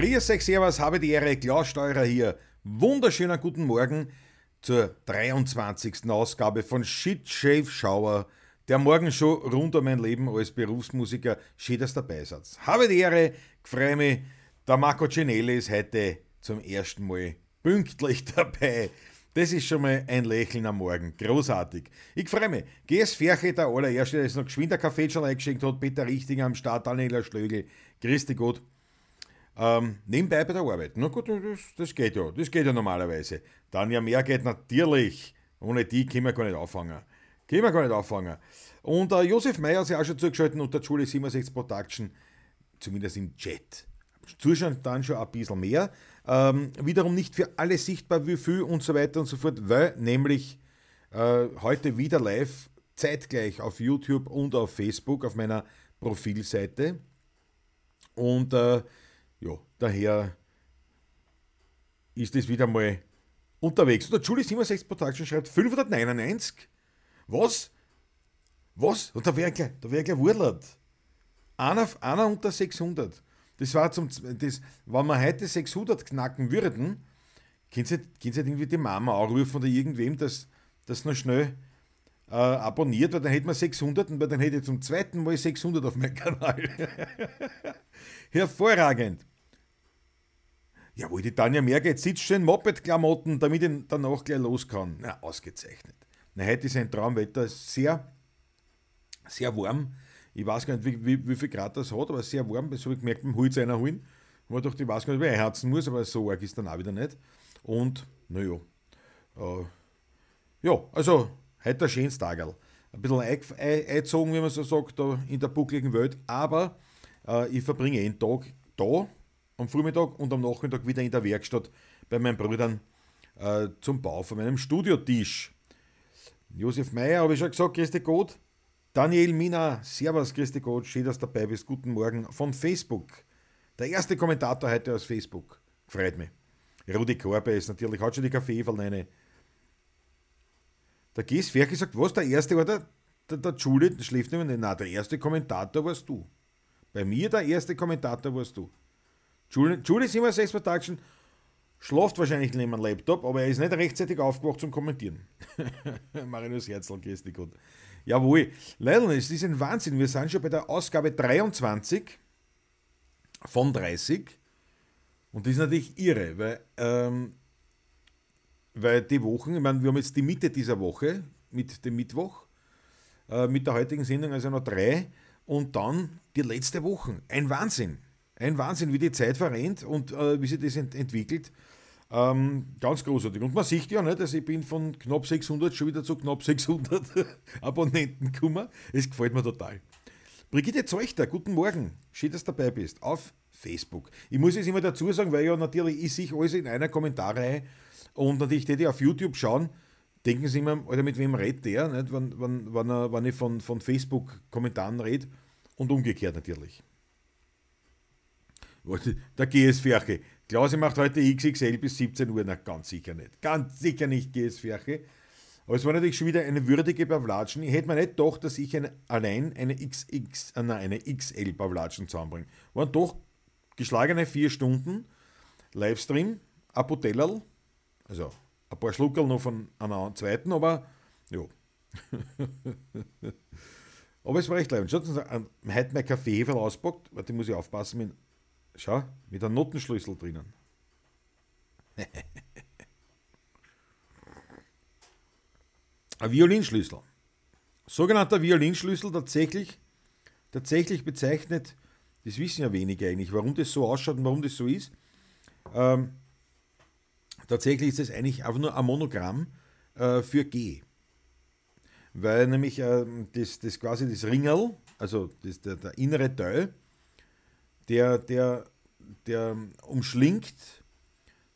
Grüß euch, Servus, habe die Ehre, Klaus hier. Wunderschönen guten Morgen zur 23. Ausgabe von Shit Shave Shower, der Morgenshow rund um mein Leben als Berufsmusiker. Schön, dass dabei seid. Habe die Ehre, freue mich, der Marco Cinelli ist heute zum ersten Mal pünktlich dabei. Das ist schon mal ein Lächeln am Morgen. Großartig. Ich freue mich. GS Ferche, der allererste, der jetzt noch geschwind der Kaffee schon eingeschenkt hat, Peter Richtinger am Start, Daniela Schlögel. Dich Gott. Ähm, nebenbei bei der Arbeit. Na gut, das, das, geht ja. Das geht ja normalerweise. Dann ja mehr geht natürlich. Ohne die können wir gar nicht auffangen. Können wir gar nicht auffangen. Und äh, Josef Meyer hat sich auch schon zugeschaltet unter Schule 67 Production, zumindest im Chat. Zuschauen dann schon ein bisschen mehr. Ähm, wiederum nicht für alle sichtbar, wie viel und so weiter und so fort, weil nämlich äh, heute wieder live, zeitgleich auf YouTube und auf Facebook, auf meiner Profilseite. Und äh, ja, daher ist es wieder mal unterwegs. Und der Julie 67 Production schreibt 599. Was? Was? Und da wäre gleich, da wär gleich Wurlert. Einer, einer unter 600. Das war zum, das, wenn wir heute 600 knacken würden, könnt ihr, ihr irgendwie die Mama anrufen oder irgendwem, dass das noch schnell äh, abonniert, weil dann hätten wir 600 und dann hätte ich zum zweiten Mal 600 auf meinem Kanal. Hervorragend. Jawohl, die Tanja Merget sitzt schon in Moped-Klamotten, damit ich danach gleich los kann. Na, ausgezeichnet. Na, heute ist ein Traumwetter, sehr, sehr warm. Ich weiß gar nicht, wie, wie, wie viel Grad das hat, aber sehr warm. Das habe ich gemerkt, beim Holz einer holen. Wo ich weiß gar nicht, wie ich einherzen muss, aber so arg ist dann auch wieder nicht. Und, naja. Äh, ja, also, heute ein schönes Tagerl. Ein bisschen eingezogen, wie man so sagt, da in der buckligen Welt. Aber äh, ich verbringe einen Tag da am Vormittag und am Nachmittag wieder in der Werkstatt bei meinen Brüdern äh, zum Bau von meinem Studiotisch. Josef Meyer, habe ich schon gesagt, grüß dich Gott. Daniel Mina, Servus, grüß dich Gott, schön, dass du dabei bist. Guten Morgen von Facebook. Der erste Kommentator heute aus Facebook. Freut mich. Rudi Korbe ist natürlich, hat schon die Kaffeeverleine. Der Gies Ferkel sagt, was, der erste war der, der, der Julie, schläft nicht mehr. Nein, der erste Kommentator warst du. Bei mir der erste Kommentator warst du. Julie, Julie 76 Production schlaft wahrscheinlich neben dem Laptop, aber er ist nicht rechtzeitig aufgewacht zum Kommentieren. Marinus Herzl, gut. Jawohl, Leila, es ist ein Wahnsinn. Wir sind schon bei der Ausgabe 23 von 30. Und das ist natürlich irre, weil, ähm, weil die Wochen, ich meine, wir haben jetzt die Mitte dieser Woche mit dem Mittwoch, äh, mit der heutigen Sendung also noch drei und dann die letzte Woche. Ein Wahnsinn. Ein Wahnsinn, wie die Zeit verrennt und äh, wie sich das ent entwickelt. Ähm, ganz großartig. Und man sieht ja nicht, dass ich bin von knapp 600 schon wieder zu knapp 600 Abonnenten gekommen. Es gefällt mir total. Brigitte Zeuchter, guten Morgen. Schön, dass du dabei bist. Auf Facebook. Ich muss es immer dazu sagen, weil ja natürlich ich sehe alles in einer Kommentarreihe und natürlich die, die auf YouTube schauen, denken sie immer, Alter, mit wem redet der, nicht? Wenn, wenn, wenn, wenn ich von, von Facebook-Kommentaren rede und umgekehrt natürlich. Der GS Ferche. Klausi macht heute XXL bis 17 Uhr. Na, ganz sicher nicht. Ganz sicher nicht GS Ferche. Aber es war natürlich schon wieder eine würdige Pavlatschen. Ich hätte mir nicht gedacht, dass ich eine, allein eine XX, äh, nein, eine XL Pavlatschen zusammenbringe. Waren doch geschlagene vier Stunden Livestream, ein Potellerl, also ein paar Schluckerl noch von einer zweiten, aber ja. aber es war echt leid. Schaut, heute mein Kaffee auspackt, warte, muss ich aufpassen, mit Schau, mit einem Notenschlüssel drinnen. Ein Violinschlüssel. Sogenannter Violinschlüssel tatsächlich, tatsächlich bezeichnet, das wissen ja wenige eigentlich, warum das so ausschaut und warum das so ist. Ähm, tatsächlich ist es eigentlich einfach nur ein Monogramm äh, für G. Weil nämlich äh, das, das quasi das Ringerl, also das, der, der innere Teil, der, der, der umschlingt,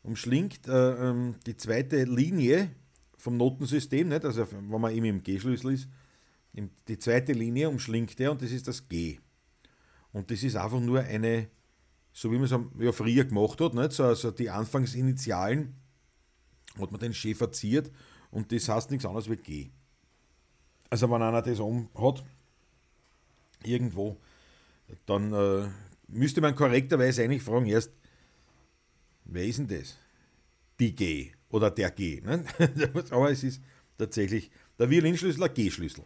umschlingt äh, ähm, die zweite Linie vom Notensystem, nicht? also wenn man eben im G-Schlüssel ist, die zweite Linie umschlingt er und das ist das G. Und das ist einfach nur eine, so wie man es ja früher gemacht hat, nicht? So, also die Anfangsinitialen hat man den Chef verziert und das heißt nichts anderes wie G. Also wenn einer das um hat, irgendwo, dann äh, müsste man korrekterweise eigentlich fragen, erst, wer ist denn das? Die G oder der G. Ne? Aber es ist tatsächlich der Violinschlüssel, der G-Schlüssel.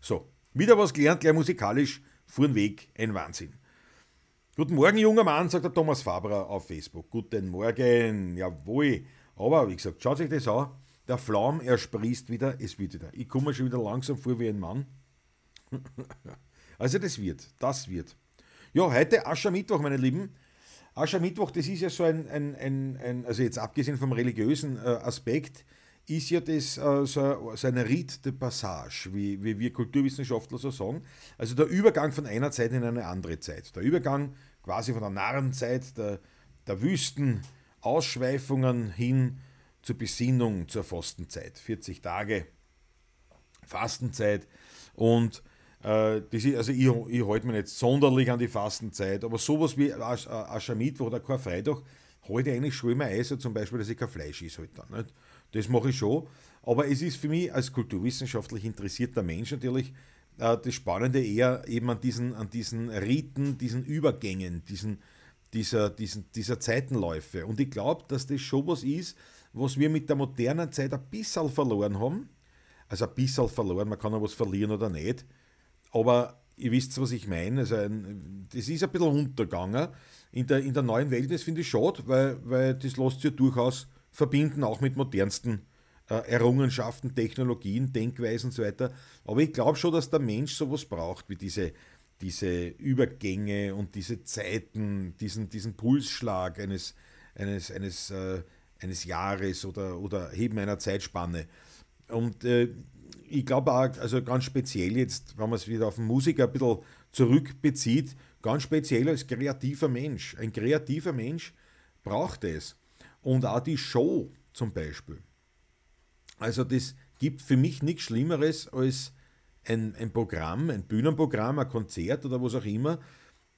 So, wieder was gelernt, gleich musikalisch, fuhren Weg, ein Wahnsinn. Guten Morgen, junger Mann, sagt der Thomas Faberer auf Facebook. Guten Morgen, jawohl. Aber wie gesagt, schaut euch das an. Der Flaum, er sprießt wieder, es wird wieder. Ich komme schon wieder langsam vor wie ein Mann. also das wird, das wird. Ja, heute Aschermittwoch, meine Lieben. Aschermittwoch, das ist ja so ein, ein, ein, ein also jetzt abgesehen vom religiösen äh, Aspekt, ist ja das äh, so, so ein Rite de Passage, wie, wie wir Kulturwissenschaftler so sagen. Also der Übergang von einer Zeit in eine andere Zeit. Der Übergang quasi von der Narrenzeit, der, der Wüsten, Ausschweifungen hin zur Besinnung, zur Fastenzeit. 40 Tage Fastenzeit und äh, das ist, also ich, ich halte mich nicht sonderlich an die Fastenzeit, aber sowas wie Asch, Aschermittwoch oder Karfreitag halte ich eigentlich schon immer ein, so zum Beispiel, dass ich kein Fleisch esse halt dann, nicht? Das mache ich schon. Aber es ist für mich als kulturwissenschaftlich interessierter Mensch natürlich äh, das Spannende eher eben an diesen, an diesen Riten, diesen Übergängen, diesen, dieser, diesen, dieser Zeitenläufe. Und ich glaube, dass das schon was ist, was wir mit der modernen Zeit ein bisschen verloren haben. Also ein bisschen verloren, man kann auch was verlieren oder nicht. Aber ihr wisst, was ich meine. Also ein, das ist ein bisschen untergegangen in der, in der neuen Welt. Das finde ich schade, weil, weil das lässt sich ja durchaus verbinden, auch mit modernsten äh, Errungenschaften, Technologien, Denkweisen und so weiter. Aber ich glaube schon, dass der Mensch sowas braucht, wie diese, diese Übergänge und diese Zeiten, diesen, diesen Pulsschlag eines, eines, eines, äh, eines Jahres oder, oder Heben einer Zeitspanne. Und äh, ich glaube auch, also ganz speziell jetzt, wenn man es wieder auf den Musiker ein bisschen zurückbezieht, ganz speziell als kreativer Mensch. Ein kreativer Mensch braucht es. Und auch die Show zum Beispiel. Also das gibt für mich nichts Schlimmeres als ein, ein Programm, ein Bühnenprogramm, ein Konzert oder was auch immer,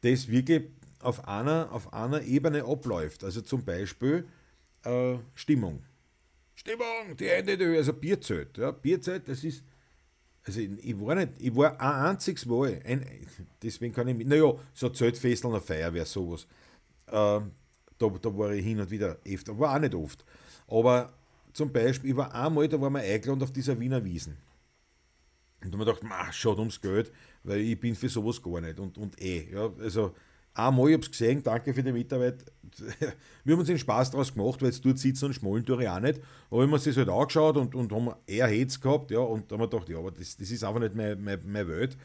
das wirklich auf einer, auf einer Ebene abläuft. Also zum Beispiel äh, Stimmung. Stimmung, die Hände, also Bierzelt. Ja, Bierzelt, das ist, also ich, war nicht, ich war ein einziges Mal, ein, deswegen kann ich, mit, naja, so Zeltfest an der Feuerwehr, sowas. Äh, da, da war ich hin und wieder öfter, war auch nicht oft. Aber zum Beispiel, ich war einmal, da war wir eingeladen auf dieser Wiener Wiesen. Und da habe ich gedacht, schaut ums Geld, weil ich bin für sowas gar nicht. Und, und eh, ja, also einmal, ich habe es gesehen, danke für die Mitarbeit. Wir haben uns den Spaß daraus gemacht, weil jetzt dort sitzen und schmollen tue ich auch nicht. Aber wir haben uns das halt angeschaut und, und haben eher Hetz gehabt, ja, und haben wir gedacht, ja, aber das, das ist einfach nicht meine, meine, meine Welt.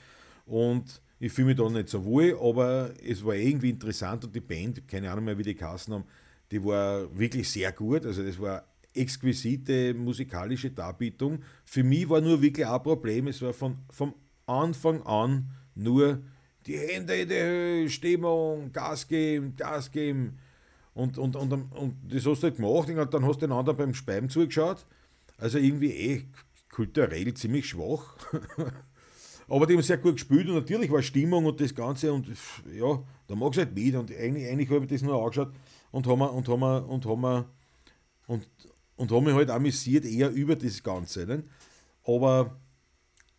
Und ich fühle mich da nicht so wohl, aber es war irgendwie interessant und die Band, keine Ahnung mehr, wie die Kassen haben, die war wirklich sehr gut. Also das war exquisite musikalische Darbietung. Für mich war nur wirklich ein Problem, es war von, vom Anfang an nur die Hände in die Höhe, Stimmung, Gas geben, Gas geben. Und, und, und, und das hast du halt gemacht und dann hast du den anderen beim Speiben zugeschaut. Also irgendwie eh kulturell ziemlich schwach. Aber die haben sehr gut gespielt und natürlich war Stimmung und das Ganze und ja, da mag es halt mit und eigentlich, eigentlich habe ich das nur angeschaut und haben und haben und haben und, und haben mich halt amüsiert eher über das Ganze. Nicht? Aber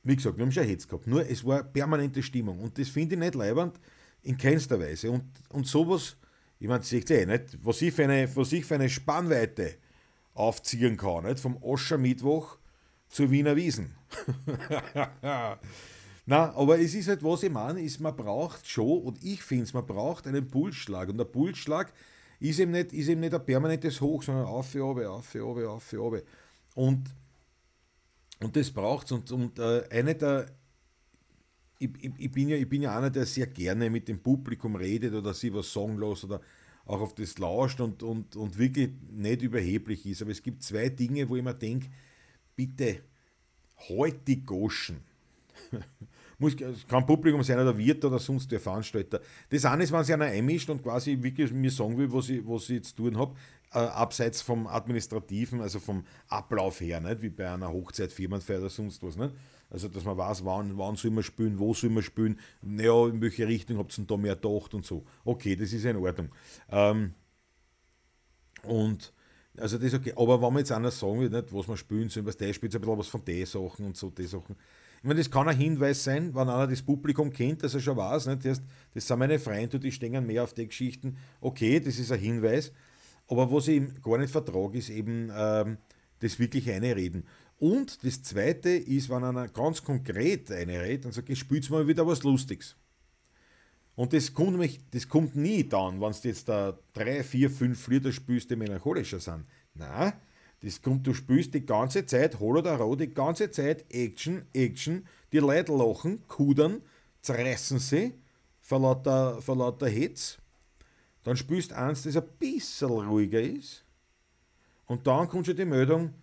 wie gesagt, wir haben schon Hetz gehabt, nur es war permanente Stimmung und das finde ich nicht leibend in keinster Weise und, und sowas, ich meine, seht ihr eh nicht, was ich für eine, was ich für eine Spannweite aufziehen kann, nicht? vom Oschermittwoch zur Wiener Wiesen. Na, aber es ist halt, was ich meine, ist, man braucht schon, und ich finde es, man braucht einen Pulsschlag. Und der Pulsschlag ist eben nicht, ist eben nicht ein permanentes Hoch, sondern auf, auf, auf, auf, auf, auf. Und, und das braucht es. Und, und äh, eine der, ich, ich, ich, bin ja, ich bin ja einer, der sehr gerne mit dem Publikum redet oder sie was sagen lässt oder auch auf das lauscht und, und, und wirklich nicht überheblich ist. Aber es gibt zwei Dinge, wo ich mir denke, bitte, halt die Goschen. muss, kann Publikum sein oder Wirt oder sonst der Veranstalter. Das eine ist, wenn sich einer einmischt und quasi wirklich mir sagen will, was ich, was ich jetzt tun habe, äh, abseits vom Administrativen, also vom Ablauf her, nicht? wie bei einer Hochzeit, Firmenfeier oder sonst was. Nicht? Also, dass man weiß, wann, wann soll man spielen, wo soll man spielen, naja, in welche Richtung habt ihr da mehr gedacht und so. Okay, das ist in Ordnung. Ähm, und also das ist okay. Aber wenn man jetzt einer sagen will, nicht, was man spielen soll, was der spielt, ein bisschen was von den Sachen und so, die Sachen. Ich meine, das kann ein Hinweis sein, wenn einer das Publikum kennt, dass er schon weiß, nicht? Das, das sind meine Freunde, die stehen mehr auf die Geschichten. Okay, das ist ein Hinweis. Aber was ich gar nicht vertrage, ist eben ähm, das wirklich eine Reden. Und das zweite ist, wenn einer ganz konkret eine redet und sagt, ich spiel's mal wieder was Lustiges. Und das kommt, nämlich, das kommt nie dann, wenn du jetzt da drei, vier, fünf Lieder spielst, die melancholischer sind. Nein, das kommt, du spielst die ganze Zeit Hol oder Roh, die ganze Zeit Action, Action, die Leute lachen, kudern, zerreißen sie vor lauter, vor lauter Hitz. Dann spielst du eins, das ein bisschen ruhiger ist. Und dann kommt schon die Meldung,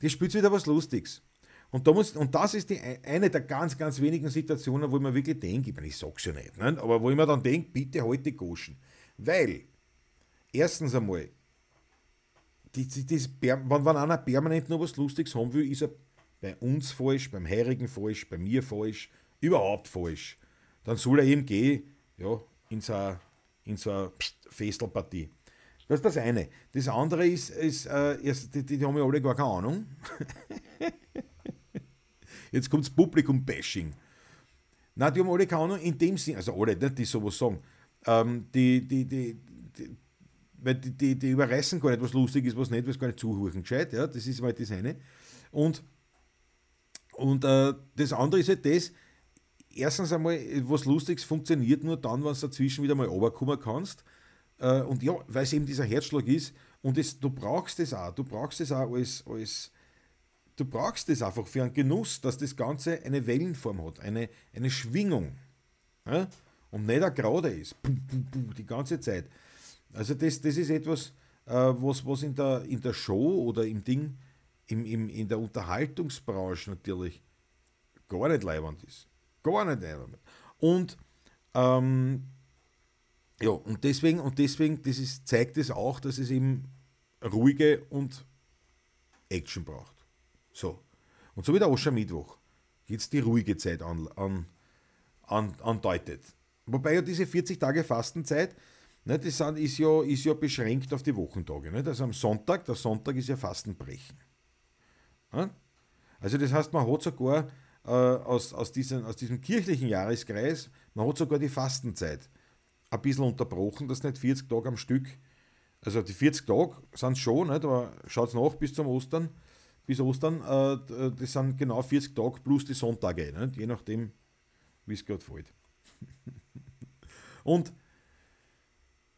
die spielt wieder was Lustiges. Und, da muss, und das ist die, eine der ganz, ganz wenigen Situationen, wo ich mir wirklich denke, ich, meine, ich sag's ja nicht, ne? aber wo ich mir dann denke, bitte halt die Goschen. Weil, erstens einmal, die, die, das, wenn, wenn einer permanent nur was Lustiges haben will, ist er bei uns falsch, beim Heirigen falsch, bei mir falsch, überhaupt falsch. Dann soll er eben gehen, ja, in so eine, in so eine Festelpartie. Das ist das eine. Das andere ist, ist äh, die, die, die haben ja alle gar keine Ahnung. Jetzt kommt das Publikum-Bashing. Nein, die haben alle keine Ahnung in dem Sinn, also alle, nicht die sowas sagen. Ähm, die, die, die, die, weil die, die, die überreißen gar nicht, was lustig ist, was nicht, was gar nicht zuhören gescheit, ja, das ist mal das eine. Und, und äh, das andere ist halt das, erstens einmal, was Lustiges funktioniert nur dann, wenn du dazwischen wieder mal runterkommen kannst. Äh, und ja, weil es eben dieser Herzschlag ist, und es, du brauchst es auch, du brauchst es auch als, als du brauchst es einfach für einen Genuss, dass das Ganze eine Wellenform hat, eine, eine Schwingung. Ja? Und nicht eine Gerade ist, puh, puh, puh, die ganze Zeit. Also das, das ist etwas, äh, was, was in, der, in der Show oder im Ding, im, im, in der Unterhaltungsbranche natürlich gar nicht leibend ist. Gar nicht leibend. Und ähm, ja, und deswegen, und deswegen das ist, zeigt es auch, dass es eben ruhige und Action braucht. So. Und so wie der Oschermittwoch jetzt die ruhige Zeit an, an, an, andeutet. Wobei ja diese 40 Tage Fastenzeit, ne, das sind, ist, ja, ist ja beschränkt auf die Wochentage. Ne? Also am Sonntag, der Sonntag ist ja Fastenbrechen. Ja? Also das heißt, man hat sogar äh, aus, aus, diesen, aus diesem kirchlichen Jahreskreis, man hat sogar die Fastenzeit ein bisschen unterbrochen, dass nicht 40 Tage am Stück, also die 40 Tage sind es schon, nicht, aber schaut nach bis zum Ostern, bis Ostern, äh, das sind genau 40 Tage plus die Sonntage, nicht? je nachdem, wie es gerade fällt. Und äh,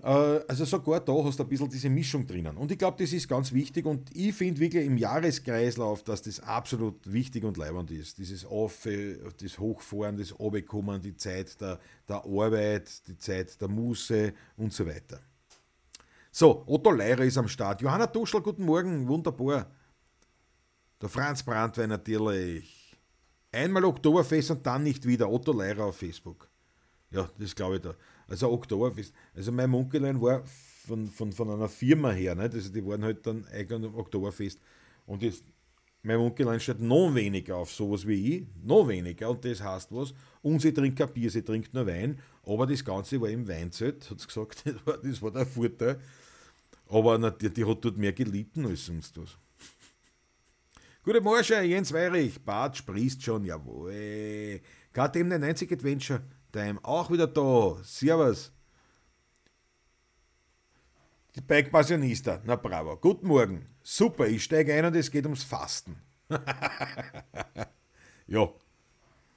also sogar da hast du ein bisschen diese Mischung drinnen. Und ich glaube, das ist ganz wichtig und ich finde wirklich im Jahreskreislauf, dass das absolut wichtig und leibend ist. Dieses Auf, das Hochfahren, das Abbekommen, die Zeit der, der Arbeit, die Zeit der Muße und so weiter. So, Otto Leirer ist am Start. Johanna Duschel, guten Morgen, wunderbar. Der Franz Brandwein natürlich. Einmal Oktoberfest und dann nicht wieder. Otto Leirer auf Facebook. Ja, das glaube ich da. Also Oktoberfest. Also mein Munkelein war von, von, von einer Firma her, nicht? Also die waren halt dann eigentlich am Oktoberfest. Und jetzt, mein Munkelein steht noch weniger auf sowas wie ich, noch weniger. Und das heißt was? Und sie trinkt kein Bier, sie trinkt nur Wein. Aber das Ganze war im Weinzelt, hat sie gesagt. Das war, das war der Vorteil. Aber die, die hat dort mehr gelitten als sonst was. Guten Morgen, Jens Weirich. Bart sprießt schon, jawohl. KTM 90 Adventure Time auch wieder da. Servus. Die Bike Passionista. Na bravo. Guten Morgen. Super, ich steige ein und es geht ums Fasten. ja.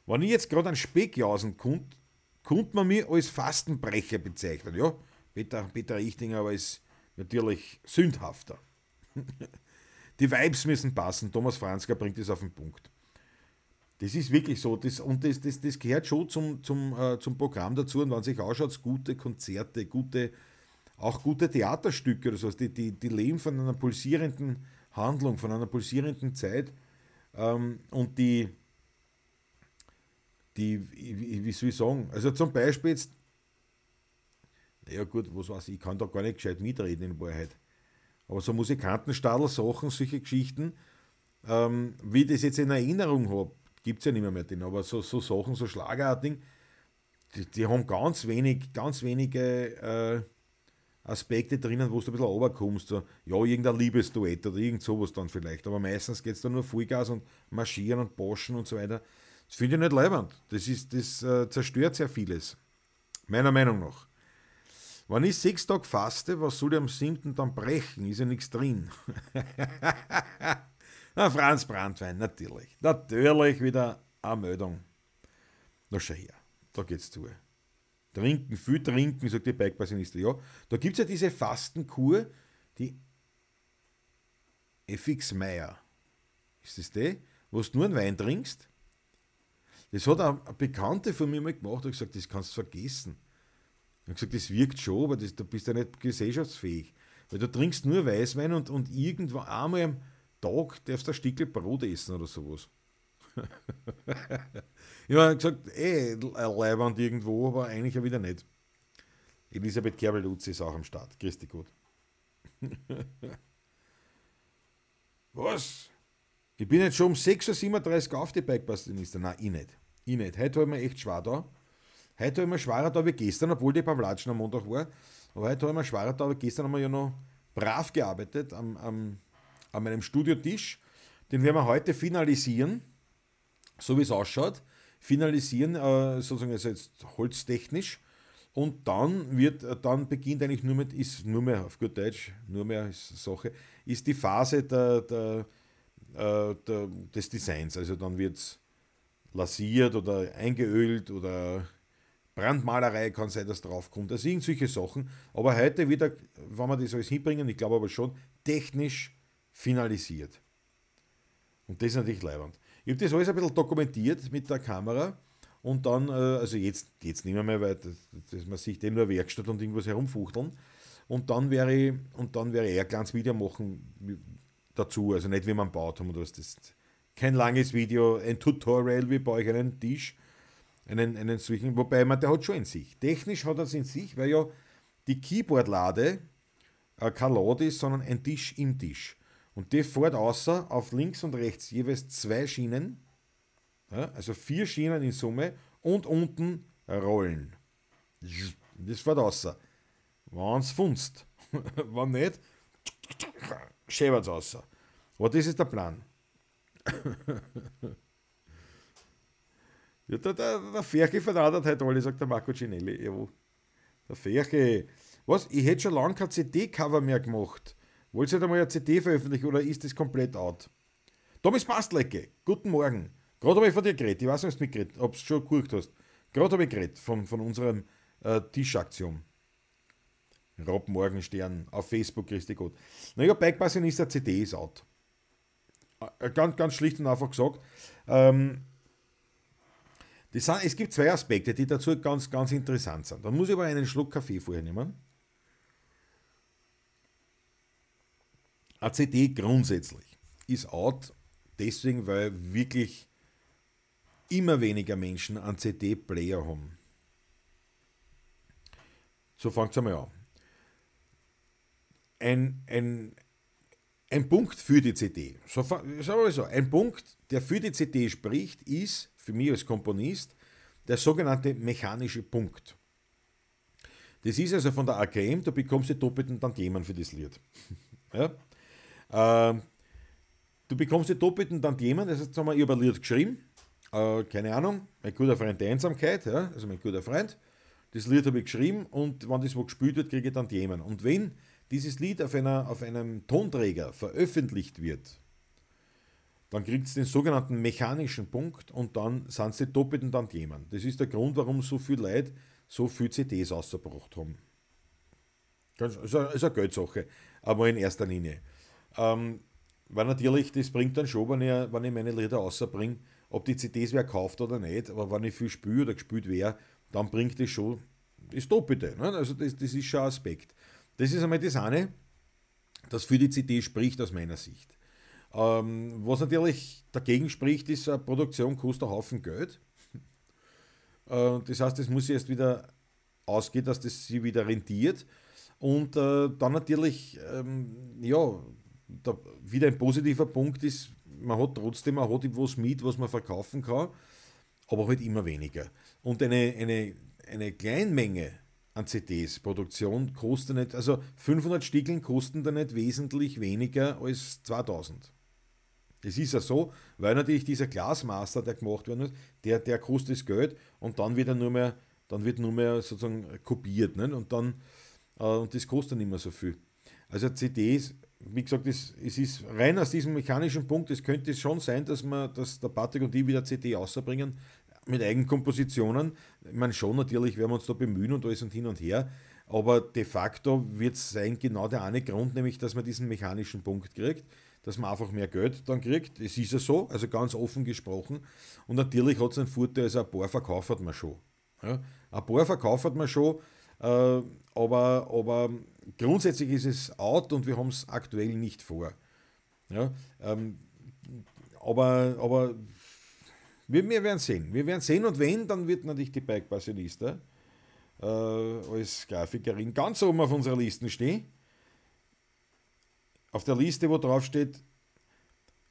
Wenn ich jetzt gerade einen Speckjausen konnte, konnte man mich als Fastenbrecher bezeichnen. Ja, Peter, Peter Richtinger aber ist natürlich sündhafter. Die Vibes müssen passen. Thomas Franzka bringt es auf den Punkt. Das ist wirklich so. Das, und das, das, das gehört schon zum, zum, äh, zum Programm dazu. Und wenn sich ausschaut, gute Konzerte, gute, auch gute Theaterstücke oder sowas, die, die, die leben von einer pulsierenden Handlung, von einer pulsierenden Zeit. Ähm, und die, die, wie soll ich sagen, also zum Beispiel jetzt, naja gut, was weiß ich, ich kann da gar nicht gescheit mitreden in Wahrheit. Aber so Musikantenstadel, Sachen, solche Geschichten, ähm, wie ich das jetzt in Erinnerung habe, gibt es ja nicht mehr, mehr aber so, so Sachen, so Schlagerartigen, die, die haben ganz wenig, ganz wenige äh, Aspekte drinnen, wo du ein bisschen runterkommst. So, ja, irgendein Liebesduett oder irgend sowas dann vielleicht. Aber meistens geht es dann nur Vollgas und Marschieren und Boschen und so weiter. Das finde ich nicht leibend. Das, ist, das äh, zerstört sehr vieles. Meiner Meinung nach. Wenn ich sechs Tage faste, was soll ich am siebten dann brechen? Ist ja nichts drin. Na, Franz Brandwein, natürlich. Natürlich wieder eine Meldung. Na schau her, da geht's zu. Trinken, viel trinken, sagt die Bikepassioniste. Ja, da gibt es ja diese Fastenkur, die FX Meier. Ist das die? Wo du nur einen Wein trinkst? Das hat eine Bekannte von mir mal gemacht und gesagt, das kannst du vergessen. Ich habe gesagt, das wirkt schon, aber das, du bist ja nicht gesellschaftsfähig. Weil du trinkst nur Weißwein und, und irgendwann einmal Tag darfst du ein Stückchen Brot essen oder sowas. ich habe gesagt, eh, Leibwand irgendwo, aber eigentlich ja wieder nicht. Elisabeth Kerbel-Lutz ist auch am Start. Dich gut. Was? Ich bin jetzt schon um 6.37 Uhr auf die Bikepassionisten. Nein, ich nicht. Ich nicht. Heute habe ich mir echt schwer da. Heute habe ich mir schwerer da wie gestern, obwohl die Pavlatschen am Montag war. Aber heute habe ich mir schwerer da, weil gestern haben wir ja noch brav gearbeitet am, am, an meinem Studiotisch. Den werden wir heute finalisieren, so wie es ausschaut. Finalisieren, äh, sozusagen also jetzt holztechnisch. Und dann wird, dann beginnt eigentlich nur mit, ist nur mehr auf gut Deutsch, nur mehr ist Sache, ist die Phase der, der, äh, der des Designs. Also dann wird es lasiert oder eingeölt oder Brandmalerei kann sein, dass draufkommt. Also irgendwelche Sachen. Aber heute wieder, wenn wir das alles hinbringen, ich glaube aber schon, technisch finalisiert. Und das ist natürlich leibend. Ich habe das alles ein bisschen dokumentiert mit der Kamera und dann, äh, also jetzt, jetzt nicht mehr, weil das, das, man sieht eben nur Werkstatt und irgendwas herumfuchteln. Und dann wäre ich, und dann wäre ich ein kleines Video machen dazu, also nicht wie man baut haben oder was. Das kein langes Video, ein Tutorial wie bei euch einen Tisch, einen, einen solchen, wobei man, der hat schon in sich. Technisch hat er es in sich, weil ja die Keyboard-Lade äh, kein Lade ist, sondern ein Tisch im Tisch. Und die fährt außer auf links und rechts jeweils zwei Schienen, ja, also vier Schienen in Summe und unten Rollen. Das fährt außer. Wenn es funzt. Wenn nicht, schäbert es außer. Aber das ist der Plan. Ja, der, der, der Ferche verratet heute alle, sagt der Marco Cinelli. Jawohl. Der Ferche. Was? Ich hätte schon lange kein CD-Cover mehr gemacht. Wollt ihr mal eine CD veröffentlichen oder ist das komplett out? Thomas Bastlecke, guten Morgen. Gerade habe ich von dir geredet. Ich weiß nicht, ob du du schon geguckt hast. Gerade habe ich geredet von, von unserem äh, Tischaktion. Rob Morgenstern auf Facebook, Christi Gott. Naja, Bikepassionista CD ist out. Äh, ganz, ganz schlicht und einfach gesagt. Ähm, sind, es gibt zwei Aspekte, die dazu ganz, ganz interessant sind. Da muss ich aber einen Schluck Kaffee vorher nehmen. Eine CD grundsätzlich ist out, deswegen, weil wirklich immer weniger Menschen einen CD-Player haben. So fängt es einmal an. Ein, ein, ein Punkt für die CD, so, sagen wir so, ein Punkt, der für die CD spricht, ist für mich als Komponist der sogenannte mechanische Punkt. Das ist also von der AKM, du bekommst die doppelten Tantiemen für das Lied. ja? Äh, du bekommst die doppelten Tantiemen, das heißt, ich habe ein Lied geschrieben, äh, keine Ahnung, mein guter Freund der Einsamkeit, ja? also mein guter Freund, das Lied habe ich geschrieben und wenn das wo gespielt wird, kriege ich Tantiemen. Und wenn dieses Lied auf, einer, auf einem Tonträger veröffentlicht wird, dann kriegt es den sogenannten mechanischen Punkt und dann sind es die doppelten Tantiemen. Das ist der Grund, warum so viele Leute so viele CDs ausgebracht haben. Das ist eine Geldsache, aber in erster Linie. Ähm, weil natürlich, das bringt dann schon, wenn ich, wenn ich meine Lieder rausbringe, ob die CDs wer kauft oder nicht, aber wenn ich viel spüre oder gespielt wäre, dann bringt das schon das Doppelte. Ne? Also das, das ist schon ein Aspekt. Das ist einmal das eine, das für die CD spricht aus meiner Sicht. Ähm, was natürlich dagegen spricht, ist, eine Produktion kostet einen Haufen Geld. Äh, das heißt, es muss erst wieder ausgehen, dass das sie wieder rentiert. Und äh, dann natürlich, ähm, ja, da, wieder ein positiver Punkt ist, man hat trotzdem, man hat etwas mit, was man verkaufen kann, aber halt immer weniger. Und eine, eine, eine Kleinmenge an CDs, Produktion kostet nicht, also 500 Stickeln kosten da nicht wesentlich weniger als 2000. Das ist ja so, weil natürlich dieser Glasmaster, der gemacht werden muss, der, der kostet das Geld und dann wird er nur mehr, dann wird nur mehr sozusagen kopiert. Ne? Und dann, äh, und das kostet nicht mehr so viel. Also CDs, wie gesagt, es, es ist rein aus diesem mechanischen Punkt, es könnte schon sein, dass, man, dass der Patrick und ich wieder CD rausbringen mit Eigenkompositionen. Ich meine, schon natürlich werden wir uns da bemühen und alles und hin und her, aber de facto wird es sein genau der eine Grund, nämlich, dass man diesen mechanischen Punkt kriegt, dass man einfach mehr Geld dann kriegt. Es ist ja so, also ganz offen gesprochen. Und natürlich hat es einen Vorteil, also ein paar verkauft hat man schon. Ja, ein paar verkauft man schon, äh, aber, aber grundsätzlich ist es out und wir haben es aktuell nicht vor. Ja, ähm, aber, aber wir, wir, werden sehen. Wir werden sehen und wenn, dann wird natürlich die Bike Passionista äh, als Grafikerin ganz oben auf unserer Liste stehen. Auf der Liste, wo drauf steht,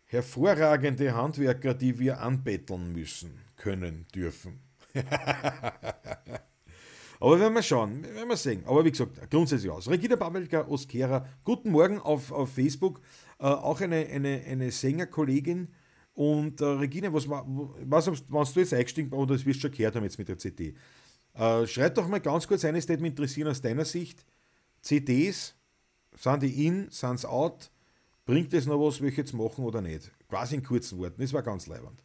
hervorragende Handwerker, die wir anbetteln müssen, können, dürfen. Aber werden wir schauen, werden wir sehen. Aber wie gesagt, grundsätzlich aus. Regina Babelka Oskera, guten Morgen auf, auf Facebook. Äh, auch eine, eine, eine Sängerkollegin. Und äh, Regina, was, was, was du jetzt eingestiegen oder das wirst du schon gehört haben jetzt mit der CD. Äh, schreib doch mal ganz kurz eine Statement interessieren aus deiner Sicht. CDs, sind die in, sind sie out? Bringt es noch was, welche jetzt machen oder nicht? Quasi in kurzen Worten, das war ganz leibend.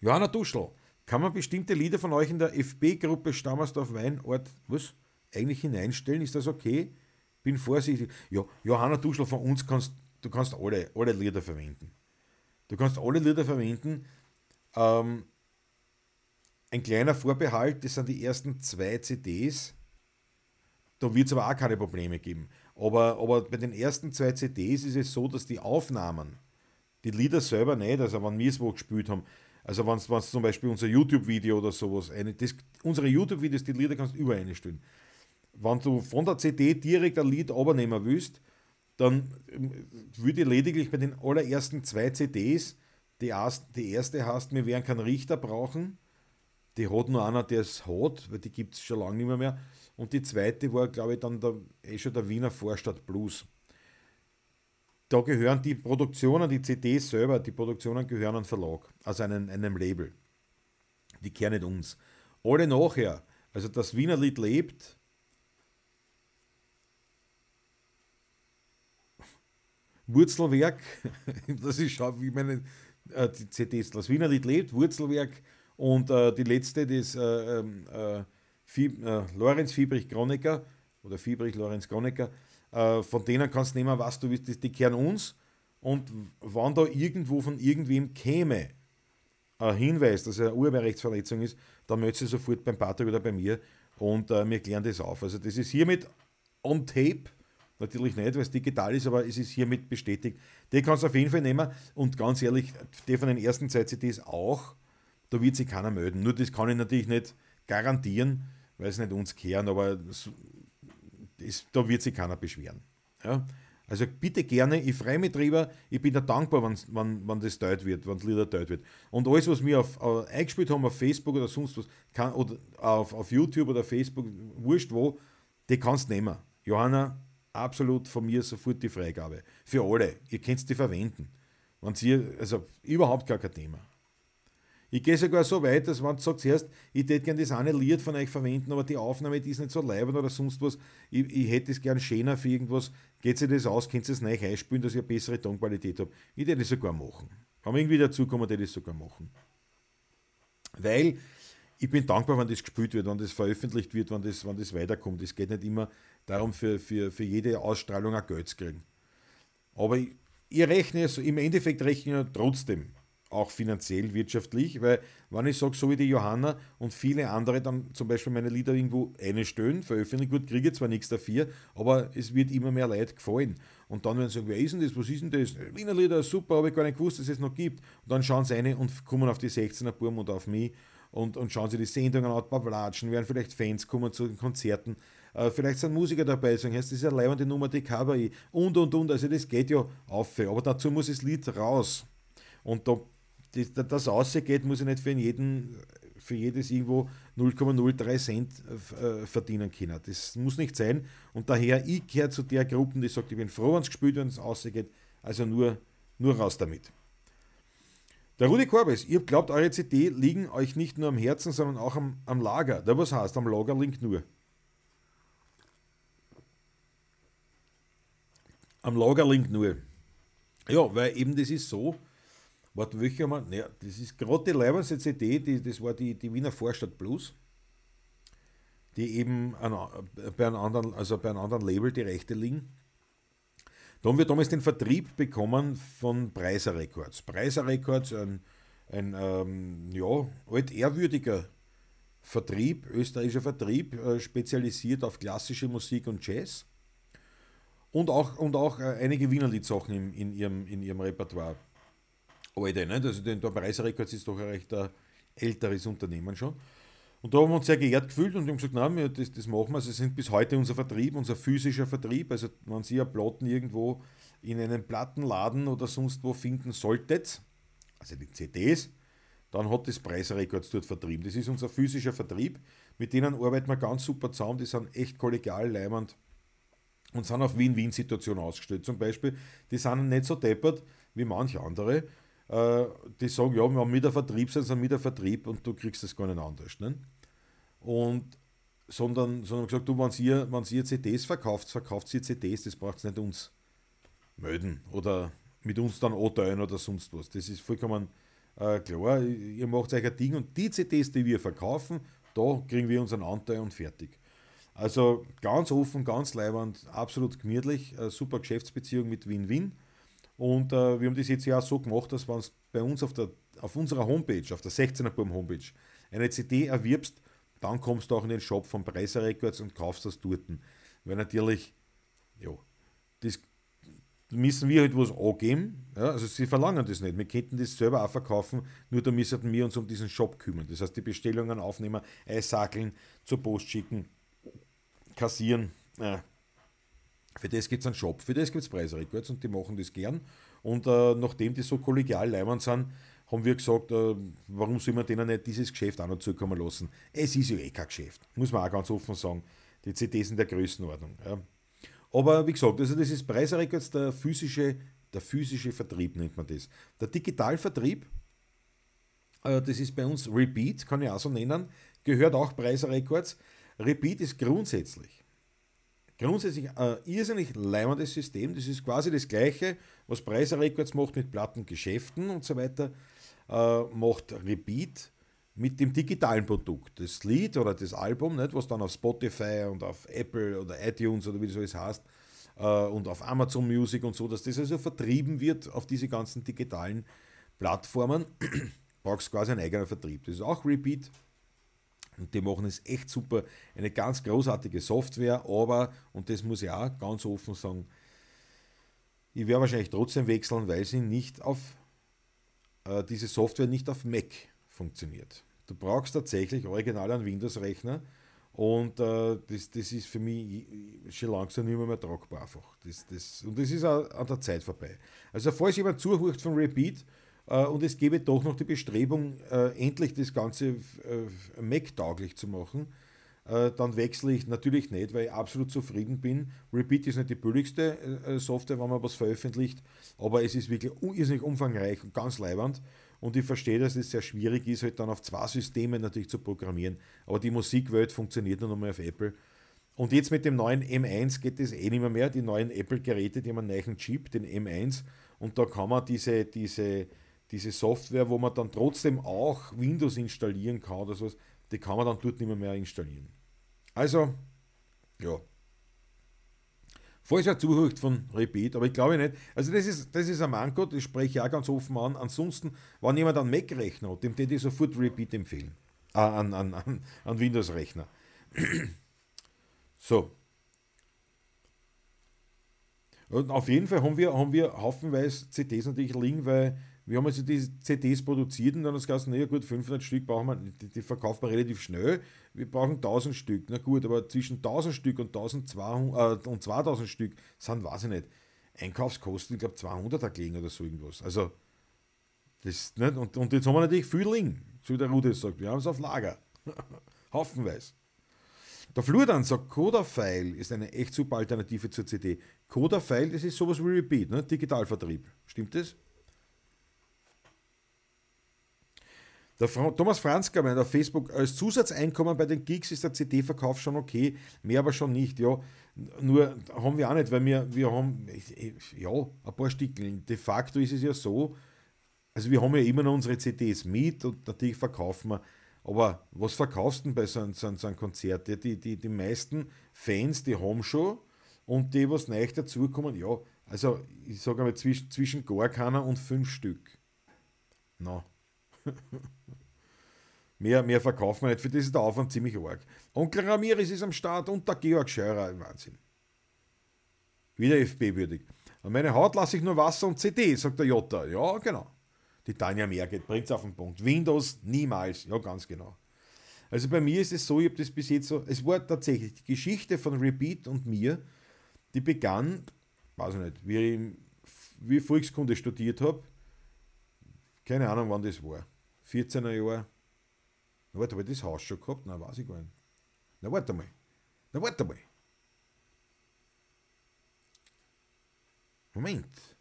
Johanna Duschel, kann man bestimmte Lieder von euch in der FB-Gruppe Stammersdorf Weinort was, eigentlich hineinstellen? Ist das okay? Bin vorsichtig. Ja, Johanna Duschel, von uns kannst du kannst alle, alle Lieder verwenden. Du kannst alle Lieder verwenden. Ähm, ein kleiner Vorbehalt, das sind die ersten zwei CDs. Da wird es aber auch keine Probleme geben. Aber, aber bei den ersten zwei CDs ist es so, dass die Aufnahmen, die Lieder selber nicht, also wenn wir es wo gespielt haben, also wenn es zum Beispiel unser YouTube-Video oder sowas, eine, das, unsere YouTube-Videos, die Lieder kannst du über eine stellen. Wenn du von der CD direkt ein Lied abnehmen willst, dann ähm, würde ich lediglich bei den allerersten zwei CDs, die, die erste heißt, wir werden keinen Richter brauchen, die hat nur einer, der es hat, weil die gibt es schon lange nicht mehr, mehr. Und die zweite war, glaube ich, dann der, eh schon der Wiener Vorstadt Blues da gehören die Produktionen, die CDs selber, die Produktionen gehören einem Verlag, also einem, einem Label. Die kehren nicht uns. Alle nachher, also das Wiener Lied lebt, Wurzelwerk, das ist schon wie meine äh, die CDs, das Wiener Lied lebt, Wurzelwerk und äh, die letzte, das äh, ähm, äh, Fieb, äh, Lorenz Fiebrich-Kronecker oder Fiebrich-Lorenz-Kronecker, äh, von denen kannst du nehmen, was du willst, die, kehren uns. Und wenn da irgendwo von irgendwem käme ein Hinweis, dass er eine Urheberrechtsverletzung ist, dann möchte sie sofort beim Patrick oder bei mir und äh, wir klären das auf. Also das ist hiermit on tape, natürlich nicht, weil es digital ist, aber es ist hiermit bestätigt. Die kannst du auf jeden Fall nehmen und ganz ehrlich, die von den ersten zwei CDs auch, da wird sich keiner melden. Nur das kann ich natürlich nicht garantieren, weil es nicht uns kehren, aber das, da wird sich keiner beschweren. Ja? Also bitte gerne, ich freue mich drüber, ich bin da dankbar, wenn, wenn, wenn das teilt wird, wenn das Lieder teilt wird. Und alles, was wir auf, uh, eingespielt haben auf Facebook oder sonst was, kann, oder auf, auf YouTube oder Facebook, wurscht wo, die kannst du nehmen. Johanna, absolut von mir sofort die Freigabe. Für alle. Ihr könnt die verwenden. Wenn ihr, also überhaupt gar kein Thema. Ich gehe sogar so weit, dass wenn du sagst, erst, ich hätte gerne das eine Lied von euch verwenden, aber die Aufnahme, die ist nicht so leibend oder sonst was, ich, ich hätte es gern schöner für irgendwas, geht sich das aus, könnt ihr es neu einspielen, dass ich eine bessere Tonqualität habe. Ich hätte das sogar machen. Wenn wir irgendwie dazukommen, hätte ich das sogar machen. Weil ich bin dankbar, wenn das gespielt wird, wenn das veröffentlicht wird, wenn das, wenn das weiterkommt. Es geht nicht immer darum, für, für, für jede Ausstrahlung ein Geld zu kriegen. Aber ich, ich rechne, so, im Endeffekt rechne ich trotzdem auch finanziell, wirtschaftlich, weil wenn ich sage, so wie die Johanna und viele andere dann zum Beispiel meine Lieder irgendwo einstellen, veröffentlichen, gut, kriege ich zwar nichts dafür, aber es wird immer mehr Leid gefallen. Und dann werden sie sagen, wer ist denn das, was ist denn das? Wiener Lieder, super, habe ich gar nicht gewusst, dass es noch gibt. Und dann schauen sie rein und kommen auf die 16er Burm und auf mich und, und schauen sie die Sendungen an, Pavlatschen, werden vielleicht Fans kommen zu den Konzerten, äh, vielleicht sind Musiker dabei, sagen, das ist eine leibende Nummer, die cover und und und, also das geht ja auf, aber dazu muss das Lied raus. Und da das, das ausgeht, muss ich nicht für jeden für jedes irgendwo 0,03 Cent äh, verdienen können. Das muss nicht sein. Und daher, ich gehöre zu der Gruppe, die sagt, ich bin froh, wenn es gespielt wird, wenn es ausgeht. Also nur, nur raus damit. Der Rudi Korbes, ihr glaubt, eure CD liegen euch nicht nur am Herzen, sondern auch am, am Lager. Da was heißt, am Lager liegt nur. Am Lager liegt nur. Ja, weil eben das ist so, warte, welcher mal, naja, das ist gerade die leibendste CD, die, das war die, die Wiener Vorstadt Plus, die eben an, bei, einem anderen, also bei einem anderen Label die Rechte liegen. Da haben wir damals den Vertrieb bekommen von Preiser Records. Preiser Records, ein, ein ähm, ja, altehrwürdiger Vertrieb, österreichischer Vertrieb, äh, spezialisiert auf klassische Musik und Jazz. Und auch, und auch äh, einige Wienerliedsachen in, in, ihrem, in ihrem Repertoire. Alte, ne? also der Preiser Records ist doch ein recht äh, älteres Unternehmen schon. Und da haben wir uns sehr geehrt gefühlt und haben gesagt, nein, das, das machen wir. Sie sind bis heute unser Vertrieb, unser physischer Vertrieb. Also wenn Sie ja Platten irgendwo in einem Plattenladen oder sonst wo finden solltet, also die CDs, dann hat das Preisrekords dort vertrieben. Das ist unser physischer Vertrieb. Mit denen arbeiten wir ganz super zusammen. Die sind echt kollegial, leimend und sind auf Win-Win-Situationen ausgestellt. Zum Beispiel, die sind nicht so deppert wie manche andere. Äh, die sagen, ja, wir haben mit der Vertrieb, sind mit der Vertrieb und du kriegst das gar nicht anders. Ne? Und sondern, sondern gesagt, du, wenn ihr, ihr CDs verkauft, verkauft ihr CDs, das braucht nicht uns melden oder mit uns dann anteilen oder sonst was. Das ist vollkommen äh, klar. Ihr macht euch ein Ding und die CDs, die wir verkaufen, da kriegen wir unseren Anteil und fertig. Also ganz offen, ganz leibend, absolut gemütlich, äh, super Geschäftsbeziehung mit Win-Win. Und äh, wir haben das jetzt ja auch so gemacht, dass wenn es bei uns auf, der, auf unserer Homepage, auf der 16er Boom Homepage, eine CD erwirbst, dann kommst du auch in den Shop von Preiser Records und kaufst das dort. Weil natürlich, ja, das müssen wir halt was angeben. Ja, also sie verlangen das nicht. Wir könnten das selber auch verkaufen, nur da müssen wir uns um diesen Shop kümmern. Das heißt, die Bestellungen aufnehmen, einsackeln, zur Post schicken, kassieren. Ja, für das gibt es einen Shop, für das gibt es Preisrecords und die machen das gern. Und äh, nachdem die so kollegial leimend sind, haben wir gesagt, äh, warum soll man denen nicht dieses Geschäft auch noch zukommen lassen? Es ist ja eh kein Geschäft, muss man auch ganz offen sagen. Die CDs sind der Größenordnung. Ja. Aber wie gesagt, also das ist Preisrecords, der physische, der physische Vertrieb nennt man das. Der Digitalvertrieb, äh, das ist bei uns Repeat, kann ich auch so nennen, gehört auch Preisrecords. Repeat ist grundsätzlich grundsätzlich ein irrsinnig leimendes System. Das ist quasi das gleiche, was Preiser Records macht mit Plattengeschäften und so weiter, äh, macht Repeat mit dem digitalen Produkt. Das Lied oder das Album, was dann auf Spotify und auf Apple oder iTunes oder wie das alles heißt, äh, und auf Amazon Music und so, dass das also vertrieben wird auf diese ganzen digitalen Plattformen, brauchst quasi einen eigenen Vertrieb. Das ist auch Repeat und die machen es echt super. Eine ganz großartige Software, aber, und das muss ich auch ganz offen sagen, ich werde wahrscheinlich trotzdem wechseln, weil sie nicht auf, äh, diese Software nicht auf Mac funktioniert. Du brauchst tatsächlich original einen Windows-Rechner und äh, das, das ist für mich schon langsam nicht mehr, mehr tragbar einfach. Das, das, und das ist auch an der Zeit vorbei. Also falls jemand zuhört von Repeat, und es gäbe doch noch die Bestrebung, äh, endlich das Ganze äh, Mac-tauglich zu machen. Dann wechsle ich natürlich nicht, weil ich absolut zufrieden bin. Repeat ist nicht die billigste Software, wenn man was veröffentlicht, aber es ist wirklich irrsinnig umfangreich und ganz leibend. Und ich verstehe, dass es sehr schwierig ist, halt dann auf zwei Systemen natürlich zu programmieren. Aber die Musikwelt funktioniert nur noch mal auf Apple. Und jetzt mit dem neuen M1 geht es eh nicht mehr, mehr. Die neuen Apple-Geräte, die haben einen neuen Chip, den M1. Und da kann man diese, diese diese Software, wo man dann trotzdem auch Windows installieren kann oder sowas, die kann man dann dort nicht mehr, mehr installieren. Also, ja. Falls er zuhört von Repeat, aber ich glaube nicht. Also das ist, das ist ein Manko, das spreche ich auch ganz offen an. Ansonsten, wenn jemand einen Mac-Rechner hat, dem würde ich sofort Repeat empfehlen. Äh, an, an, an, an Windows-Rechner. so. Und auf jeden Fall haben wir, haben wir haufenweise CDs natürlich liegen, weil wir haben also die CDs produziert und dann es gesagt, naja gut, 500 Stück brauchen wir, die, die verkauft man relativ schnell. Wir brauchen 1000 Stück. Na gut, aber zwischen 1000 Stück und, 1200, äh, und 2000 Stück sind, weiß ich nicht, Einkaufskosten, ich glaube 200 gelegen oder so irgendwas. Also, das, nicht? Und, und jetzt haben wir natürlich viel so wie der Rudi sagt, wir haben es auf Lager. Haufenweise. Der Flur dann sagt, Coda-File ist eine echt super Alternative zur CD. Coda-File, das ist sowas wie Repeat, ne? Digitalvertrieb. Stimmt das? Der Thomas Franzka meint auf Facebook, als Zusatzeinkommen bei den Gigs ist der CD-Verkauf schon okay, mehr aber schon nicht. Ja, nur haben wir auch nicht, weil wir, wir haben ja ein paar Stickeln. De facto ist es ja so, also wir haben ja immer noch unsere CDs mit und natürlich verkaufen wir. Aber was verkaufst du denn bei so einem, so einem Konzert? Die, die, die meisten Fans, die haben schon und die, was neu dazukommen, ja, also ich sage mal zwischen, zwischen gar keiner und fünf Stück. Na. No. mehr, mehr verkaufen wir nicht, für das ist der Aufwand ziemlich arg. Onkel Ramirez ist am Start und der Georg Scheurer, Wahnsinn. Wieder FB-würdig. An meine Haut lasse ich nur Wasser und CD, sagt der Jota. Ja, genau. Die Tanja Merget bringt es auf den Punkt. Windows niemals. Ja, ganz genau. Also bei mir ist es so, ich habe das bis jetzt so, es war tatsächlich die Geschichte von Repeat und mir, die begann, weiß ich nicht, wie ich, wie Volkskunde studiert habe. Keine Ahnung, wann das war. 14er Jahr. Na, warte, habe ich das Haus schon gehabt? Nein, weiß ich gar nicht. Na, warte mal. Na, warte mal. Moment.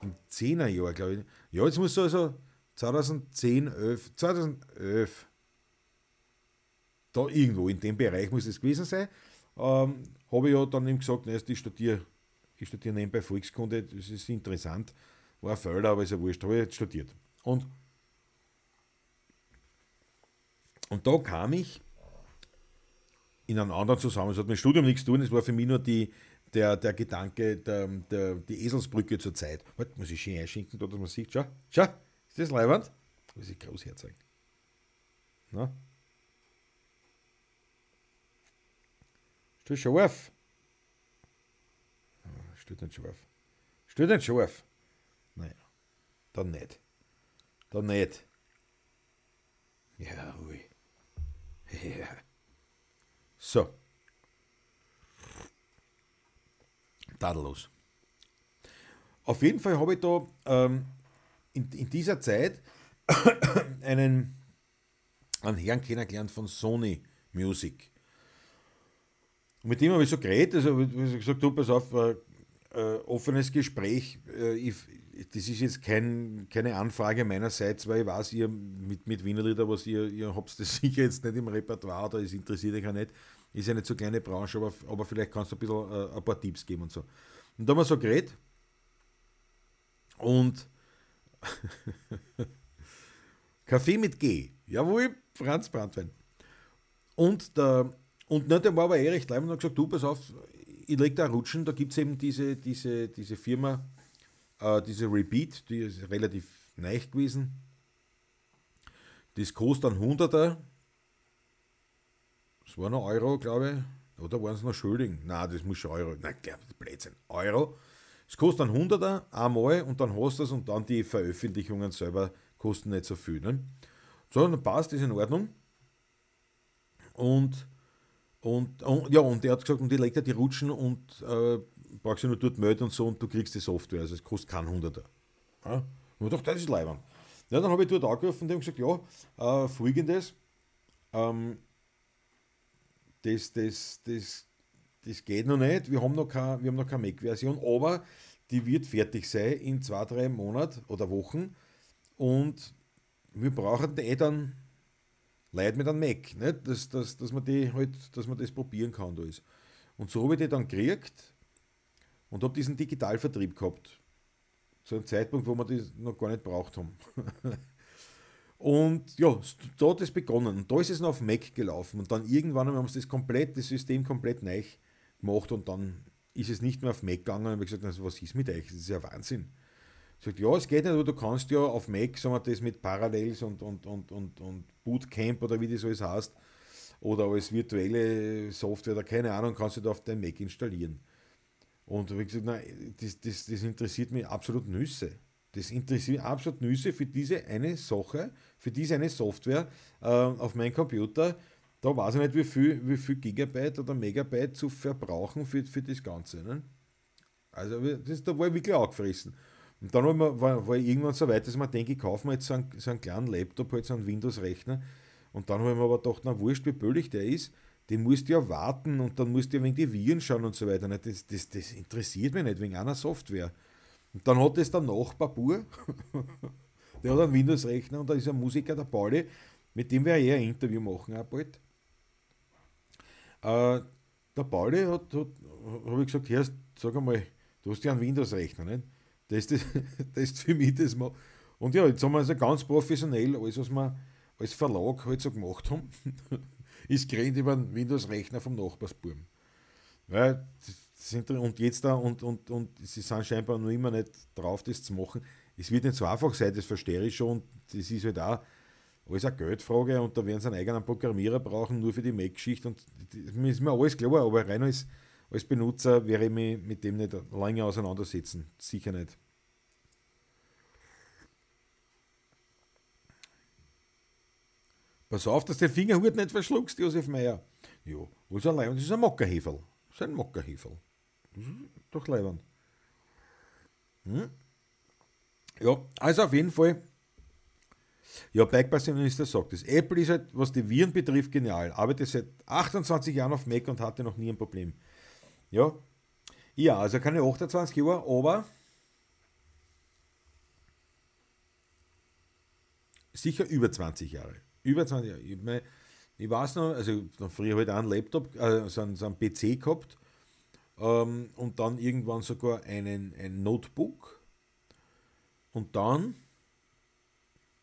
Im 10er Jahr, glaube ich. Ja, jetzt muss so also 2010, 11, 2011. Da irgendwo in dem Bereich muss es gewesen sein ähm, habe ich ja dann ihm gesagt, na, ich studiere ich studiere nebenbei Volkskunde, das ist interessant. War ein Fehler, aber ist ja wurscht, habe ich jetzt studiert. Und, und da kam ich in einem anderen Zusammenhang, es hat mit dem Studium nichts zu tun, es war für mich nur die, der, der Gedanke, der, der, die Eselsbrücke zur Zeit. Warte, muss ich schön einschinken, da, dass man sieht. Schau, schau, ist das leibend? Muss ich groß herzeigen. Na? Ist das scharf? Steht nicht scharf. Steht nicht scharf. Naja, dann nicht. Dann nicht. Ja, ui. Ja. So. Tadellos. Auf jeden Fall habe ich da ähm, in, in dieser Zeit einen, einen Herrn kennengelernt von Sony Music. Und mit dem habe ich so geredet, also ich gesagt, du, pass auf, äh, äh, offenes Gespräch. Äh, ich, das ist jetzt kein, keine Anfrage meinerseits, weil ich weiß, ihr mit, mit Wienerlieder, was ihr, ihr habt das sicher jetzt nicht im Repertoire oder es interessiert euch auch nicht. Ist ja nicht so kleine Branche, aber, aber vielleicht kannst du ein bisschen äh, ein paar Tipps geben und so. Und da haben wir so geredet und Kaffee mit G. Jawohl, Franz Brandwein. Und der und na, der war aber eh recht leid und hat gesagt, du, pass auf, ich leg da rutschen, da gibt es eben diese, diese, diese Firma, äh, diese Repeat, die ist relativ neu gewesen. Das kostet dann 100er. Das war noch Euro, glaube ich. Oder waren es noch Schuldigen? Nein, das muss schon Euro. Nein, glaube ich, Blödsinn. Euro. Es kostet dann 100er einmal und dann hast du es und dann die Veröffentlichungen selber kosten nicht so viel. Ne? So, dann passt, ist in Ordnung. Und und, und, ja, und er hat gesagt, und die legt er die Rutschen und äh, brauchst du nur dort melden und so und du kriegst die Software. Also es kostet kein Hunderter. Ja? Und dachte, das ist leibend. Ja, dann habe ich dort angerufen und die gesagt, ja, äh, folgendes, ähm, das, das, das, das geht noch nicht, wir haben noch keine, keine Mac-Version, aber die wird fertig sein in zwei, drei Monaten oder Wochen und wir brauchen eh dann Leute mit einem Mac, nicht? Dass, dass, dass, man die halt, dass man das probieren kann. Da ist. Und so habe ich die dann gekriegt und habe diesen Digitalvertrieb gehabt. Zu einem Zeitpunkt, wo wir das noch gar nicht braucht haben. und ja, da hat es begonnen. Und da ist es noch auf Mac gelaufen. Und dann irgendwann haben wir das komplett, das System komplett neu gemacht und dann ist es nicht mehr auf Mac gegangen und habe gesagt, was ist mit euch? Das ist ja Wahnsinn. Sagt, ja, es geht nicht, aber du kannst ja auf Mac, sagen wir das mit Parallels und, und, und, und, und Bootcamp oder wie das alles heißt, oder als virtuelle Software oder keine Ahnung, kannst du da auf dein Mac installieren. Und wie gesagt, nein, das, das, das interessiert mich absolut Nüsse. Das interessiert mich absolut Nüsse für diese eine Sache, für diese eine Software äh, auf meinem Computer. Da weiß ich nicht, wie viel, wie viel Gigabyte oder Megabyte zu verbrauchen für, für das Ganze. Ne? Also das, da war ich wirklich angefressen. Und dann war, war, war ich irgendwann so weit, dass man denke, ich kaufe mir jetzt so einen, so einen kleinen Laptop, halt so einen Windows-Rechner. Und dann habe ich mir aber gedacht, na wurscht, wie böllig der ist, den musst du ja warten und dann musst du ja wegen die Viren schauen und so weiter. Das, das, das interessiert mich nicht, wegen einer Software. Und dann hat es der Nachbar Bur, der hat einen Windows-Rechner und da ist ein Musiker, der Pauli, mit dem wir eher ein Interview machen auch bald. Äh, der Pauli hat, hat habe ich gesagt, Herr, sag einmal, du hast ja einen Windows-Rechner, nicht? Das, das, das ist für mich das mal. Und ja, jetzt haben wir also ganz professionell alles, was wir als Verlag halt so gemacht haben, ist gerannt über einen Windows-Rechner vom Nachbarsbuben. Weil, sind, und jetzt da, und, und, und sie sind scheinbar noch immer nicht drauf, das zu machen. Es wird nicht so einfach sein, das verstehe ich schon. Das ist halt auch alles eine Geldfrage und da werden sie einen eigenen Programmierer brauchen, nur für die Mac-Geschichte. Und das ist mir alles klar, aber rein als, als Benutzer wäre ich mich mit dem nicht lange auseinandersetzen. Sicher nicht. Pass auf, dass der Fingerhut nicht verschluckst, Josef Meier. Ja, ist ein Das ist ein Mockerheferl. Das ist ein Mockerheferl. Das ist doch leibend. Hm? Ja, also auf jeden Fall. Ja, Bike-Passionista sagt es. Apple ist halt, was die Viren betrifft, genial. Arbeitet seit 28 Jahren auf Mac und hatte noch nie ein Problem. Ja, ja also keine 28 Jahre, aber sicher über 20 Jahre über 20 Jahre. Ich, mein, ich weiß noch, also früher halt auch einen Laptop, äh, so, einen, so einen PC gehabt ähm, und dann irgendwann sogar einen, ein Notebook. Und dann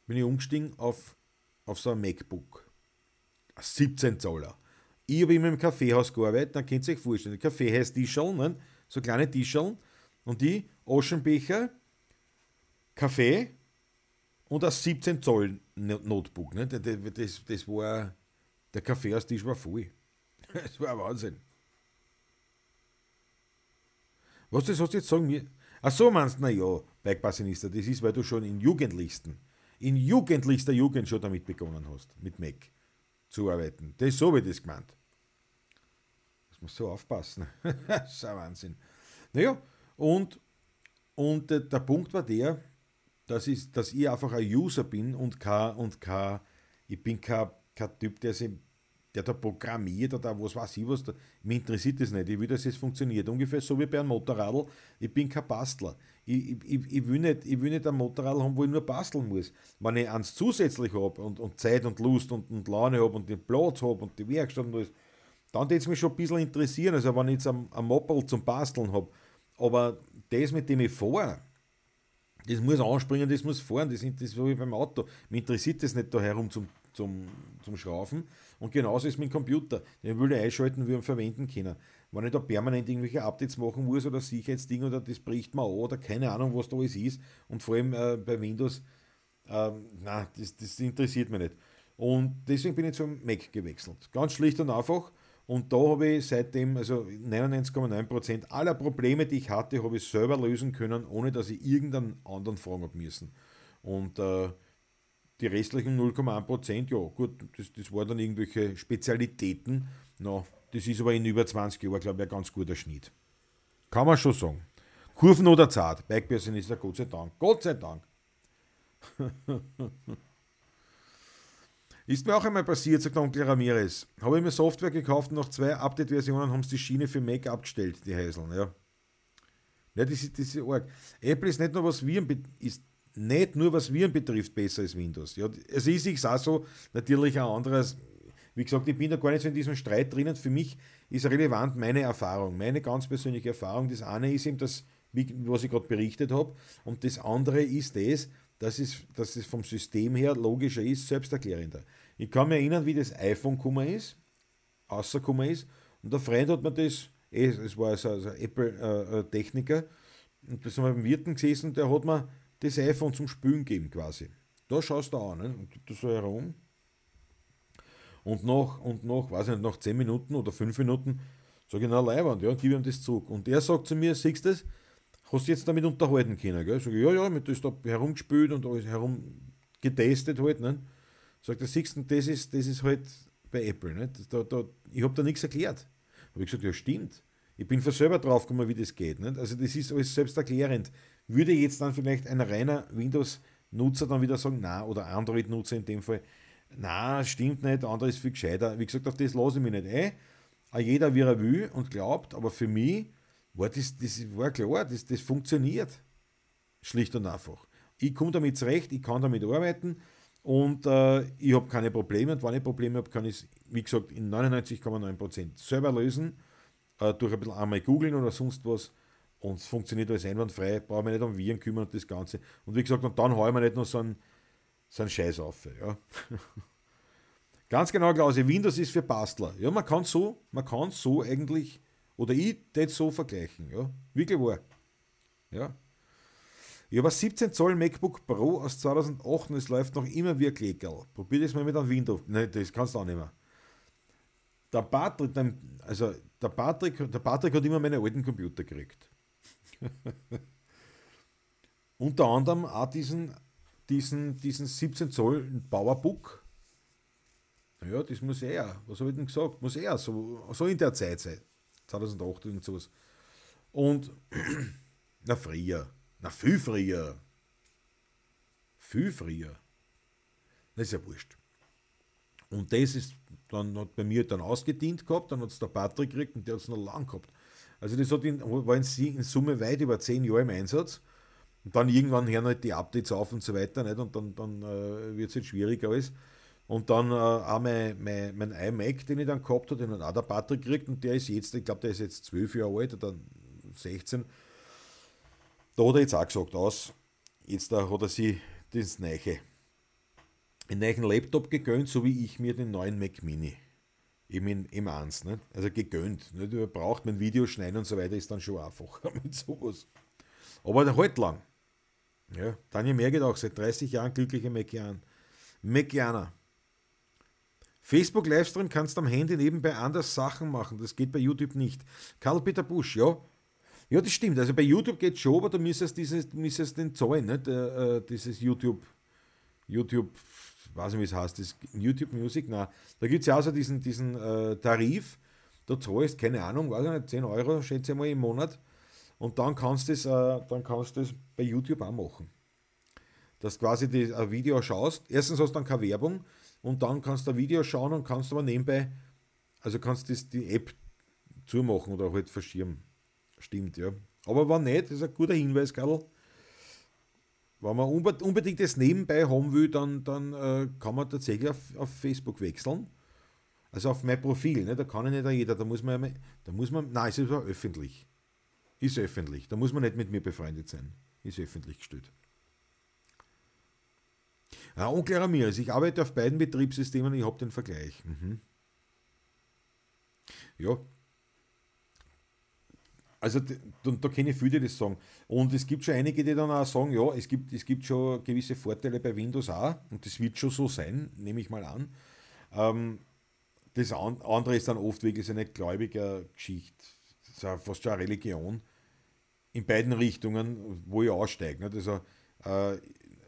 bin ich umgestiegen auf, auf so ein MacBook. 17 Zoller. Ich habe immer im Kaffeehaus gearbeitet, dann könnt ihr euch vorstellen. Kaffee heißt Tischeln, ne? so kleine Tischeln. Und die Aschenbecher, Kaffee und ein 17 Zoll Notebook. Ne? Das, das, das war, der Kaffeehaustisch war voll. Das war Wahnsinn. Was das hast du jetzt sagen mir? Ach so meinst du, naja, Bikepassionista, das ist, weil du schon in Jugendlichsten, in jugendlichster Jugend schon damit begonnen hast, mit Mac zu arbeiten. Das ist so wie das gemeint. Das muss so aufpassen. das ist ein Wahnsinn. Naja, und, und der, der Punkt war der, dass ich, dass ich einfach ein User bin und kein, und kein, ich bin kein, kein Typ, der, sich, der da programmiert oder was weiß ich was. Da, mich interessiert das nicht. Ich will, dass es funktioniert. Ungefähr so wie bei einem Motorradl. Ich bin kein Bastler. Ich, ich, ich, will nicht, ich will nicht ein Motorradl haben, wo ich nur basteln muss. Wenn ich eins zusätzlich habe und, und Zeit und Lust und, und Laune habe und den Platz habe und die Werkstatt und alles, dann würde es mich schon ein bisschen interessieren. Also wenn ich jetzt ein, ein Mopel zum Basteln habe. Aber das, mit dem ich fahre, das muss anspringen, das muss fahren, das ist so wie beim Auto. Mir interessiert das nicht da herum zum, zum, zum Schrauben. Und genauso ist mit dem Computer. Den will ich einschalten, wie wir ihn verwenden können. Wenn ich da permanent irgendwelche Updates machen muss oder Sicherheitsding oder das bricht mal an oder keine Ahnung, was da alles ist. Und vor allem äh, bei Windows, äh, nein, das, das interessiert mich nicht. Und deswegen bin ich zum Mac gewechselt. Ganz schlicht und einfach. Und da habe ich seitdem, also 99,9% aller Probleme, die ich hatte, habe ich selber lösen können, ohne dass ich irgendeinen anderen fragen habe müssen. Und äh, die restlichen 0,1%, ja gut, das, das waren dann irgendwelche Spezialitäten. No, das ist aber in über 20 Jahren, glaube ich, ein ganz guter Schnitt. Kann man schon sagen. Kurven oder zart, Bikeperson ist ja Gott sei Dank. Gott sei Dank. Ist mir auch einmal passiert, sagt Onkel Ramirez. Habe ich mir Software gekauft und nach zwei Update-Versionen haben sie die Schiene für Mac abgestellt, die Häuseln. Ja. Ja, das ist, das ist arg. Apple ist nicht nur was Viren, ist nicht nur was Viren betrifft besser als Windows. Ja, es ist sich auch so, natürlich ein anderes. Wie gesagt, ich bin da gar nicht so in diesem Streit drinnen. Für mich ist relevant meine Erfahrung, meine ganz persönliche Erfahrung. Das eine ist eben das, was ich gerade berichtet habe, und das andere ist das, dass es, dass es vom System her logischer ist, selbsterklärender. Ich kann mich erinnern, wie das iPhone gekommen ist, rausgekommen ist, und der Freund hat mir das, eh, es war also ein Apple-Techniker, äh, und da sind wir beim Wirten gesessen, der hat mir das iPhone zum Spülen gegeben quasi. Da schaust du an, ne? und das so herum. Und noch, und noch, weiß ich nicht, nach 10 Minuten oder 5 Minuten sage ich, na Leihwand, ja, gib ihm das zurück. Und er sagt zu mir, siehst du das, hast du jetzt damit unterhalten können, gell? Sag ich, ja, ja, mit das da herumgespielt und alles herumgetestet halt, ne? Sagt er, siehst du, das ist, das ist halt bei Apple, ne? Da, da, ich habe da nichts erklärt. Habe ich gesagt, ja, stimmt. Ich bin von selber drauf gekommen, wie das geht. Nicht? Also das ist alles selbsterklärend. Würde jetzt dann vielleicht ein reiner Windows-Nutzer dann wieder sagen, na, oder Android-Nutzer in dem Fall, na, stimmt nicht, der andere ist viel gescheiter. Wie gesagt, auf das lasse ich mich nicht ein. Jeder, wie er will und glaubt, aber für mich war das, das war klar, das, das funktioniert. Schlicht und einfach. ich komme damit zurecht, ich kann damit arbeiten und äh, ich habe keine Probleme. Und wenn ich Probleme habe, kann ich es, wie gesagt, in 99,9% selber lösen, äh, durch ein bisschen einmal googeln oder sonst was. Und es funktioniert alles einwandfrei, brauche mich nicht um Viren kümmern und das Ganze. Und wie gesagt, und dann haue ich mir nicht noch so einen, so einen Scheiß auf. Ja. Ganz genau, Klausi, Windows ist für Bastler. Ja, man kann so, man kann so eigentlich, oder ich das so vergleichen. Ja, wirklich wahr. Ja. Ich habe ein 17 Zoll MacBook Pro aus 2008 und es läuft noch immer wie ein. Probier das mal mit einem Windows. Nein, das kannst du auch nicht mehr. Der Patrick, also der Patrick, der Patrick hat immer meine alten Computer gekriegt. Unter anderem auch diesen, diesen, diesen 17 Zoll Powerbook. Ja, das muss er. Was habe ich denn gesagt? Muss er so, so in der Zeit sein. 2008 und sowas. Und, na, früher. Na, viel früher. Viel früher. Das ist ja wurscht. Und das ist dann hat bei mir dann ausgedient gehabt, dann hat es der Patrick gekriegt und der hat es noch lang gehabt. Also das hat in, war in, in, Summe weit über zehn Jahre im Einsatz. Und dann irgendwann hören halt die Updates auf und so weiter, nicht? Und dann, dann äh, wird es halt schwieriger alles. Und dann äh, auch mein, mein, mein iMac, den ich dann gehabt habe, den hat auch der Patrick gekriegt und der ist jetzt, ich glaube, der ist jetzt zwölf Jahre alt oder 16. Da hat er jetzt auch gesagt, aus, jetzt da hat er sich das Neiche, einen neuen Laptop gegönnt, so wie ich mir den neuen Mac Mini. Eben in M1, ne? also gegönnt. Nicht? Man braucht mein Video schneiden und so weiter, ist dann schon einfacher mit sowas. Aber halt lang. Ja, Daniel Merget auch seit 30 Jahren glücklicher Macian. Macianer. Facebook Livestream kannst du am Handy nebenbei anders Sachen machen. Das geht bei YouTube nicht. Karl-Peter Busch, ja, ja, das stimmt. Also bei YouTube geht es schon, aber du müsstest, dieses, müsstest den zahlen, nicht? Äh, äh, dieses YouTube, YouTube, weiß nicht, wie es heißt, das YouTube Music, nein. Da gibt es ja auch so diesen, diesen äh, Tarif, da zahlst, keine Ahnung, weiß ich nicht, 10 Euro, schätze ich mal, im Monat. Und dann kannst du das, äh, bei YouTube auch machen. Dass quasi das, ein Video schaust. Erstens hast du dann keine Werbung und dann kannst du ein Video schauen und kannst aber nebenbei, also kannst du die App zumachen oder halt verschirmen. Stimmt, ja. Aber war nicht, das ist ein guter Hinweis, Karl. Wenn man unbedingt das nebenbei haben will, dann, dann äh, kann man tatsächlich auf, auf Facebook wechseln. Also auf mein Profil, ne? da kann ja nicht jeder, da muss man, da muss man, nein, es ist öffentlich. Ist öffentlich, da muss man nicht mit mir befreundet sein. Ist öffentlich gestellt. Unklar mir, also ich arbeite auf beiden Betriebssystemen, ich habe den Vergleich. Mhm. Ja, also da, da kenne ich viele, die das sagen. Und es gibt schon einige, die dann auch sagen, ja, es gibt, es gibt schon gewisse Vorteile bei Windows auch und das wird schon so sein, nehme ich mal an. Ähm, das andere ist dann oft wirklich eine gläubige Geschichte, das ist ja fast schon eine Religion, in beiden Richtungen, wo ich aussteige. Also, äh,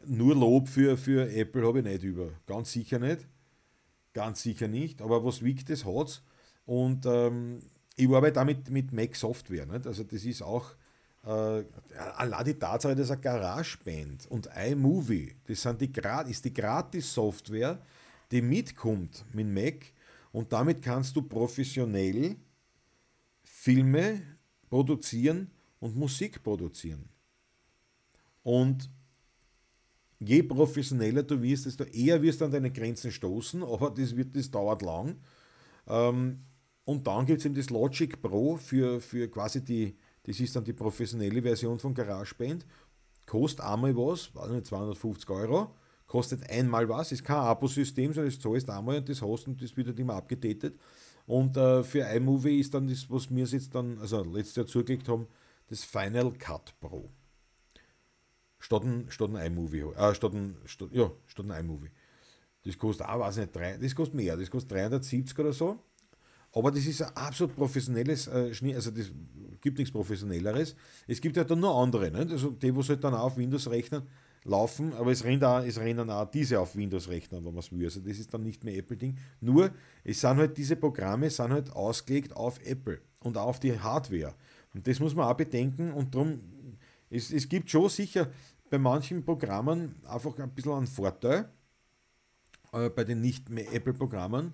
nur Lob für, für Apple habe ich nicht über, ganz sicher nicht, ganz sicher nicht, aber was wiegt, das hat Und ähm, ich arbeite damit mit Mac Software. Nicht? Also das ist auch äh, allein die Tatsache, dass eine GarageBand und iMovie, das sind die, ist die Gratis-Software, die mitkommt mit Mac und damit kannst du professionell Filme produzieren und Musik produzieren. Und je professioneller du wirst, desto eher wirst du an deine Grenzen stoßen, aber das, wird, das dauert lang. Ähm, und dann gibt es eben das Logic Pro für, für quasi die, das ist dann die professionelle Version von GarageBand. Kostet einmal was, weiß nicht, 250 Euro. Kostet einmal was, ist kein Abo-System, sondern das zahlst einmal und das hast und das wird halt immer abgedatet. Und äh, für iMovie ist dann das, was wir jetzt dann, also letztes Jahr zugelegt haben, das Final Cut Pro. Statt ein, statt ein iMovie, äh, statt ein, statt, ja, statt ein iMovie. Das kostet auch, weiß nicht, drei, das kostet mehr, das kostet 370 oder so. Aber das ist ein absolut professionelles äh, Schnitt, also das gibt nichts Professionelleres. Es gibt ja dann nur andere, ne? also die, die halt dann auch auf Windows rechnen, laufen, aber es rennen, auch, es rennen auch diese auf Windows rechnen, wenn man es will. Also das ist dann nicht mehr Apple-Ding. Nur, es sind halt diese Programme sind halt ausgelegt auf Apple und auf die Hardware. Und das muss man auch bedenken und darum, es, es gibt schon sicher bei manchen Programmen einfach ein bisschen einen Vorteil, äh, bei den nicht Apple-Programmen,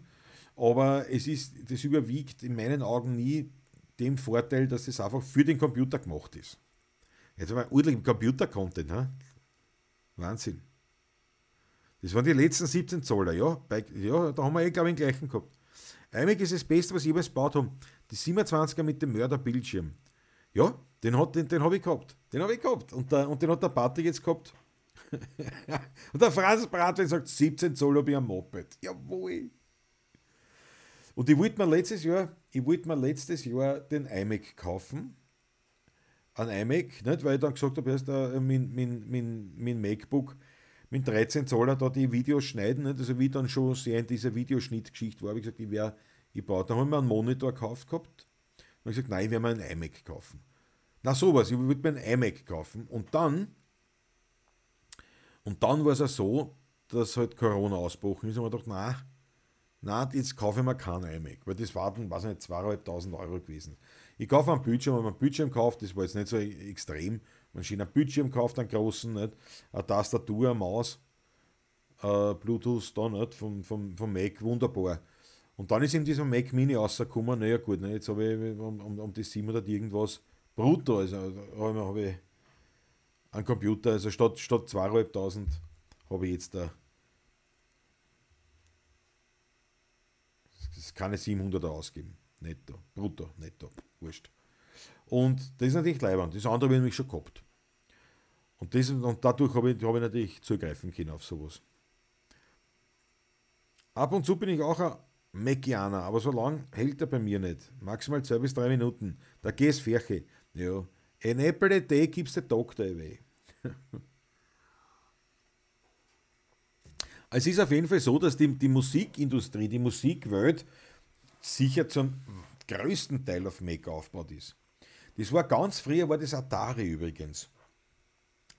aber es ist, das überwiegt in meinen Augen nie dem Vorteil, dass es einfach für den Computer gemacht ist. Jetzt haben wir ordentlich Computer-Content? Wahnsinn. Das waren die letzten 17 Zoller, ja. Bei, ja, da haben wir eh, glaube ich, den gleichen gehabt. iMac ist das Beste, was ich jemals gebaut habe. Die 27er mit dem Mörderbildschirm. Ja, den, den, den habe ich gehabt. Den habe ich gehabt. Und, der, und den hat der Patrick jetzt gehabt. und der Franz Bratwein sagt, 17 Zoll habe ich am Moped. Jawohl. Und ich wollte mir letztes Jahr, ich wollte mir letztes Jahr den iMac kaufen. Ein iMac, nicht? weil ich dann gesagt habe, erst äh, mein, mein, mein, mein MacBook mit 13 Zoller da die Videos schneiden. Nicht? Also wie dann schon sehr in dieser Videoschnittgeschichte war, habe ich gesagt, ich wäre, ich baue. Dann habe ich mir einen Monitor gekauft gehabt. Und ich gesagt, nein, ich werde mir einen iMac kaufen. Na sowas, ich würde mir einen iMac kaufen. Und dann, und dann war es ja so, dass halt Corona ausbrochen ist und ich gedacht, nein, jetzt kaufe ich mir keinen iMac, weil das war dann, weiß ich nicht, 2.500 Euro gewesen. Ich kaufe einen Bildschirm, wenn man einen Bildschirm kauft, das war jetzt nicht so extrem. Man schön einen Bildschirm kauft, einen großen, nicht? eine Tastatur, eine Maus, äh, Bluetooth da nicht, vom, vom, vom Mac, wunderbar. Und dann ist in diesem Mac Mini rausgekommen, naja gut, ne, jetzt habe ich um, um, um die 700 irgendwas brutto, also habe hab ich einen Computer, also statt, statt 2.500 habe ich jetzt da das keine 700 ausgeben. Netto, brutto, netto, wurscht. Und das ist natürlich leibend. Das andere habe ich nämlich schon gehabt. Und, das, und dadurch habe ich, habe ich natürlich zugreifen können auf sowas. Ab und zu bin ich auch ein Macianer, aber so lang hält er bei mir nicht. Maximal zwei bis drei Minuten. Da geht's Färche. Ja. An apple a day keeps the doctor away. es ist auf jeden Fall so, dass die, die Musikindustrie, die Musikwelt sicher zum größten Teil auf Mac aufgebaut ist. Das war ganz früher, war das Atari übrigens.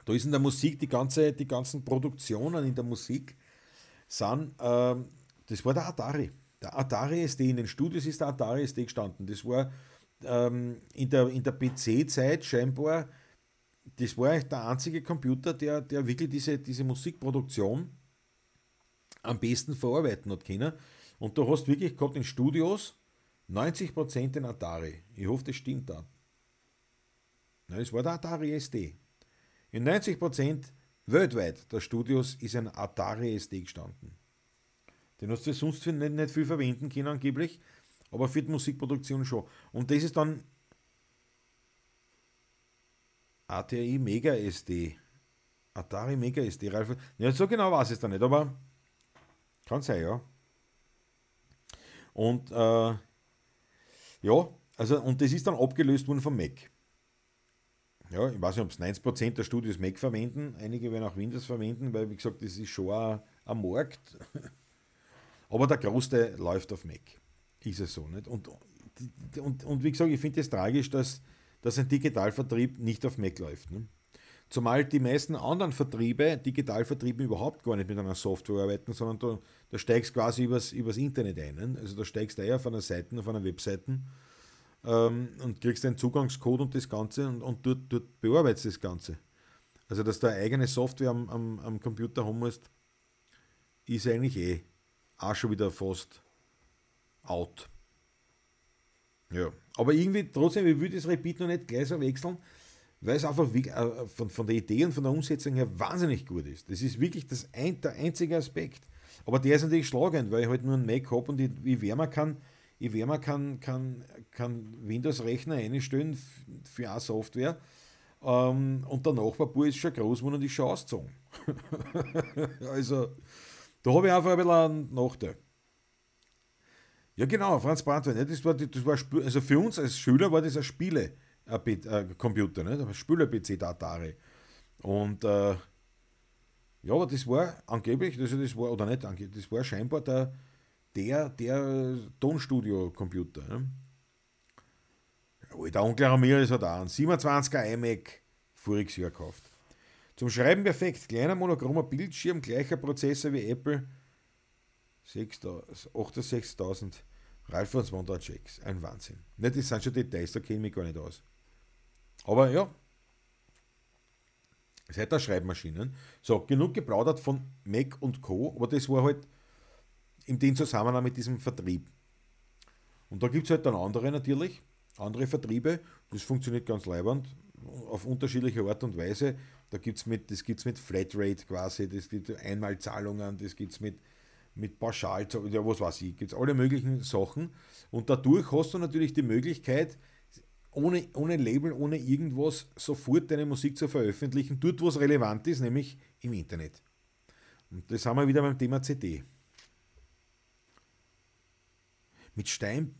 Da ist in der Musik die, ganze, die ganzen Produktionen in der Musik sind, äh, das war der Atari. Der Atari SD, in den Studios ist der Atari SD gestanden. Das war ähm, in der, in der PC-Zeit scheinbar, das war der einzige Computer, der, der wirklich diese, diese Musikproduktion am besten verarbeiten hat können. Und du hast wirklich gehabt in Studios 90% den Atari. Ich hoffe, das stimmt da. Es war der Atari SD. In 90% weltweit der Studios ist ein Atari SD gestanden. Den hast du sonst nicht, nicht viel verwenden können angeblich, aber für die Musikproduktion schon. Und das ist dann ATI Mega SD. Atari Mega SD, Ralf. Ja, so genau weiß ich es da nicht, aber kann sein, ja. Und äh, ja, also, und das ist dann abgelöst worden vom Mac. Ja, ich weiß nicht, ob es 90% der Studios Mac verwenden, einige werden auch Windows verwenden, weil, wie gesagt, das ist schon ein, ein Markt. Aber der Großteil läuft auf Mac. Ist es so, nicht? Und, und, und wie gesagt, ich finde es das tragisch, dass, dass ein Digitalvertrieb nicht auf Mac läuft. Ne? Zumal die meisten anderen Vertriebe, Digitalvertriebe, überhaupt gar nicht mit einer Software arbeiten, sondern da, da steigst quasi übers, übers Internet ein. Ne? Also da steigst du eher auf einer Seite, auf einer Webseite ähm, und kriegst einen Zugangscode und das Ganze und, und dort, dort bearbeitest das Ganze. Also dass du eine eigene Software am, am, am Computer haben musst, ist eigentlich eh auch schon wieder fast out. Ja, aber irgendwie trotzdem, ich würde das Repeat noch nicht gleich so wechseln, weil es einfach äh, von, von der Idee und von der Umsetzung her wahnsinnig gut ist. Das ist wirklich das ein, der einzige Aspekt. Aber der ist natürlich schlagend, weil ich halt nur ein Mac habe und ich, ich wärmer kann, ich wärmer kann, kann, kann Windows-Rechner einstellen für eine Software ähm, und der Nachbarbur ist schon groß und ist schon ausgezogen. also, da habe ich einfach ein bisschen einen Nachteil. Ja, genau, Franz Brandwein, das war, das war, also für uns als Schüler war das ein Spiele. Äh, Computer, nicht? Spieler-PC der Atari. Und äh, ja, aber das war angeblich, das, das war, oder nicht angeblich, das war scheinbar der, der, der Tonstudio-Computer. Ne? Der Onkel Ramirez hat auch einen 27er iMac voriges Jahr gekauft. Zum Schreiben perfekt, kleiner monochromer Bildschirm, gleicher Prozessor wie Apple, 68.000 Ralph und Wonder Checks. Ein Wahnsinn. Nicht, das sind schon Details, da kenne ich mich gar nicht aus. Aber ja, seid der Schreibmaschinen. So, genug geplaudert von Mac und Co., aber das war halt in dem Zusammenhang mit diesem Vertrieb. Und da gibt es halt dann andere natürlich, andere Vertriebe, das funktioniert ganz leibend. auf unterschiedliche Art und Weise. Da gibt's mit, das gibt es mit Flatrate quasi, das gibt Einmalzahlungen, das gibt es mit, mit Pauschal, ja, was weiß ich, gibt es alle möglichen Sachen. Und dadurch hast du natürlich die Möglichkeit, ohne, ohne Label, ohne irgendwas, sofort deine Musik zu veröffentlichen, dort wo es relevant ist, nämlich im Internet. Und das haben wir wieder beim Thema CD. Mit Stein,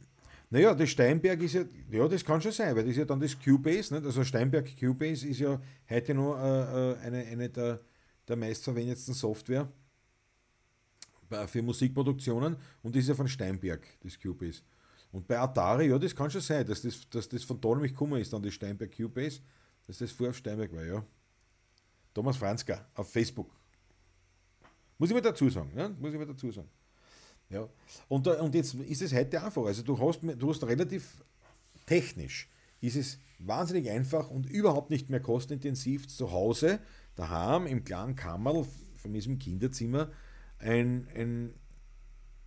naja, das Steinberg ist ja, ja, das kann schon sein, weil das ist ja dann das Cubase, nicht? also Steinberg Cubase ist ja heute noch äh, äh eine, eine der, der meistverwendetsten Software für Musikproduktionen und ist ja von Steinberg, das Cubase. Und bei Atari, ja, das kann schon sein, dass das, dass das von da nämlich gekommen ist, dann das Steinberg Cubase, dass das vorher auf Steinberg war, ja. Thomas Franzka auf Facebook. Muss ich mal dazu sagen, ja? muss ich mal dazu sagen. Ja. Und, äh, und jetzt ist es heute einfach. Also du hast, du hast relativ technisch, ist es wahnsinnig einfach und überhaupt nicht mehr kostenintensiv zu Hause, daheim im kleinen Kammerl von diesem Kinderzimmer ein, ein,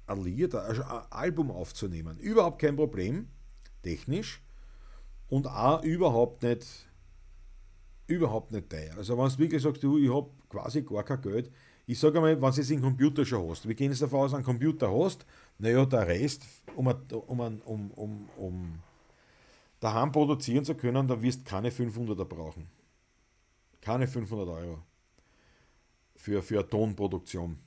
ein Lied, ein Album aufzunehmen. Überhaupt kein Problem, technisch und auch überhaupt nicht überhaupt nicht teuer. Also wenn du wirklich sagst, du, ich habe quasi gar kein Geld, ich sage einmal, wenn du jetzt einen Computer schon hast, wir gehen jetzt davon aus, einen Computer hast, naja, der Rest, um, um, um, um, um daheim produzieren zu können, dann wirst du keine 500er brauchen. Keine 500 Euro für, für eine Tonproduktion.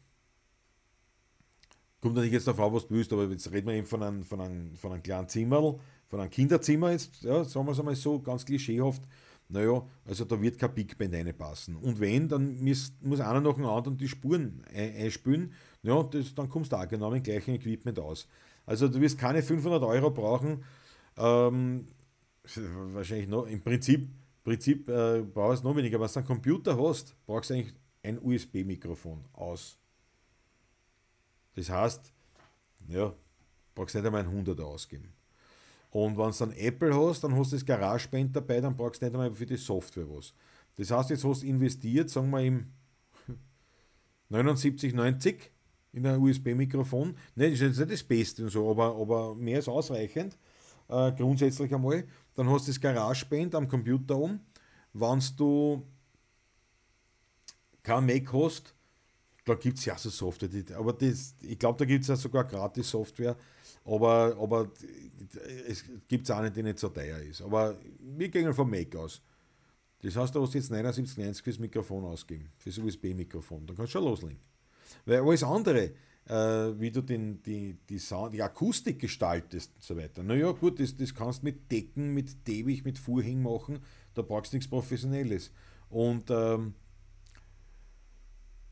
Kommt natürlich jetzt darauf an, was du willst, aber jetzt reden wir eben von einem, von einem, von einem kleinen Zimmer, von einem Kinderzimmer jetzt, ja, sagen wir es einmal so, ganz klischeehaft, naja, also da wird kein Big Band reinpassen. Und wenn, dann muss, muss einer nach dem anderen die Spuren einspülen. Ja, das, dann kommst du auch genau mit dem gleichen Equipment aus. Also du wirst keine 500 Euro brauchen. Ähm, wahrscheinlich noch, im Prinzip, Prinzip äh, brauchst du noch weniger. Wenn du einen Computer hast, brauchst du eigentlich ein USB-Mikrofon aus. Das heißt, ja, brauchst nicht einmal ein 100er ausgeben. Und wenn du dann Apple hast, dann hast du das GarageBand dabei, dann brauchst du nicht einmal für die Software was. Das heißt, jetzt hast du investiert, sagen wir im 7990 in ein USB-Mikrofon. Ne, das ist jetzt nicht das Beste und so, aber, aber mehr als ausreichend. Äh, grundsätzlich einmal. Dann hast du das GarageBand am Computer um. Wenn du kein Mac hast, da gibt es ja so Software, die, aber das, ich glaube, da gibt es ja sogar gratis Software, aber, aber es gibt auch nicht, die nicht so teuer ist. Aber wir gehen vom Mac aus. Das heißt, du hast jetzt 79,90 fürs Mikrofon ausgeben, fürs USB-Mikrofon. Dann kannst du schon loslegen. Weil alles andere, äh, wie du den, die, die, Sound, die Akustik gestaltest und so weiter, naja, gut, das, das kannst du mit Decken, mit Debig, mit Vorhängen machen. Da brauchst du nichts Professionelles. Und, ähm,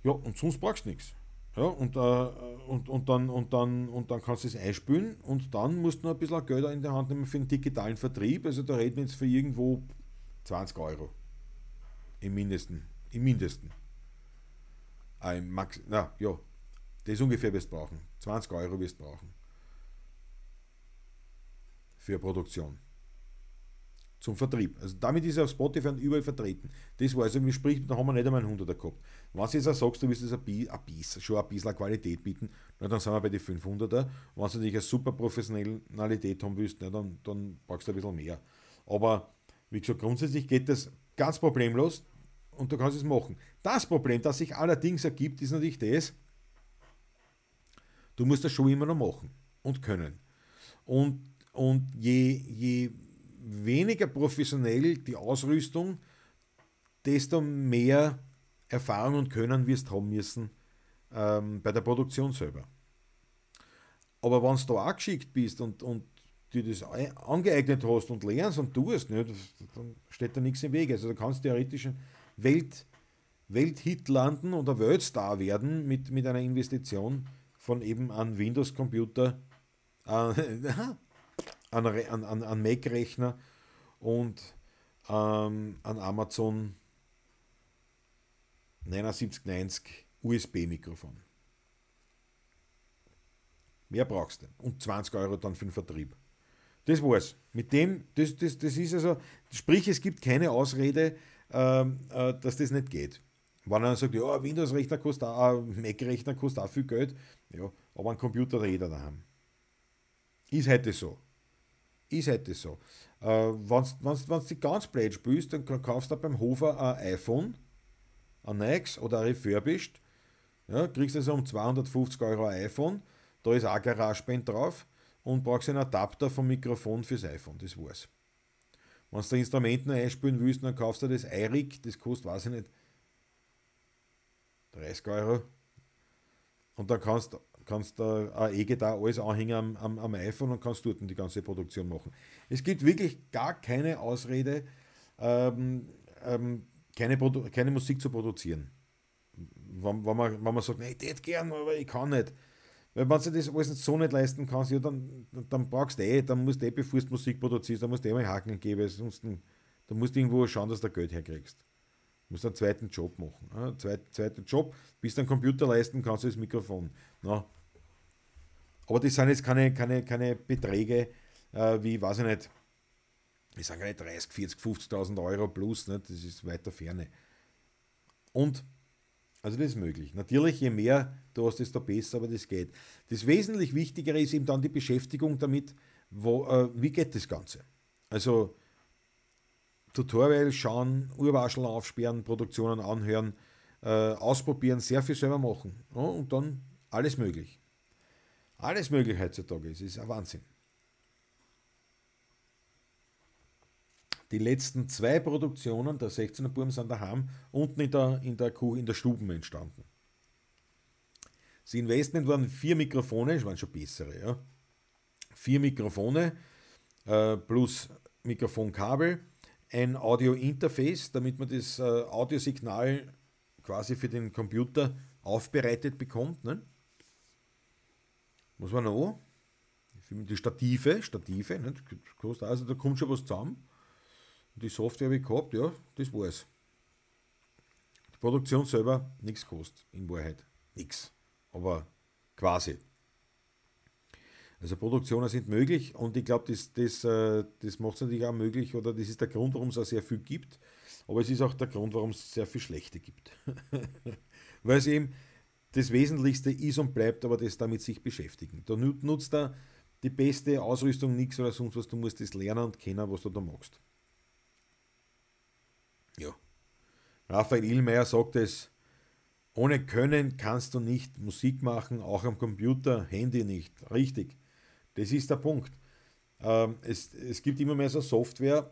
ja, und sonst brauchst du nichts. Ja, und, äh, und, und, dann, und, dann, und dann kannst du es einspülen und dann musst du noch ein bisschen Geld in der Hand nehmen für den digitalen Vertrieb. Also da reden wir jetzt für irgendwo 20 Euro. Im Mindesten. Im Mindesten. Äh, Max, na ja, das ungefähr wirst du brauchen. 20 Euro wirst du brauchen. Für Produktion zum Vertrieb. Also damit ist er auf Spotify und überall vertreten. Das war also, wie spricht, da haben wir nicht einmal einen 100er gehabt. Wenn du jetzt auch sagst, du willst das ein bisschen, schon ein bisschen Qualität bieten, na, dann sind wir bei den 500er. Wenn du natürlich eine super Professionalität haben willst, na, dann, dann brauchst du ein bisschen mehr. Aber wie gesagt, grundsätzlich geht das ganz problemlos und du kannst es machen. Das Problem, das sich allerdings ergibt, ist natürlich das, du musst das schon immer noch machen und können. Und, und je, je weniger professionell die Ausrüstung, desto mehr Erfahrung und Können wirst haben müssen ähm, bei der Produktion selber. Aber wenn du da auch geschickt bist und, und dir das angeeignet hast und lernst und tust, ne, dann steht da nichts im Weg. Also du kannst theoretisch ein Welt, Welthit landen oder Weltstar werden mit, mit einer Investition von eben einem Windows-Computer, äh, an, an, an Mac-Rechner und ähm, an Amazon 7990 USB-Mikrofon. Mehr brauchst du. Und 20 Euro dann für den Vertrieb. Das war's. Mit dem, das, das, das ist also, sprich, es gibt keine Ausrede, ähm, äh, dass das nicht geht. Wenn einer sagt, ja, Windows-Rechner kostet auch, Mac-Rechner kostet auch viel Geld, ja, aber ein Computer hat jeder daheim. Ist heute so ist halt das so. Äh, Wenn du die ganz blöd spielst, dann kaufst du beim Hofer ein iPhone, ein Nikes oder ein Refurbished, ja, kriegst du so um 250 Euro ein iPhone, da ist auch GarageBand drauf und brauchst einen Adapter vom Mikrofon fürs iPhone, das war's. Wenn du Instrumenten einspielen willst, dann kaufst du das iRig, das kostet, weiß ich nicht, 30 Euro. Und dann kannst du kannst da ein E-Gitarre alles anhängen am, am, am, iPhone und kannst dort die ganze Produktion machen. Es gibt wirklich gar keine Ausrede, ähm, ähm, keine, keine Musik zu produzieren. Wenn, wenn, man, wenn man sagt, nee, ich hätte gern, aber ich kann nicht. Weil wenn du das alles so nicht leisten kannst, ja, dann, dann brauchst du eh, dann musst du eh, bevor du Musik produzierst, dann musst du eh mal Haken geben, sonst dann musst du irgendwo schauen, dass du Geld herkriegst. Du musst einen zweiten Job machen. Einen zweiten, Job, bis du einen Computer leisten kannst, das Mikrofon. Na, aber das sind jetzt keine, keine, keine Beträge äh, wie, weiß ich nicht, ich sage nicht 30, 40, 50.000 Euro plus, ne? das ist weiter Ferne. Und, also das ist möglich. Natürlich, je mehr du hast, desto besser, aber das geht. Das wesentlich Wichtigere ist eben dann die Beschäftigung damit, wo, äh, wie geht das Ganze. Also Tutorial schauen, Urwaschel aufsperren, Produktionen anhören, äh, ausprobieren, sehr viel selber machen. Ja, und dann alles möglich. Alles möglich heutzutage. Es ist ein Wahnsinn. Die letzten zwei Produktionen der 16er Burm sind daheim unten in der, in der Kuh, in der Stuben entstanden. Das Investment waren vier Mikrofone, es waren schon bessere, ja. Vier Mikrofone äh, plus Mikrofonkabel, ein Audio-Interface, damit man das äh, Audiosignal quasi für den Computer aufbereitet bekommt. Ne? Was war noch? Die Stative, Stative, nicht? also da kommt schon was zusammen. Die Software habe ich gehabt, ja, das war's. Die Produktion selber nichts kostet, in Wahrheit. Nichts. Aber quasi. Also Produktionen sind möglich und ich glaube, das, das, äh, das macht es natürlich auch möglich oder das ist der Grund, warum es auch sehr viel gibt. Aber es ist auch der Grund, warum es sehr viel Schlechte gibt. Weil es eben das Wesentlichste ist und bleibt aber das damit sich beschäftigen. Da nutzt da die beste Ausrüstung nichts oder sonst was, du musst das lernen und kennen, was du da machst. Ja. Raphael Illmeier sagt es, ohne Können kannst du nicht Musik machen, auch am Computer, Handy nicht. Richtig. Das ist der Punkt. Ähm, es, es gibt immer mehr so Software,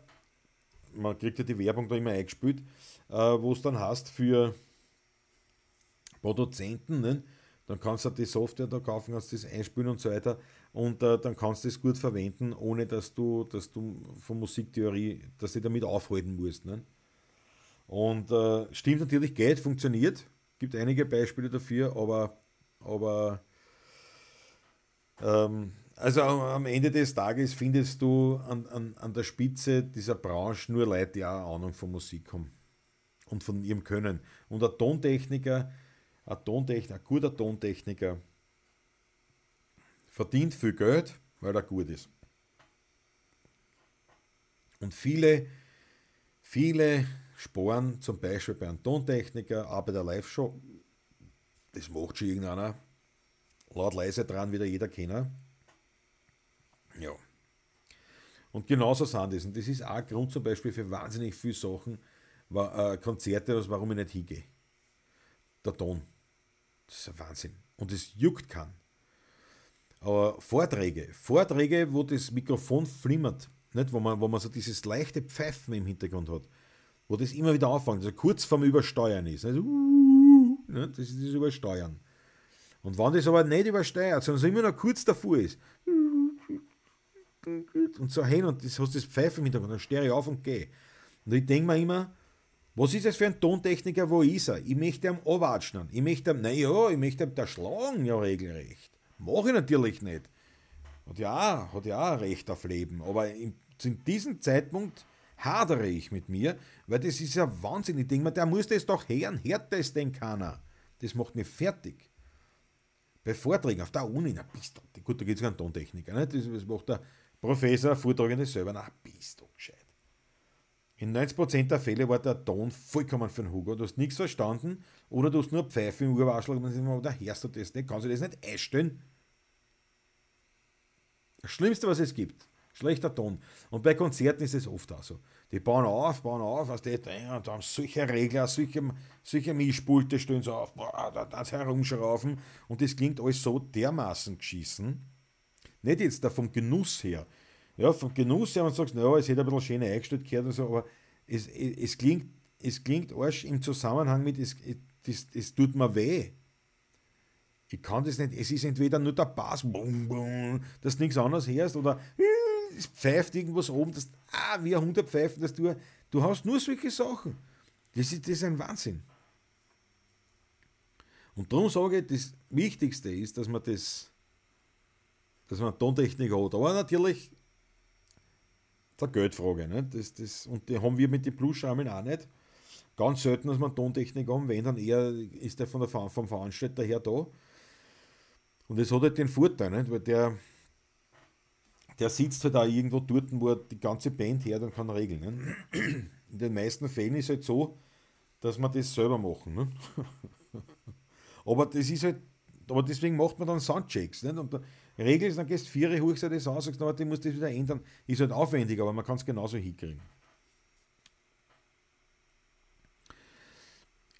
man kriegt ja die Werbung da immer eingespielt, äh, wo es dann hast für Produzenten, ne? dann kannst du die Software da kaufen, kannst das einspielen und so weiter und äh, dann kannst du es gut verwenden, ohne dass du, dass du von Musiktheorie, dass du damit aufhalten musst. Ne? Und äh, stimmt natürlich, geht, funktioniert, gibt einige Beispiele dafür, aber, aber ähm, also am Ende des Tages findest du an, an, an der Spitze dieser Branche nur Leute, die auch Ahnung von Musik haben und von ihrem Können. Und ein Tontechniker, ein, Tontechniker, ein guter Tontechniker verdient viel Geld, weil er gut ist. Und viele, viele sparen zum Beispiel bei einem Tontechniker, auch bei der Live-Show, das macht schon irgendeiner, laut leise dran, wieder jeder kennen. Ja. Und genauso sind das. Und das ist auch ein Grund zum Beispiel für wahnsinnig viele Sachen, äh, Konzerte, warum ich nicht hingehe. Der Ton. Das ist ein Wahnsinn. Und es juckt kann. Aber Vorträge, Vorträge, wo das Mikrofon flimmert, nicht? Wo, man, wo man so dieses leichte Pfeifen im Hintergrund hat, wo das immer wieder auffängt, also kurz vorm Übersteuern ist. Also, ne? Das ist das Übersteuern. Und wenn das aber nicht übersteuert, sondern so immer noch kurz davor ist, und so hin und das hast das Pfeifen im Hintergrund, dann stehe ich auf und gehe. Und ich denke mir immer, was ist das für ein Tontechniker, wo ist er? Ich möchte ihm anwatschen. Ich möchte ihm, naja, ich möchte ihm da schlagen, ja regelrecht. Mache ich natürlich nicht. Hat ja, hat ja Recht auf Leben. Aber in, in diesem Zeitpunkt hadere ich mit mir, weil das ist ja Wahnsinn. Ich denke mir, der muss das doch hören. Hört das denn keiner? Das macht mich fertig. Bei Vorträgen auf der Uni, na bist du, gut, da geht es um Tontechniker, ne? das, das macht der Professor, Vortragende selber, na bist du gescheit. In 90% der Fälle war der Ton vollkommen für den Hugo. Du hast nichts verstanden oder du hast nur Pfeife im Urwaschel und da hörst du das nicht, kannst du das nicht einstellen. Das Schlimmste, was es gibt, Schlechter Ton. Und bei Konzerten ist es oft auch so. Die bauen auf, bauen auf, was die und haben solche Regler, solche, solche Mischpulte stehen so auf, boah, da, das herumschrauben und das klingt alles so dermaßen geschissen. Nicht jetzt da vom Genuss her. Ja, vom Genuss her, man sagt, naja, es hätte ein bisschen schön eingestellt gehört und so, aber es, es, es klingt, es klingt arsch im Zusammenhang mit, es, es, es tut mir weh. Ich kann das nicht, es ist entweder nur der Bass, bum, bum, dass du nichts anderes hörst, oder es pfeift irgendwas oben, das, ah, wie ein Hund pfeifen, dass du, du hast nur solche Sachen. Das ist, das ist ein Wahnsinn. Und darum sage ich, das Wichtigste ist, dass man das, dass man Tontechnik hat. Aber natürlich, der Geldfrage. Ne? Das, das, und die haben wir mit den Plusschrauben auch nicht. Ganz selten, dass man Tontechnik haben, wenn dann eher ist der von der, vom Veranstalter her da. Und das hat halt den Vorteil, nicht? weil der, der sitzt halt auch irgendwo dort, wo er die ganze Band her und kann regeln. Ne? In den meisten Fällen ist es halt so, dass man das selber machen. Ne? aber das ist halt, aber deswegen macht man dann Soundchecks. Nicht? Und dann regelst, dann gehst du vier hoch, das aus, sagst, du musst das wieder ändern. Ist halt aufwendig, aber man kann es genauso hinkriegen.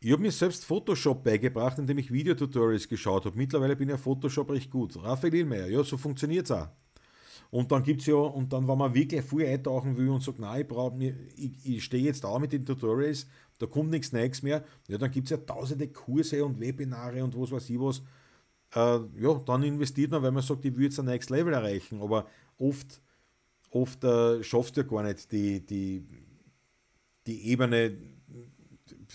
Ich habe mir selbst Photoshop beigebracht, indem ich Videotutorials geschaut habe. Mittlerweile bin ich ja Photoshop recht gut. Raphael Ilmeier, ja, so funktioniert es auch. Und dann gibt es ja, und dann, wenn man wirklich viel eintauchen will und sagt, nein, ich, brauch, ich, ich stehe jetzt auch mit den Tutorials, da kommt nichts Neues mehr, ja, dann gibt es ja tausende Kurse und Webinare und was weiß ich was. Äh, ja, dann investiert man, weil man sagt, ich will jetzt ein Next Level erreichen, aber oft, oft äh, schaffst du ja gar nicht die, die, die Ebene,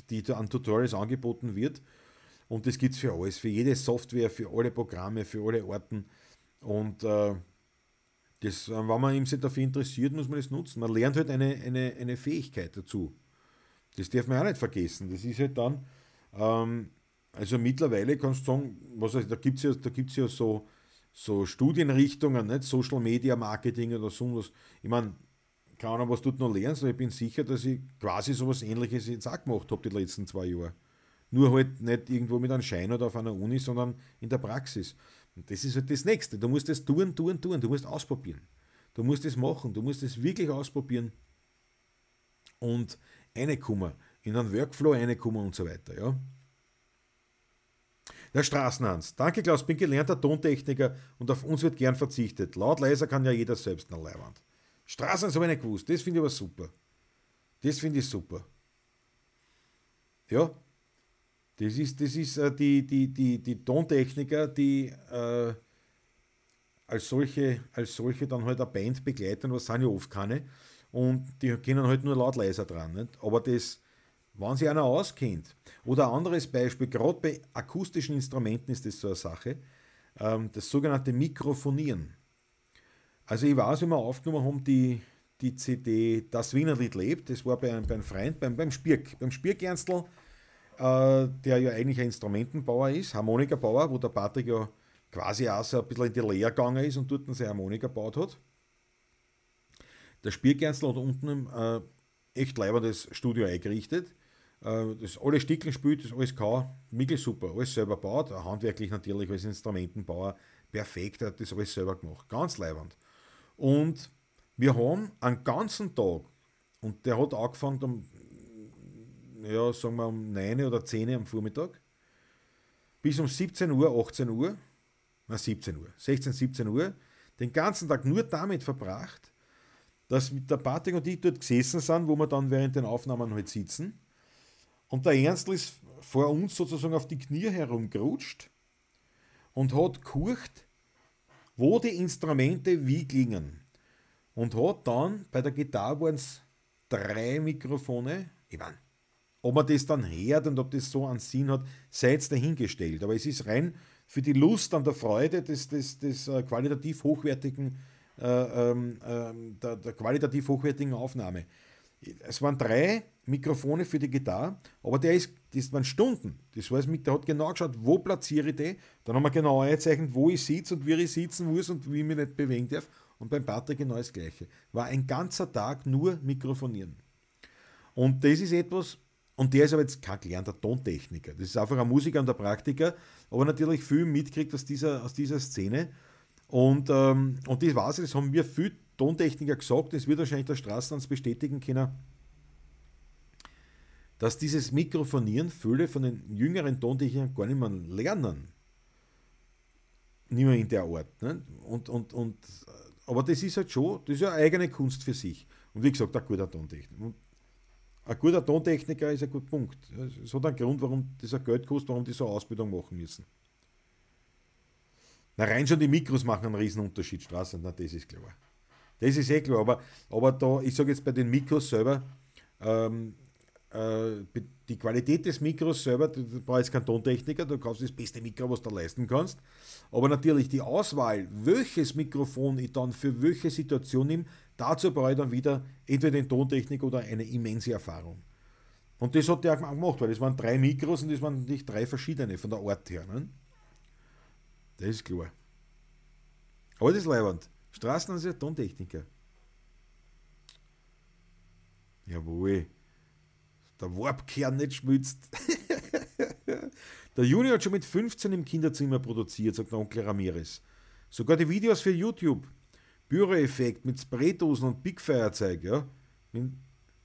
die an Tutorials angeboten wird. Und das gibt es für alles, für jede Software, für alle Programme, für alle Orten. Und äh, das, wenn man sich dafür interessiert, muss man das nutzen. Man lernt halt eine, eine, eine Fähigkeit dazu. Das darf man auch nicht vergessen. Das ist halt dann, ähm, also mittlerweile kannst du sagen, was heißt, da gibt es ja, da gibt's ja so, so Studienrichtungen, nicht? Social Media Marketing oder so was. Ich meine, keine Ahnung, was du noch lernst, aber ich bin sicher, dass ich quasi so was ähnliches jetzt auch gemacht habe die letzten zwei Jahre. Nur halt nicht irgendwo mit einem Schein oder auf einer Uni, sondern in der Praxis. Und das ist halt das Nächste. Du musst das tun, tun, tun. Du musst ausprobieren. Du musst das machen. Du musst das wirklich ausprobieren und reinkommen. In einen Workflow reinkommen und so weiter. Ja. Der Straßenhans. Danke, Klaus. Bin gelernter Tontechniker und auf uns wird gern verzichtet. Laut leiser kann ja jeder selbst eine Leihwand. Straßen habe ich nicht gewusst. Das finde ich aber super. Das finde ich super. Ja, das ist, das ist äh, die, die, die, die Tontechniker, die äh, als, solche, als solche dann halt eine Band begleiten, was sind ja oft keine. Und die können halt nur laut leiser dran. Nicht? Aber das, wenn sich einer auskennt. Oder ein anderes Beispiel, gerade bei akustischen Instrumenten ist das so eine Sache, ähm, das sogenannte Mikrofonieren. Also ich weiß, wie wir aufgenommen haben, die, die CD Das Wiener Lied lebt, das war bei einem, bei einem Freund, beim, beim Spirk, beim Spirkernstl, äh, der ja eigentlich ein Instrumentenbauer ist, Harmonikabauer, wo der Patrick ja quasi auch so ein bisschen in die Lehre gegangen ist und dort seine Harmonika gebaut hat. Der Spirkernstl hat unten äh, echt leibendes Studio eingerichtet. Äh, das alle Stickeln spielt, das alles kann, wirklich super, alles selber baut, handwerklich natürlich als Instrumentenbauer. Perfekt, er hat das alles selber gemacht, ganz leibend. Und wir haben einen ganzen Tag, und der hat angefangen um, ja, sagen wir um 9 oder 10 Uhr am Vormittag, bis um 17 Uhr, 18 Uhr, na 17 Uhr, 16, 17 Uhr, den ganzen Tag nur damit verbracht, dass mit der Patrick und ich dort gesessen sind, wo wir dann während den Aufnahmen halt sitzen. Und der Ernstl ist vor uns sozusagen auf die Knie herumgerutscht und hat gekurcht, wo die Instrumente wie klingen. Und hat dann, bei der Gitarre waren es drei Mikrofone. Ich meine, ob man das dann hört und ob das so einen Sinn hat, sei jetzt dahingestellt. Aber es ist rein für die Lust an der Freude des, des, des äh, qualitativ hochwertigen, äh, ähm, äh, der, der qualitativ hochwertigen Aufnahme. Es waren drei Mikrofone für die Gitarre, aber der ist, das waren Stunden. Das heißt, der hat genau geschaut, wo platziere ich die. Dann haben wir genau eingezeichnet, wo ich sitze und wie ich sitzen muss und wie ich mich nicht bewegen darf. Und beim Patrick genau das Gleiche. War ein ganzer Tag nur Mikrofonieren. Und das ist etwas, und der ist aber jetzt kein gelernter Tontechniker. Das ist einfach ein Musiker und ein Praktiker, aber natürlich viel mitkriegt aus dieser, aus dieser Szene. Und, ähm, und das ich, das haben wir viel Tontechniker gesagt, das wird wahrscheinlich der Straßenlands bestätigen können, dass dieses Mikrofonieren viele von den jüngeren Tontechnikern gar nicht mehr lernen. Nicht mehr in der Art. Ne? Und, und, und, aber das ist halt schon, das ist ja eine eigene Kunst für sich. Und wie gesagt, ein guter Tontechniker. Ein guter Tontechniker ist ein guter Punkt. Es hat einen Grund, warum das ein Geld kostet, warum die so eine Ausbildung machen müssen. Na, rein schon die Mikros machen einen riesen Unterschied, Straßen, na, das ist klar. Das ist eh klar, aber, aber da, ich sage jetzt bei den Mikros selber, ähm, äh, die Qualität des Mikros selber, du brauchst keinen Tontechniker, du kaufst das beste Mikro, was du leisten kannst. Aber natürlich die Auswahl, welches Mikrofon ich dann für welche Situation nehme, dazu brauche ich dann wieder entweder den Tontechniker oder eine immense Erfahrung. Und das hat der auch gemacht, weil das waren drei Mikros und das waren nicht drei verschiedene von der Art her. Ne? Das ist klar. Aber das ist leibend. Straßen ist ja Tontechniker. Jawohl der Warpkern nicht schmützt. der Juni hat schon mit 15 im Kinderzimmer produziert, sagt der Onkel Ramirez. Sogar die Videos für YouTube. Büroeffekt mit Spraydosen und Big Feuerzeug, ja. Mit,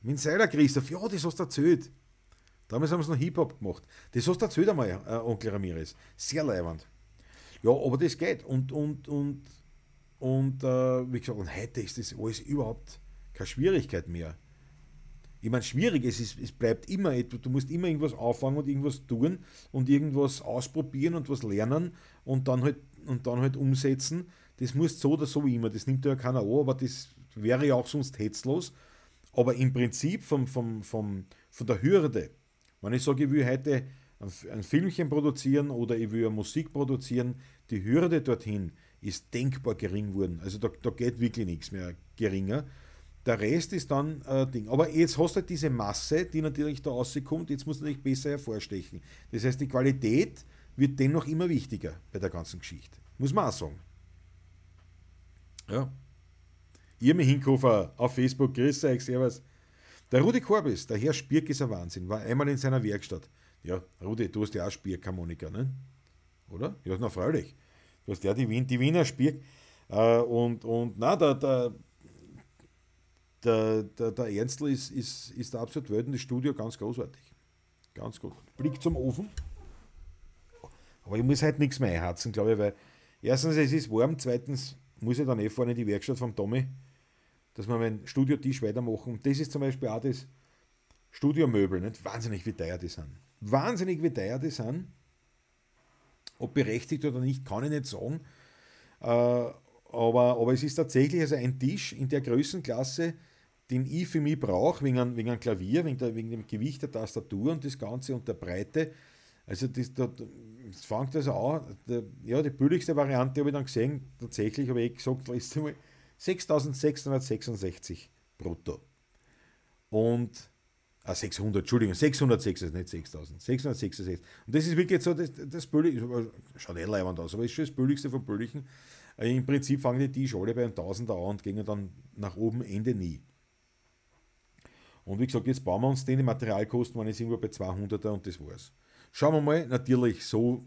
mit Seiler Christoph, ja, das hast du erzählt. Damals haben sie noch Hip-Hop gemacht. Das hast du erzählt einmal, äh, Onkel Ramirez. Sehr leibend. Ja, aber das geht. Und, und, und, und äh, wie gesagt, und heute ist das alles überhaupt keine Schwierigkeit mehr ich meine, schwierig, es, ist, es bleibt immer etwas, du musst immer irgendwas auffangen und irgendwas tun und irgendwas ausprobieren und was lernen und dann halt, und dann halt umsetzen. Das muss so oder so immer, das nimmt ja keiner an, aber das wäre ja auch sonst hetzlos. Aber im Prinzip vom, vom, vom, von der Hürde, wenn ich sage, ich will heute ein Filmchen produzieren oder ich will Musik produzieren, die Hürde dorthin ist denkbar gering geworden. Also da, da geht wirklich nichts mehr geringer. Der Rest ist dann äh, Ding. Aber jetzt hast du halt diese Masse, die natürlich da rauskommt, jetzt muss natürlich besser hervorstechen. Das heißt, die Qualität wird dennoch immer wichtiger bei der ganzen Geschichte. Muss man auch sagen. Ja. Ihr Hinkofer auf Facebook, grüß euch, servus. Der Rudi Korbis, der Herr Spirk ist ein Wahnsinn, war einmal in seiner Werkstatt. Ja, Rudi, du hast ja auch Spirkharmonika, ne? Oder? Ja, na freilich. Du hast ja die, Wien, die Wiener Spirk. Äh, und, und na, der, der der, der, der Ernstl ist, ist, ist der absolut Welt das Studio ganz großartig. Ganz gut. Blick zum Ofen. Aber ich muss halt nichts mehr einharzen, glaube ich, weil erstens es ist warm, zweitens muss ich dann eh vorne in die Werkstatt vom Tommy, dass wir meinen Studiotisch weitermachen. Das ist zum Beispiel auch das Studiomöbel, nicht? Wahnsinnig wie teuer die sind. Wahnsinnig wie teuer die sind. Ob berechtigt oder nicht, kann ich nicht sagen. Äh, aber, aber es ist tatsächlich also ein Tisch in der Größenklasse, den ich für mich brauche, wegen einem, wegen einem Klavier, wegen, der, wegen dem Gewicht der Tastatur und das Ganze und der Breite. Also das, das, das fängt also an, der, ja, die billigste Variante habe ich dann gesehen, tatsächlich habe ich eh gesagt, ist einmal 6666 brutto. Und, ah, 600, Entschuldigung, 606 ist nicht 6000, 666. Und das ist wirklich so das, das billigste, schaut eh leibend aus, aber ist schon das billigste von billigen. Äh, Im Prinzip fangen die Tische alle bei einem Tausender an und gehen dann nach oben Ende nie. Und wie gesagt, jetzt bauen wir uns den, die Materialkosten waren jetzt irgendwo bei 200er und das war's. Schauen wir mal, natürlich so.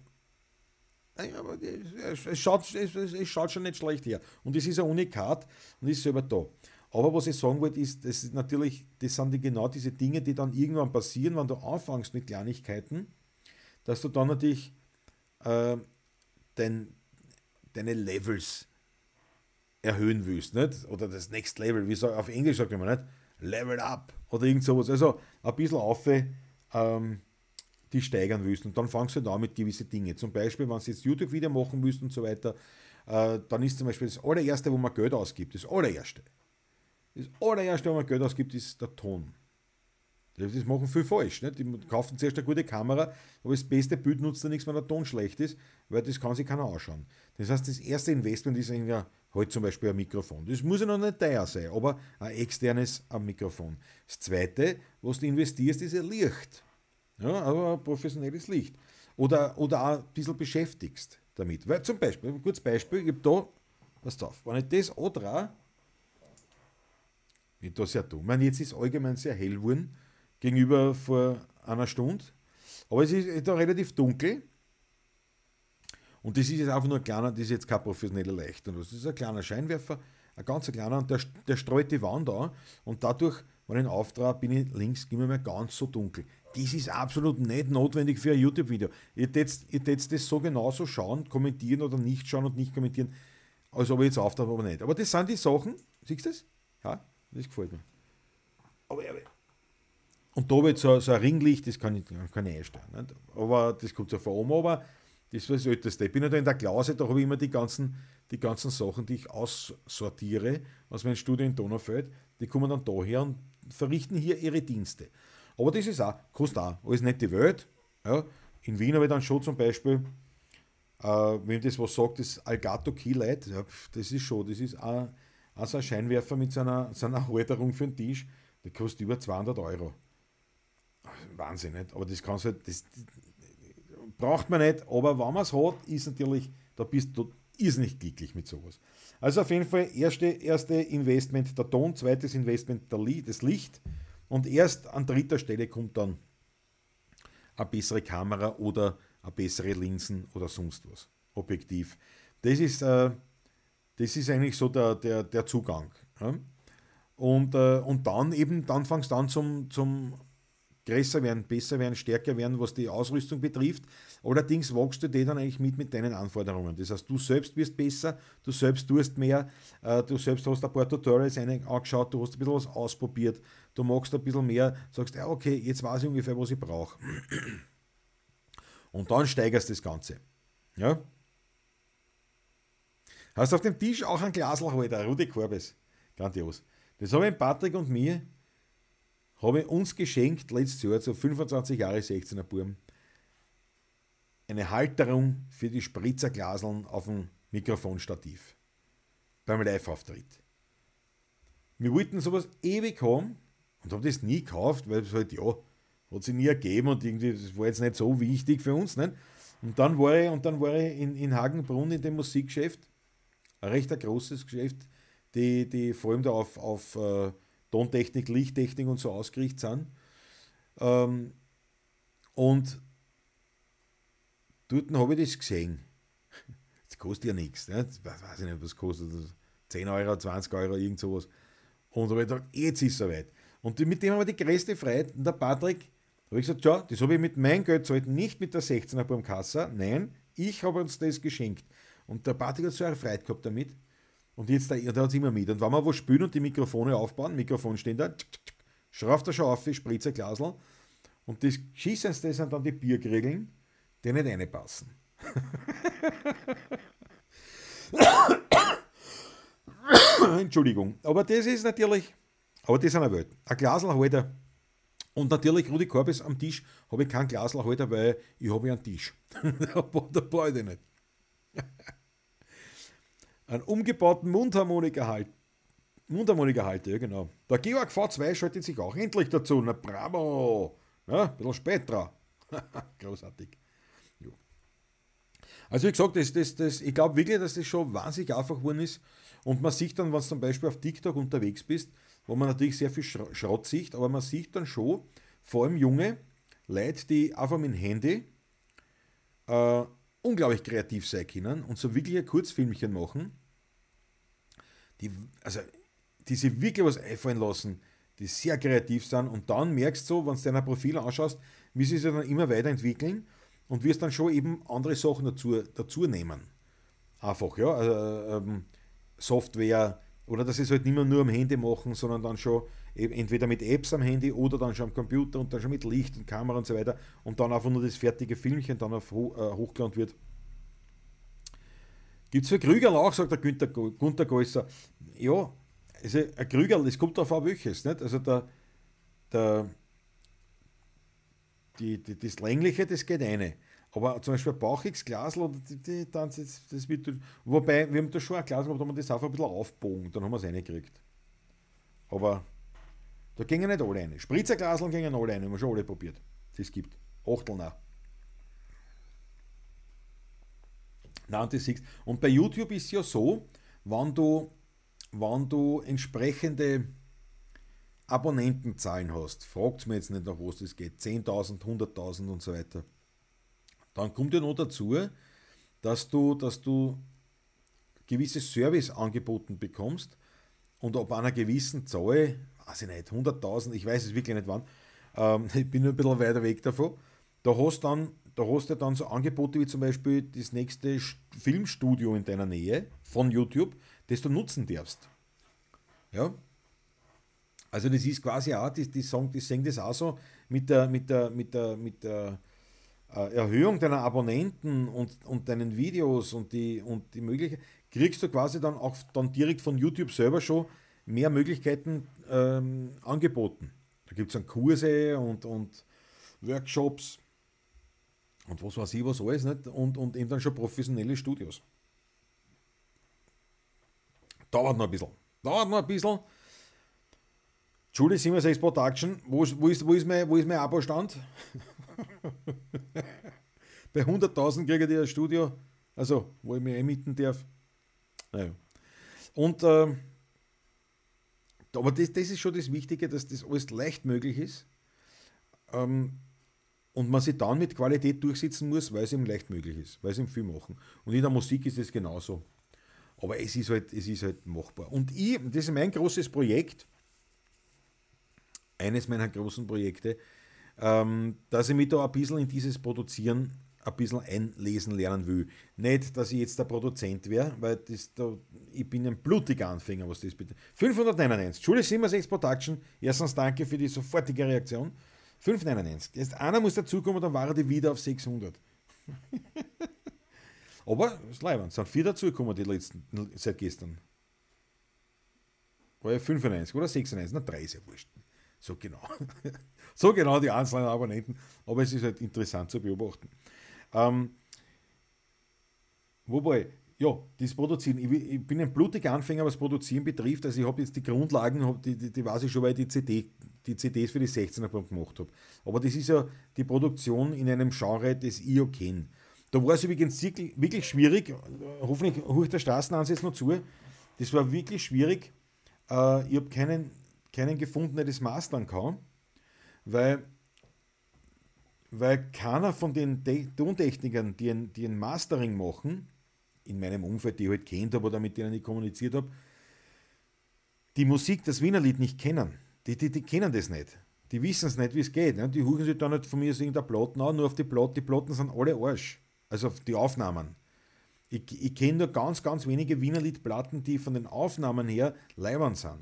Aber es schaut, es, es schaut schon nicht schlecht her. Und es ist ein Unikat und ist selber da. Aber was ich sagen wollte, ist, das ist natürlich, das sind die, genau diese Dinge, die dann irgendwann passieren, wenn du anfängst mit Kleinigkeiten, dass du dann natürlich äh, dein, deine Levels erhöhen willst, nicht? Oder das Next Level, wie so, auf Englisch sagt man nicht, Level Up oder irgend sowas. Also ein bisschen auf, ähm, die steigern willst. Und dann fangst du da mit gewissen Dingen. Zum Beispiel, wenn du jetzt YouTube-Video machen willst und so weiter, äh, dann ist zum Beispiel das allererste, wo man Geld ausgibt, das allererste. Das allererste, wo man Geld ausgibt, ist der Ton. Das machen viel falsch. Nicht? Die kaufen zuerst eine gute Kamera, aber das beste Bild nutzt ja nichts, wenn der Ton schlecht ist, weil das kann sich keiner anschauen. Das heißt, das erste Investment ist ja halt zum Beispiel ein Mikrofon. Das muss ja noch nicht teuer sein, aber ein externes Mikrofon. Das zweite, was du investierst, ist ein Licht. Ja, aber ein professionelles Licht. Oder, oder auch ein bisschen beschäftigst damit. Weil zum Beispiel, ein kurzes Beispiel, ich habe da, was drauf, wenn ich das andrehe, wie das ja tun. Ich meine, jetzt ist allgemein sehr hell geworden, gegenüber vor einer Stunde. Aber es ist da relativ dunkel. Und das ist jetzt einfach nur ein kleiner, das ist jetzt kein professioneller Leuchter. Das ist ein kleiner Scheinwerfer, ein ganz kleiner, und der, der streut die Wand an und dadurch, wenn ich ihn auftrage, bin ich links immer mehr ganz so dunkel. Das ist absolut nicht notwendig für ein YouTube-Video. Ihr tätet das so genauso schauen, kommentieren oder nicht schauen und nicht kommentieren, als ob ich jetzt auftrage, aber nicht. Aber das sind die Sachen, siehst du das? Ja, das gefällt mir. Aber, aber und da jetzt so, so ein Ringlicht, das kann ich, kann ich einstellen. Nicht? Aber das kommt so von oben, aber das war das Älteste. Ich bin ja da in der Klasse, da habe ich immer die ganzen, die ganzen Sachen, die ich aussortiere aus meinem Studio in Donaufeld, die kommen dann daher und verrichten hier ihre Dienste. Aber das ist auch, kostet auch, alles nicht die Welt. Ja. In Wien habe ich dann schon zum Beispiel, äh, wenn das was sagt, das Algato Keylight, ja, das ist schon, das ist auch, auch so ein Scheinwerfer mit seiner so einer Halterung für den Tisch, der kostet über 200 Euro. Wahnsinn, nicht? Aber das kannst halt, das, das braucht man nicht, aber wenn man es hat, ist natürlich, da bist du irrsinnig glücklich mit sowas. Also auf jeden Fall, erste, erste Investment der Ton, zweites Investment der Lied, das Licht und erst an dritter Stelle kommt dann eine bessere Kamera oder eine bessere Linsen oder sonst was. Objektiv. Das ist, äh, das ist eigentlich so der, der, der Zugang. Ja? Und, äh, und dann eben, dann fangst du an zum, zum größer werden, besser werden, stärker werden, was die Ausrüstung betrifft. Allerdings wachst du die dann eigentlich mit mit deinen Anforderungen. Das heißt, du selbst wirst besser, du selbst tust mehr, äh, du selbst hast ein paar Tutorials angeschaut, du hast ein bisschen was ausprobiert, du magst ein bisschen mehr, sagst, ja, okay, jetzt weiß ich ungefähr, was ich brauche. Und dann steigerst du das Ganze. Ja? Hast auf dem Tisch auch ein Glaselhalter, Rudi Korbes. Grandios. Das habe ich Patrick und mir habe ich uns geschenkt, letztes Jahr, so 25 Jahre 16er Burm, eine Halterung für die Spritzerglaseln auf dem Mikrofonstativ beim Live-Auftritt. Wir wollten sowas ewig haben und haben das nie gekauft, weil es halt, ja, hat sich nie ergeben und irgendwie, das war jetzt nicht so wichtig für uns. Nicht? Und dann war ich, und dann war ich in, in Hagenbrunn in dem Musikgeschäft, ein recht großes Geschäft, die, die vor allem da auf, auf uh, Tontechnik, Lichttechnik und so ausgerichtet sind. Ähm, und dort habe ich das gesehen. Das kostet ja nichts. Ne? Ich weiß nicht, was kostet. 10 Euro, 20 Euro, irgend sowas. Und habe ich gedacht, jetzt ist es soweit. Und mit dem haben wir die größte Freude. Und der Patrick, habe ich gesagt, ja, das habe ich mit meinem Geld zahlt, nicht mit der 16er beim Kassa. Nein, ich habe uns das geschenkt. Und der Patrick hat so eine Freude gehabt damit. Und jetzt, der, der hat es immer mit. Und wenn wir was spielen und die Mikrofone aufbauen, Mikrofon stehen da, schraubt er schon auf, spritzt ein Glasl. Und das das sind dann die Bierkriegeln, die nicht reinpassen. Entschuldigung. Aber das ist natürlich, aber das ist eine Welt. Ein Glaselhalter. Und natürlich Rudi Korbes am Tisch habe ich keinen Glaselhalter, weil ich habe ja einen Tisch. da brauche ich nicht einen umgebauten Mundharmonikahalter. Mundharmonikahalter, ja genau. Der Georg V2 schaltet sich auch endlich dazu. Na bravo! Ja, ein bisschen später. Großartig. Jo. Also wie gesagt, das, das, das, ich glaube wirklich, dass das schon wahnsinnig einfach geworden ist. Und man sieht dann, wenn du zum Beispiel auf TikTok unterwegs bist, wo man natürlich sehr viel Schrott sieht, aber man sieht dann schon, vor allem junge Leute, die einfach mit dem Handy äh, unglaublich kreativ sein können und so wirklich ein Kurzfilmchen machen, die, also, die sich wirklich was einfallen lassen, die sehr kreativ sind und dann merkst du, wenn du dein Profil anschaust, wie sie sich dann immer weiterentwickeln und wirst dann schon eben andere Sachen dazu, dazu nehmen. Einfach, ja, also, ähm, Software oder dass sie es halt nicht mehr nur am Handy machen, sondern dann schon entweder mit Apps am Handy oder dann schon am Computer und dann schon mit Licht und Kamera und so weiter und dann einfach nur das fertige Filmchen dann auf, äh, hochgeladen wird. Gibt es für Krügerl auch, sagt der Günther, Gunther Gäusser. Ja, also ein Krügerl, das kommt darauf an welches. Nicht? Also der, der, die, die, das Längliche, das geht eine. Aber zum Beispiel ein bauchiges Glas, das, das wird, wobei, wir haben da schon ein Glas, da haben wir das einfach ein bisschen aufbogen, dann haben wir es reingekriegt. Aber da gingen nicht alle rein. Spritzerglaseln gingen alle rein, haben wir schon alle probiert. Das gibt. Achtel nach. Nein, und, das und bei YouTube ist es ja so, wenn du, wenn du entsprechende Abonnentenzahlen hast, fragt mir jetzt nicht nach was das geht, 10.000, 100.000 und so weiter, dann kommt ja noch dazu, dass du, dass du gewisse Service angeboten bekommst, und ab einer gewissen Zahl, weiß ich nicht, 100.000, ich weiß es wirklich nicht wann, ähm, ich bin nur ein bisschen weiter weg davon, da hast dann da hast du dann so Angebote wie zum Beispiel das nächste Filmstudio in deiner Nähe von YouTube, das du nutzen darfst. Ja? Also das ist quasi auch, die, die, sagen, die sehen das auch so mit der, mit der, mit der, mit der äh, Erhöhung deiner Abonnenten und, und deinen Videos und die, und die Möglichkeit, kriegst du quasi dann auch dann direkt von YouTube selber schon mehr Möglichkeiten ähm, angeboten. Da gibt es dann Kurse und, und Workshops und was weiß ich, was alles, nicht? Und, und eben dann schon professionelle Studios. Dauert noch ein bisschen. Dauert noch ein bisschen. Julie 76 Production, wo, wo, ist, wo, ist mein, wo ist mein Abo-Stand? Bei 100.000 kriege ich ein Studio, also wo ich mich einmieten darf. Naja. Und, äh, aber das, das ist schon das Wichtige, dass das alles leicht möglich ist. Ähm, und man sich dann mit Qualität durchsetzen muss, weil es ihm leicht möglich ist, weil es ihm viel machen. Und in der Musik ist es genauso. Aber es ist halt, es ist halt machbar. Und ich, das ist mein großes Projekt, eines meiner großen Projekte, ähm, dass ich mich da ein bisschen in dieses Produzieren ein bisschen einlesen lernen will. Nicht, dass ich jetzt der Produzent wäre, weil das da, ich bin ein blutiger Anfänger, was das betrifft. 599, Schule 76 Production, erstens danke für die sofortige Reaktion. 5,99. Jetzt einer muss dazukommen, dann war die wieder auf 600. Aber es ist leibend. Sind vier dazugekommen, die letzten, seit gestern. War ja 95 oder 96, na 3 ist ja wurscht. So genau. so genau die einzelnen Abonnenten. Aber es ist halt interessant zu beobachten. Ähm, wobei, ja, das Produzieren. Ich, ich, bin ein blutiger Anfänger, was Produzieren betrifft. Also ich habe jetzt die Grundlagen, die, die, die weiß ich schon, weil ich die CD die CDs für die 16er gemacht habe. Aber das ist ja die Produktion in einem Genre, das ich auch kenne. Da war es übrigens wirklich schwierig, hoffentlich hört der Straßenansatz noch zu, das war wirklich schwierig. Äh, ich habe keinen, keinen gefunden, der das mastern kann, weil, weil keiner von den Tontechnikern, die ein, die ein Mastering machen, in meinem Umfeld, die ich halt kennt habe oder mit denen ich kommuniziert habe, die Musik, das Wienerlied nicht kennen. Die, die, die kennen das nicht. Die wissen es nicht, wie es geht. Ne? Die huchen sich da nicht von mir aus irgendeiner Platten an, nur auf die Platten. Die Platten sind alle Arsch. Also auf die Aufnahmen. Ich, ich kenne nur ganz, ganz wenige Wienerliedplatten, die von den Aufnahmen her leibern sind.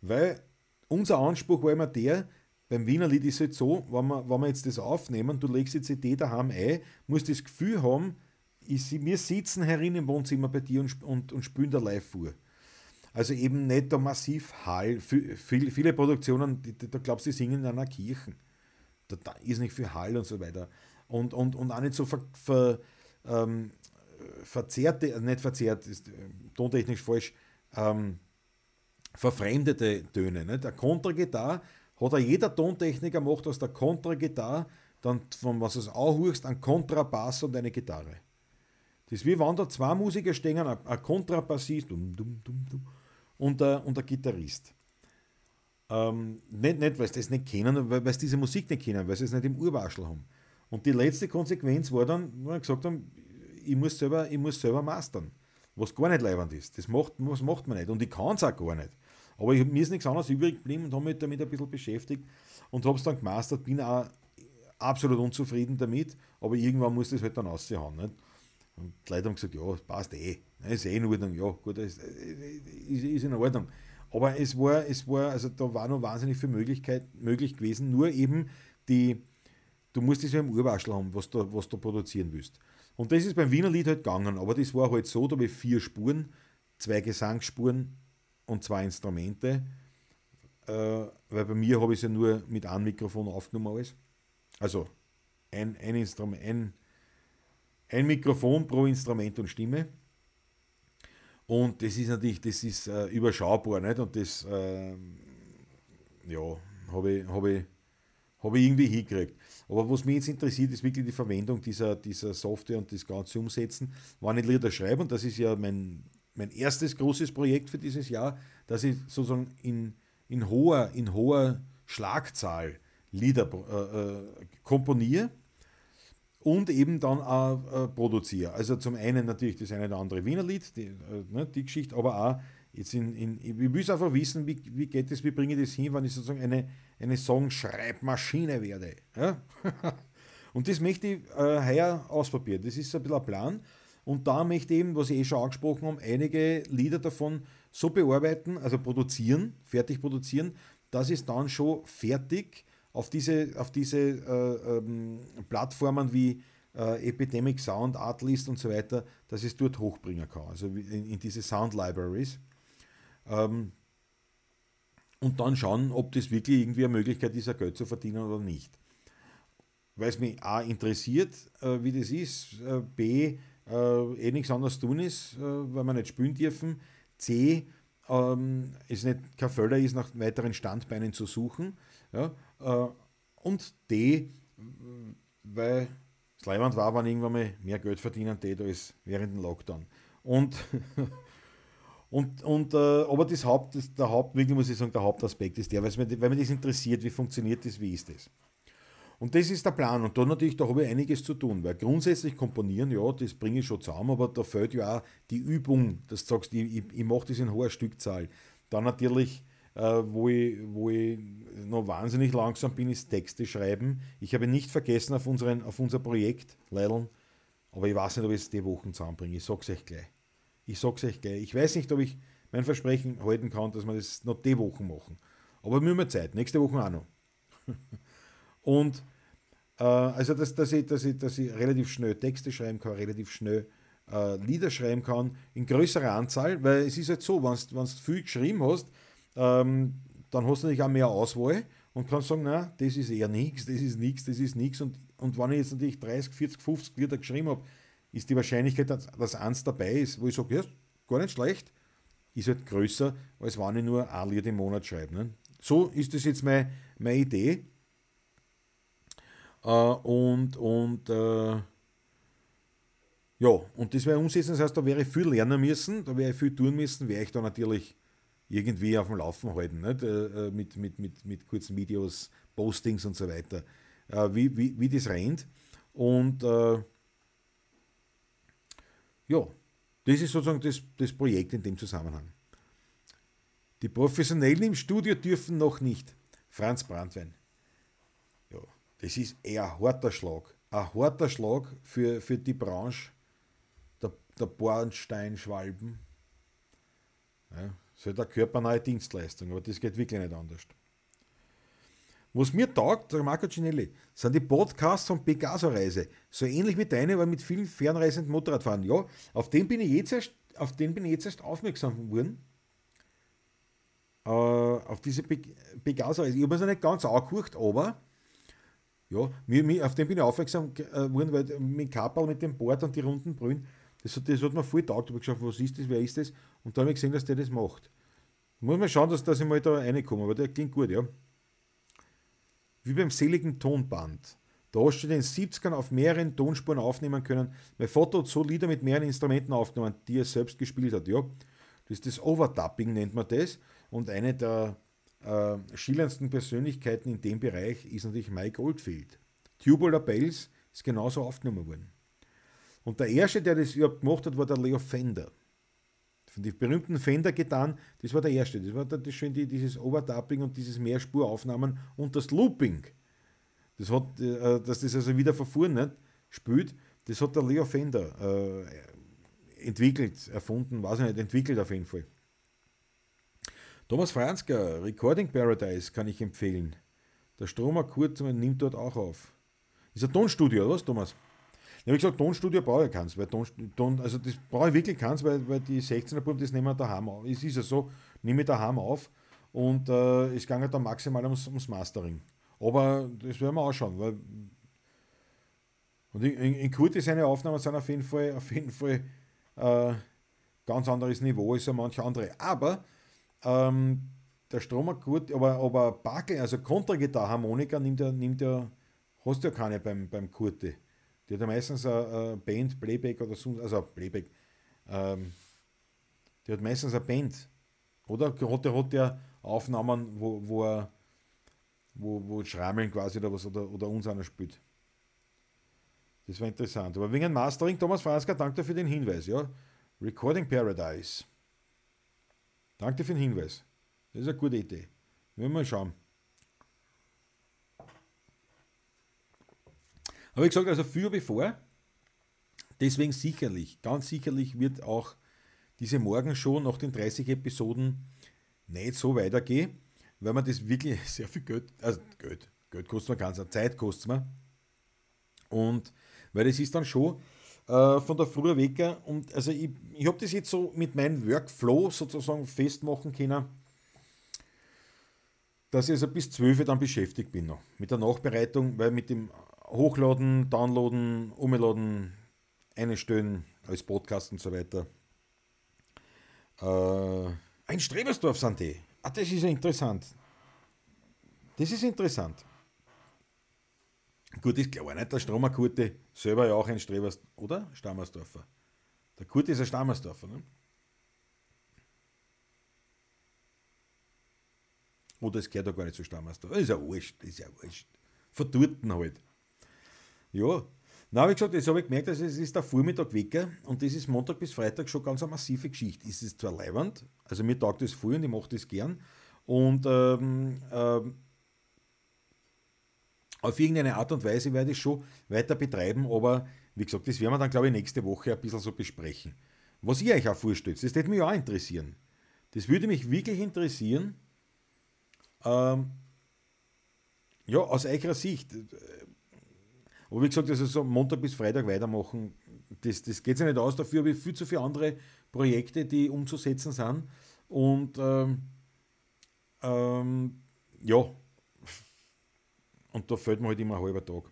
Weil unser Anspruch war immer der, beim Wienerlied ist es halt so, wenn wir, wenn wir jetzt das aufnehmen, du legst die CD daheim ein, musst das Gefühl haben, ich, wir sitzen herin im Wohnzimmer bei dir und, und, und spielen da live vor. Also eben nicht da massiv Hall. Viele Produktionen, da glaubst du, die singen in einer Kirche. Da, da ist nicht viel Hall und so weiter. Und, und, und auch nicht so ver, ver, ähm, verzerrte, nicht verzerrt, ist äh, tontechnisch falsch, ähm, verfremdete Töne. Nicht? Der Kontragitarre hat ja jeder Tontechniker macht aus der Kontragitarre dann, von was es auch hörst, ein Kontrabass und eine Gitarre. Das ist wie wenn da zwei Musiker stehen, ein, ein Kontrabassist, dum, dum, dum, dum, und der, und der Gitarrist. Ähm, nicht, nicht, weil sie das nicht kennen, weil, weil sie diese Musik nicht kennen, weil sie es nicht im Urwaschel haben. Und die letzte Konsequenz war dann, wo wir gesagt haben, ich muss selber, ich muss selber mastern. Was gar nicht leibend ist. Das macht, das macht man nicht. Und ich kann es auch gar nicht. Aber ich, mir ist nichts anderes übrig geblieben und habe mich damit ein bisschen beschäftigt und habe es dann gemastert, bin auch absolut unzufrieden damit, aber irgendwann muss das halt dann raushauen. Nicht? Und die Leute haben gesagt, ja, passt eh. Ist eh in Ordnung, ja, gut, ist, ist, ist in Ordnung. Aber es war, es war, also da war noch wahnsinnig viel Möglichkeit möglich gewesen, nur eben die, du musst es ja im Urwaschel haben, was du, was du produzieren willst. Und das ist beim Wiener Lied halt gegangen, aber das war halt so, da habe ich vier Spuren, zwei Gesangsspuren und zwei Instrumente, äh, weil bei mir habe ich es ja nur mit einem Mikrofon aufgenommen alles. Also ein, ein Instrument, ein, ein Mikrofon pro Instrument und Stimme. Und das ist natürlich, das ist äh, überschaubar, nicht? Und das, äh, ja, habe ich, hab ich, hab ich irgendwie hingekriegt. Aber was mich jetzt interessiert, ist wirklich die Verwendung dieser, dieser Software und das ganze Umsetzen. Wenn ich Lieder schreibe, und das ist ja mein, mein erstes großes Projekt für dieses Jahr, dass ich sozusagen in, in, hoher, in hoher Schlagzahl Lieder äh, äh komponiere und eben dann auch äh, produziere. Also zum einen natürlich das eine oder andere Wienerlied, die, äh, ne, die Geschichte, aber auch jetzt in, in, ich will einfach wissen, wie, wie geht es, wie bringe ich das hin, wenn ich sozusagen eine, eine Song-Schreibmaschine werde. Ja? Und das möchte ich äh, heuer ausprobieren. Das ist ein bisschen ein Plan. Und da möchte ich eben, was ich eh schon angesprochen habe, einige Lieder davon so bearbeiten, also produzieren, fertig produzieren, dass es dann schon fertig auf diese, auf diese äh, ähm, Plattformen wie äh, Epidemic Sound, Artlist und so weiter, dass ich es dort hochbringen kann, also in, in diese Sound Libraries. Ähm, und dann schauen, ob das wirklich irgendwie eine Möglichkeit ist, ein Geld zu verdienen oder nicht. Weil es mich A interessiert, äh, wie das ist, äh, B, äh, eh nichts anderes tun ist, äh, weil wir nicht spielen dürfen, C, ähm, es nicht kein Förder ist, nach weiteren Standbeinen zu suchen, ja, äh, und D, weil das Leiband war, wenn irgendwann mal mehr Geld verdienen tät als während dem Lockdown. Und, und, und äh, aber das Haupt, das, der Haupt, wirklich muss ich sagen, der Hauptaspekt ist der, weil, mich, weil mich das interessiert, wie funktioniert das, wie ist das. Und das ist der Plan. Und da natürlich, da habe ich einiges zu tun, weil grundsätzlich komponieren, ja, das bringe ich schon zusammen, aber da fällt ja auch die Übung, dass du sagst, ich, ich, ich mache das in hoher Stückzahl. Dann natürlich, äh, wo, ich, wo ich noch wahnsinnig langsam bin, ist Texte schreiben. Ich habe nicht vergessen auf, unseren, auf unser Projekt, Leideln, aber ich weiß nicht, ob ich es die Wochen zusammenbringe. Ich sag's euch gleich. Ich sag's euch gleich. Ich weiß nicht, ob ich mein Versprechen halten kann, dass wir das noch die Wochen machen. Aber wir haben Zeit. Nächste Woche auch noch. Und äh, also, dass, dass, ich, dass, ich, dass ich relativ schnell Texte schreiben kann, relativ schnell äh, Lieder schreiben kann, in größerer Anzahl, weil es ist halt so, wenn du viel geschrieben hast, ähm, dann hast du natürlich auch mehr Auswahl und kannst sagen, na, das ist eher nichts, das ist nichts, das ist nichts. Und, und wenn ich jetzt natürlich 30, 40, 50 Lieder geschrieben habe, ist die Wahrscheinlichkeit, dass, dass eins dabei ist, wo ich sage, ja, gar nicht schlecht, ist halt größer, als wenn ich nur ein Lied im Monat schreibe. Ne? So ist das jetzt meine, meine Idee. Äh, und und äh, ja, und das wäre umsetzen, das heißt, da wäre ich viel lernen müssen, da wäre ich viel tun müssen, wäre ich da natürlich irgendwie auf dem Laufen halten, nicht? Äh, mit, mit, mit, mit kurzen Videos, Postings und so weiter, wie, wie, wie das rennt. Und äh, ja, das ist sozusagen das, das Projekt in dem Zusammenhang. Die Professionellen im Studio dürfen noch nicht. Franz Brandwein. Das ist eher ein harter Schlag. Ein harter Schlag für, für die Branche der, der Bornsteinschwalben. Ja, das ist halt eine körpernahe Dienstleistung, aber das geht wirklich nicht anders. Was mir taugt, der Marco Cinelli, sind die Podcasts von Pegaso-Reise. So ähnlich wie deine, aber mit vielen fernreisenden Motorradfahren. Ja, auf den bin ich jetzt erst, auf den bin ich jetzt erst aufmerksam geworden. Äh, auf diese Pegaso-Reise. Ich habe es noch nicht ganz angehört, aber ja, mir, mir, auf den bin ich aufmerksam geworden, weil mit Kapperl, mit dem Board und die runden Brühen, das, das hat mir voll taugt. Ich habe geschaut, was ist das, wer ist das? Und da habe ich gesehen, dass der das macht. Muss man schauen, dass, dass ich mal da reinkomme, aber der klingt gut, ja. Wie beim seligen Tonband. Da hast du den 70ern auf mehreren Tonspuren aufnehmen können. Mein Vater hat so Lieder mit mehreren Instrumenten aufgenommen, die er selbst gespielt hat, ja. Das ist das Overtapping, nennt man das. Und eine der äh, schillerndsten Persönlichkeiten in dem Bereich ist natürlich Mike Oldfield. Tubular Bells ist genauso aufgenommen worden. Und der erste, der das überhaupt gemacht hat, war der Leo Fender. Von den berühmten Fender getan, das war der erste. Das war das schön, dieses Overtapping und dieses Mehrspuraufnahmen und das Looping. Das hat, äh, dass das also wieder verfuhren spielt, das hat der Leo Fender äh, entwickelt, erfunden, weiß ich nicht, entwickelt auf jeden Fall. Thomas Franzka, Recording Paradise kann ich empfehlen. Der Stromer Kurt nimmt dort auch auf. Ist ein Tonstudio, oder was, Thomas? Ich habe gesagt, Tonstudio brauche ich keins, weil Ton, Ton, also das brauche ich wirklich keins, weil, weil die 16er Buben, das nehmen wir daheim auf. Es ist ja so, nehme ich daheim auf und äh, es ging halt dann maximal ums, ums Mastering. Aber das werden wir ausschauen, weil und in, in Kurt seine Aufnahmen sind auf jeden Fall, auf jeden Fall äh, ganz anderes Niveau als manche andere. Aber ähm, der Stromer gut, aber, aber Barclay, also Kontragitarre, Harmonika nimmt er, nimmt er, hast du ja keine beim, beim Kurte. Die hat ja meistens eine Band, Playback oder so, also Playback. Ähm, die hat meistens eine Band. Oder hat hat der Aufnahmen, wo, wo er wo, wo Schrammeln quasi oder was oder, oder uns einer spielt. Das war interessant. Aber wegen Mastering, Thomas Franzka, danke für den Hinweis. Ja? Recording Paradise. Danke für den Hinweis. Das ist eine gute Idee. Wir mal schauen. Aber ich gesagt, also für bevor, deswegen sicherlich, ganz sicherlich wird auch diese Morgenshow nach den 30 Episoden nicht so weitergehen, weil man das wirklich sehr viel Geld, also Geld, Geld kostet man ganz, Zeit kostet man. Und weil das ist dann schon äh, von der Früh weg. Und also ich, ich habe das jetzt so mit meinem Workflow sozusagen festmachen können, dass ich also bis 12 Uhr dann beschäftigt bin noch. Mit der Nachbereitung, weil mit dem Hochladen, Downloaden, Umladen, einstellen als Podcast und so weiter. Äh, ein Strebersdorf sind die. Ah, das ist ja interessant. Das ist interessant. Gut, ist klar, nicht? Der Stromerkurte selber ja auch ein Strebers, oder? Stammersdorfer. Der Kurte ist ein Stammersdorfer, ne? Oder es gehört doch gar nicht zu Stammersdorf. Das ist ja wurscht, ist ja wurscht. Verdurten halt. Ja. Na, wie gesagt, jetzt habe ich gemerkt, dass es ist der Vormittag weg und das ist Montag bis Freitag schon ganz eine massive Geschichte. Es ist zwar leibend, also mir taugt das voll und ich mache das gern. Und ähm, ähm, auf irgendeine Art und Weise werde ich schon weiter betreiben, aber wie gesagt, das werden wir dann, glaube ich, nächste Woche ein bisschen so besprechen. Was ihr euch auch vorstellt, das würde mich auch interessieren. Das würde mich wirklich interessieren. Ähm, ja, aus eurer Sicht. Aber wie gesagt, also so Montag bis Freitag weitermachen, das, das geht sich nicht aus. Dafür habe ich viel zu viele andere Projekte, die umzusetzen sind. Und ähm, ähm, ja, und da fällt mir halt immer ein halber Tag.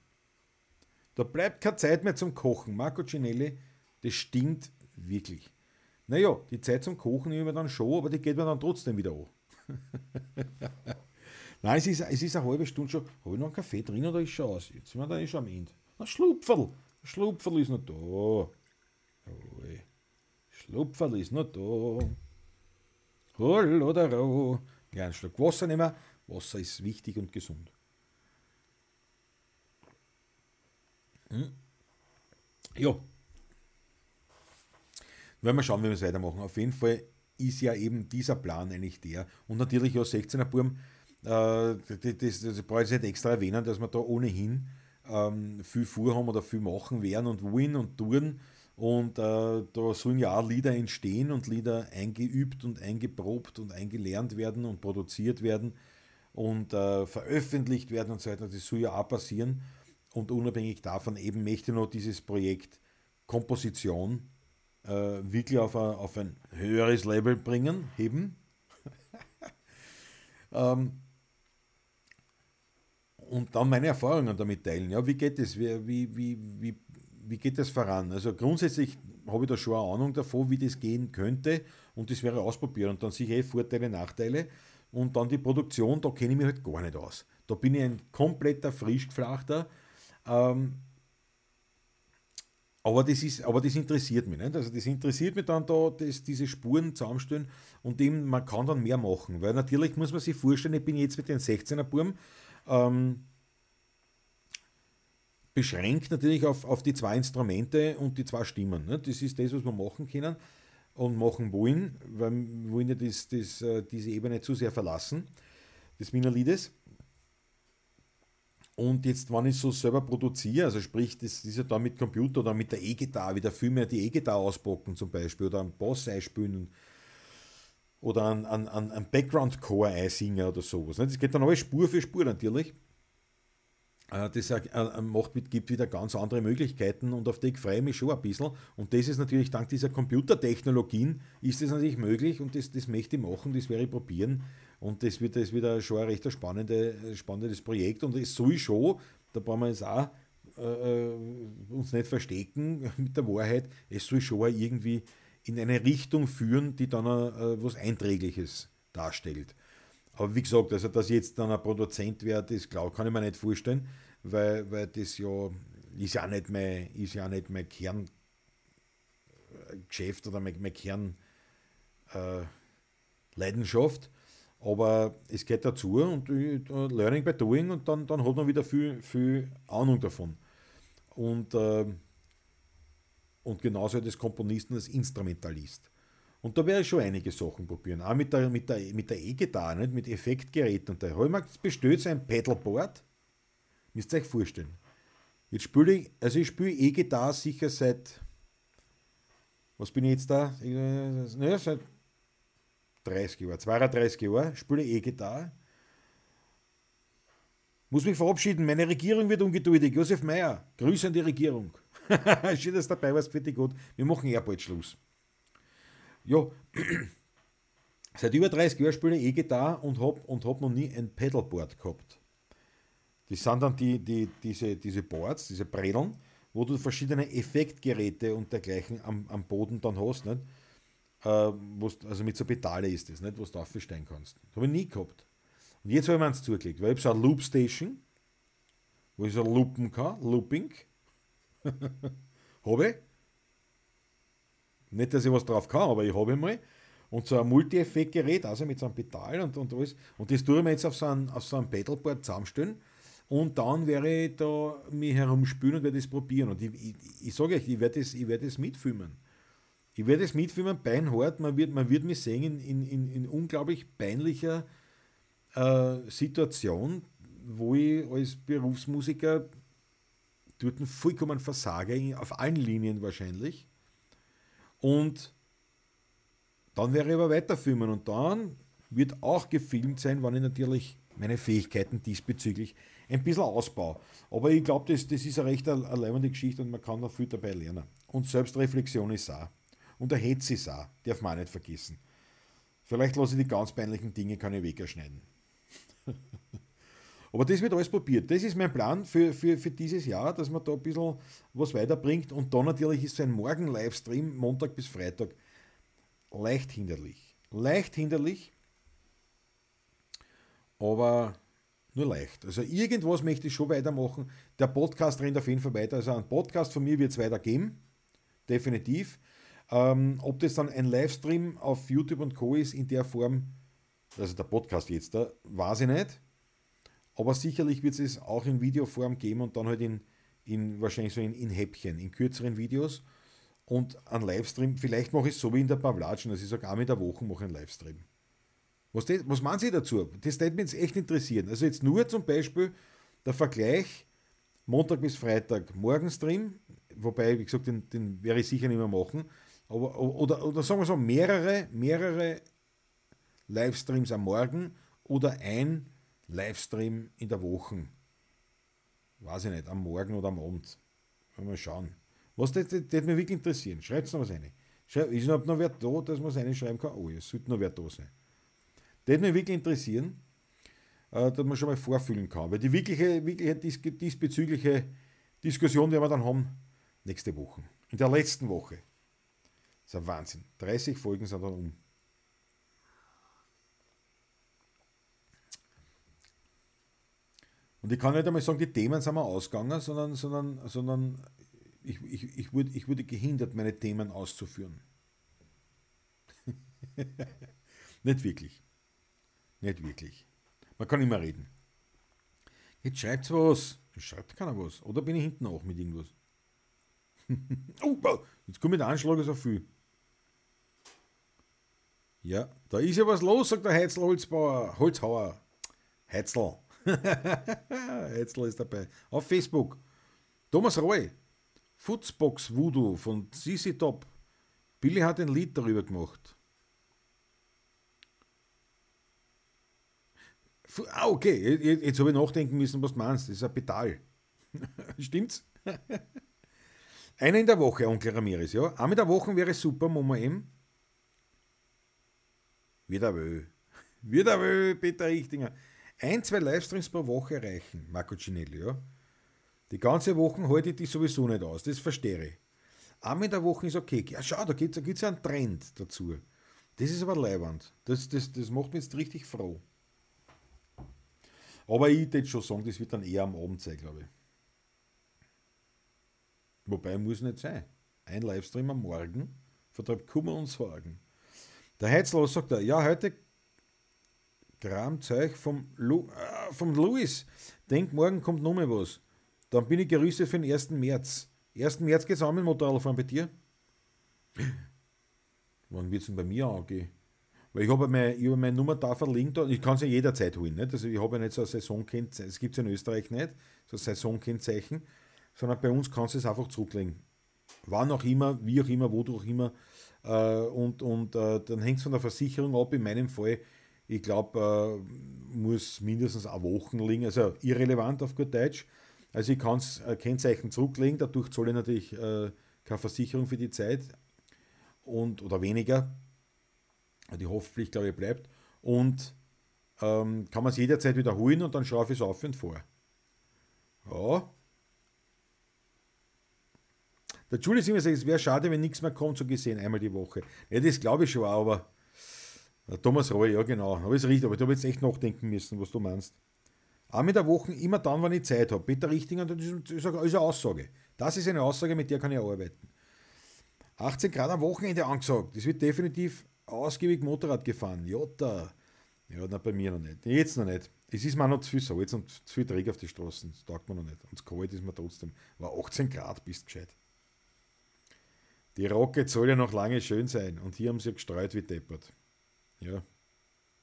Da bleibt keine Zeit mehr zum Kochen. Marco Cinelli, das stinkt wirklich. Naja, die Zeit zum Kochen nehmen wir dann schon, aber die geht mir dann trotzdem wieder an. Nein, es ist, es ist eine halbe Stunde schon. Habe ich noch einen Kaffee drin oder ist schon aus? Jetzt sind wir da eh schon am Ende. Ein Schlupferl. Ein Schlupferl ist noch da. Jawohl. Schlupferl ist noch da. Hol oder roh. Ja, einen Schluck Wasser nehmen. Wasser ist wichtig und gesund. Hm? Ja. Werden wir schauen, wie wir es weitermachen. Auf jeden Fall ist ja eben dieser Plan eigentlich der. Und natürlich ja 16er Burm, äh, das, das, das brauche ich nicht extra erwähnen, dass wir da ohnehin ähm, viel vorhaben oder viel machen werden und wollen und tun. Und äh, da sollen ja auch Lieder entstehen und Lieder eingeübt und eingeprobt und eingelernt werden und produziert werden und äh, veröffentlicht werden und so weiter. Das soll ja auch passieren. Und unabhängig davon eben möchte noch dieses Projekt Komposition äh, wirklich auf, a, auf ein höheres Level bringen, heben. ähm, und dann meine Erfahrungen damit teilen. Ja, wie geht es? Wie, wie, wie, wie, wie geht das voran? Also grundsätzlich habe ich da schon eine Ahnung davon, wie das gehen könnte und das wäre ausprobieren und dann ich eh Vorteile, Nachteile und dann die Produktion, da kenne ich mich halt gar nicht aus. Da bin ich ein kompletter Frischgeflachter ähm, aber das, ist, aber das interessiert mich. Nicht? Also das interessiert mich dann da, dass diese Spuren zusammenstellen und eben, man kann dann mehr machen. Weil natürlich muss man sich vorstellen, ich bin jetzt mit den 16er Burm ähm, beschränkt natürlich auf, auf die zwei Instrumente und die zwei Stimmen. Nicht? Das ist das, was wir machen können und machen wollen, weil wir wollen ja das, das, äh, diese Ebene zu sehr verlassen, des Wiener Liedes. Und jetzt, wenn ich so selber produziere, also sprich, das ist ja da mit Computer oder mit der E-Gitarre, wieder viel mehr die E-Gitarre auspacken zum Beispiel oder einen Bass einspielen oder einen, einen, einen Background-Core einsingen oder sowas. Das geht dann alles Spur für Spur natürlich. Äh, das macht, gibt wieder ganz andere Möglichkeiten und auf die freue ich mich schon ein bisschen. Und das ist natürlich dank dieser Computertechnologien ist das natürlich möglich und das, das möchte ich machen, das werde ich probieren. Und das wird, das wird schon ein recht spannende, spannendes Projekt. Und es soll schon, da brauchen wir jetzt auch äh, äh uns nicht verstecken mit der Wahrheit, es soll schon irgendwie in eine Richtung führen, die dann äh, was Einträgliches darstellt. Aber wie gesagt, also dass jetzt dann ein Produzent werde, das glaub, kann ich mir nicht vorstellen, weil, weil das ja ist ja nicht mein, ist ja nicht mein Kerngeschäft oder mein, mein Kern äh. Aber es geht dazu und Learning by Doing und dann, dann hat man wieder viel, viel Ahnung davon. Und, äh, und genauso des Komponisten als Instrumentalist. Und da werde ich schon einige Sachen probieren. Auch mit der, mit der, mit der E-Gitarre, mit Effektgeräten. Und da habe ich mir bestellt so ein Pedalboard. Müsst ihr euch vorstellen. Jetzt spiele ich, also ich spiele E-Gitarre sicher seit, was bin ich jetzt da? Naja, seit 30 Jahren, 32 Jahren spiele E-Gitarre. Muss mich verabschieden, meine Regierung wird ungeduldig. Josef Meyer, Grüße an die Regierung. Schön, dass du dabei warst, die gut. Wir machen eher bald Schluss. Ja, seit über 30 Jahren spiele ich E-Gitarre und habe und hab noch nie ein Pedalboard gehabt. Das sind dann die, die, diese, diese Boards, diese Bredeln, wo du verschiedene Effektgeräte und dergleichen am, am Boden dann hast. Nicht? Äh, also mit so Pedale ist das, nicht? wo du aufsteigen kannst. Das habe ich nie gehabt. Und jetzt habe ich mir eins zugelegt, weil ich habe so eine Loopstation, wo ich so loopen kann, Looping. habe ich. Nicht, dass ich was drauf kann, aber ich habe mal. Und so ein Multi-Effekt-Gerät, also mit so einem Pedal und, und alles. Und das tue ich mir jetzt auf so ein, auf so einem Pedalboard zusammenstellen. Und dann werde ich da mich herumspülen und werde das probieren. Und ich, ich, ich sage euch, ich werde das, das mitfilmen. Ich werde das mitfilmen, beinhart. Man wird, man wird mich sehen in, in, in, unglaublich peinlicher äh, Situation, wo ich als Berufsmusiker dort vollkommen versage, auf allen Linien wahrscheinlich. Und dann werde ich aber weiterfilmen und dann wird auch gefilmt sein, wann ich natürlich meine Fähigkeiten diesbezüglich ein bisschen ausbaue. Aber ich glaube, das, das ist eine recht eine, leibende Geschichte und man kann noch viel dabei lernen. Und Selbstreflexion ist auch. Und der Hetz ist auch, darf man auch nicht vergessen. Vielleicht lasse ich die ganz peinlichen Dinge, ich wegschneiden. Aber das wird alles probiert. Das ist mein Plan für, für, für dieses Jahr, dass man da ein bisschen was weiterbringt. Und dann natürlich ist ein Morgen-Livestream, Montag bis Freitag, leicht hinderlich. Leicht hinderlich, aber nur leicht. Also irgendwas möchte ich schon weitermachen. Der Podcast rennt auf jeden Fall weiter. Also ein Podcast von mir wird es weiter geben. Definitiv. Ähm, ob das dann ein Livestream auf YouTube und Co. ist in der Form, also der Podcast jetzt da, weiß ich nicht. Aber sicherlich wird es auch in Videoform geben und dann halt in, in wahrscheinlich so in, in Häppchen, in kürzeren Videos. Und ein Livestream, vielleicht mache ich es so wie in der Pavlatschen, dass ich sage, einmal in der Woche mache ich einen Livestream. Was, das, was meinen Sie dazu? Das würde mich jetzt echt interessieren. Also jetzt nur zum Beispiel der Vergleich Montag bis Freitag Morgenstream, wobei, wie gesagt, den, den werde ich sicher nicht mehr machen. Aber, oder, oder sagen wir so, mehrere, mehrere Livestreams am Morgen oder ein Livestream in der Woche. Weiß ich nicht, am Morgen oder am Abend. Mal schauen. Was das, das, das mich wirklich interessieren. Schreibt es noch was rein. ist noch, noch wer da, dass man es reinschreiben kann? Oh, es sollte noch wer da sein. Das würde mich wirklich interessieren, äh, dass man schon mal vorfühlen kann. Weil die wirkliche, wirkliche diesbezügliche Diskussion werden wir dann haben nächste Woche. In der letzten Woche. Das ist ein Wahnsinn. 30 Folgen sind dann um. Und ich kann nicht einmal sagen, die Themen sind wir ausgegangen, sondern, sondern, sondern ich, ich, ich, wurde, ich wurde gehindert, meine Themen auszuführen. nicht wirklich. Nicht wirklich. Man kann immer reden. Jetzt schreibt was. Jetzt schreibt keiner was. Oder bin ich hinten auch mit irgendwas? oh, jetzt kommt mit Anschlag so viel. Ja, da ist ja was los, sagt der Heizl Holzbauer. Holzhauer. Heizl. Hetzl ist dabei. Auf Facebook. Thomas Roy. Footsbox Voodoo von CC Top. Billy hat ein Lied darüber gemacht. Ah, okay. Jetzt habe ich nachdenken müssen, was du meinst. Das ist ein Pedal. Stimmt's? Einer in der Woche, Onkel Ramirez, ja. Einmal in der Woche wäre super, Mama M. Wieder will. Wieder will, Peter Richtinger ein, zwei Livestreams pro Woche reichen, Marco Cinelli, ja. Die ganze Woche halte ich die sowieso nicht aus, das verstehe ich. Einmal in der Woche ist okay. Ja, schau, da gibt es ja einen Trend dazu. Das ist aber leibend. Das, das, das macht mich jetzt richtig froh. Aber ich würde schon sagen, das wird dann eher am Abend sein, glaube ich. Wobei muss nicht sein. Ein Livestream am Morgen vertreibt Kummer und Sorgen. Der Heizler sagt er, ja, heute Kramzeug vom, Lu äh, vom Louis. Denk, morgen kommt noch mal was. Dann bin ich gerüstet für den 1. März. 1. März geht's auch mit dem Motorradfahren bei dir? Wann wird es denn bei mir angehen? Weil ich habe meine, meine Nummer da verlinkt und ich kann es ja jederzeit holen. Nicht? Also ich habe ja nicht so ein Saisonkennzeichen, das gibt es in Österreich nicht, so ein Saisonkennzeichen, sondern bei uns kannst du es einfach zurücklegen. Wann auch immer, wie auch immer, wodurch immer. Äh, und und äh, dann hängt es von der Versicherung ab. In meinem Fall, ich glaube, äh, muss mindestens eine Woche liegen, also irrelevant auf gut Deutsch. Also ich kann es Kennzeichen zurücklegen, dadurch zahle ich natürlich keine Versicherung für die Zeit und, oder weniger. Die Hoffpflicht, glaube ich, bleibt. Und ähm, kann man es jederzeit wiederholen und dann schaue ich es auf und vor. Ja, der Julius immer sagt, es wäre schade, wenn nichts mehr kommt, so gesehen, einmal die Woche. Ja, das glaube ich schon, aber Thomas Roy, ja genau, aber ist richtig, aber da habe jetzt echt nachdenken müssen, was du meinst. Auch mit der Woche immer dann, wenn ich Zeit habe. Peter Richtinger, das ist eine Aussage. Das ist eine Aussage, mit der kann ich arbeiten. 18 Grad am Wochenende angesagt. Das wird definitiv ausgiebig Motorrad gefahren. Jota. Ja, na, bei mir noch nicht. Jetzt noch nicht. Es ist mir noch zu viel jetzt noch zu viel Träger auf die Straßen. Das taugt mir noch nicht. Und das kalt ist mir trotzdem. War 18 Grad, bist gescheit. Die Rocket soll ja noch lange schön sein und hier haben sie gestreut wie deppert. Ja,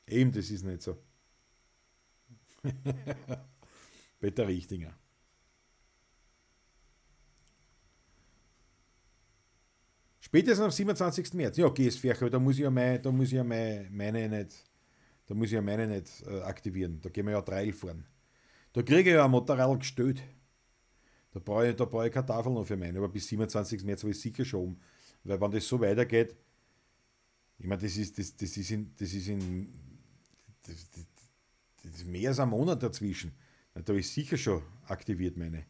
eben, das ist nicht so. Peter Richtinger. Spätestens am 27. März. Ja, GSFR, da muss ich ja, meine, da muss ich ja meine, meine nicht, da muss ich ja meine nicht äh, aktivieren. Da gehen wir ja Trail fahren. Da kriege ich ja ein Motorrad gestellt. Da brauche ich, da brauche ich keine Tafel noch für meine, aber bis 27. März habe ich sicher schon. Weil wenn das so weitergeht, ich meine, das ist, das, das ist in, das ist in das, das, das ist mehr als ein Monat dazwischen. Da habe ich sicher schon aktiviert meine.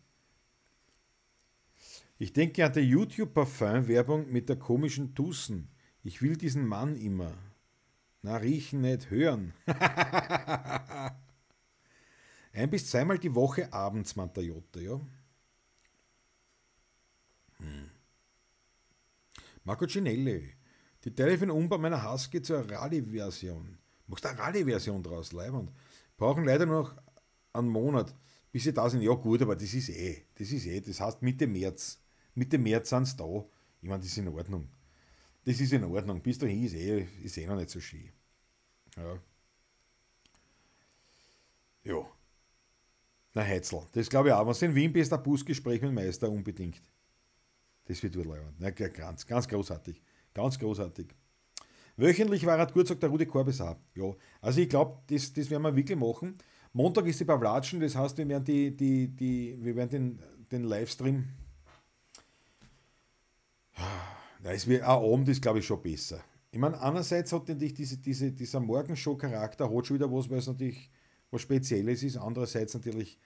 Ich denke an die YouTube-Parfum-Werbung mit der komischen Tussen. Ich will diesen Mann immer. Na, riechen nicht, hören. Ein bis zweimal die Woche abends, Jota, ja. Hm. Marco Cinelli. Die Teile für den Umbau meiner Husky zur Rallye-Version. Machst du eine Rallye-Version draus, Leiband. Brauchen leider noch einen Monat, bis sie da sind. Ja gut, aber das ist eh, das ist eh, das heißt Mitte März. Mitte März sind sie da. Ich meine, das ist in Ordnung. Das ist in Ordnung. Bis dahin ist eh, ist eh noch nicht so schön. Ja. Ja. Na Heizl, das glaube ich auch. Wenn du in Wien bist, ein Busgespräch mit dem Meister unbedingt. Das wird urleibend. Ja, ganz, ganz großartig. Ganz großartig. Wöchentlich war er gut, sagt der Rudi Korbes auch. Ja, also ich glaube, das, das werden wir wirklich machen. Montag ist die Pavlatschen, das heißt, wir werden, die, die, die, wir werden den, den Livestream. Ja, es wird, ein Abend ist, glaube ich, schon besser. Ich meine, einerseits hat natürlich diese, diese, dieser Morgenshow-Charakter hat schon wieder was, weil es natürlich was Spezielles ist. Andererseits natürlich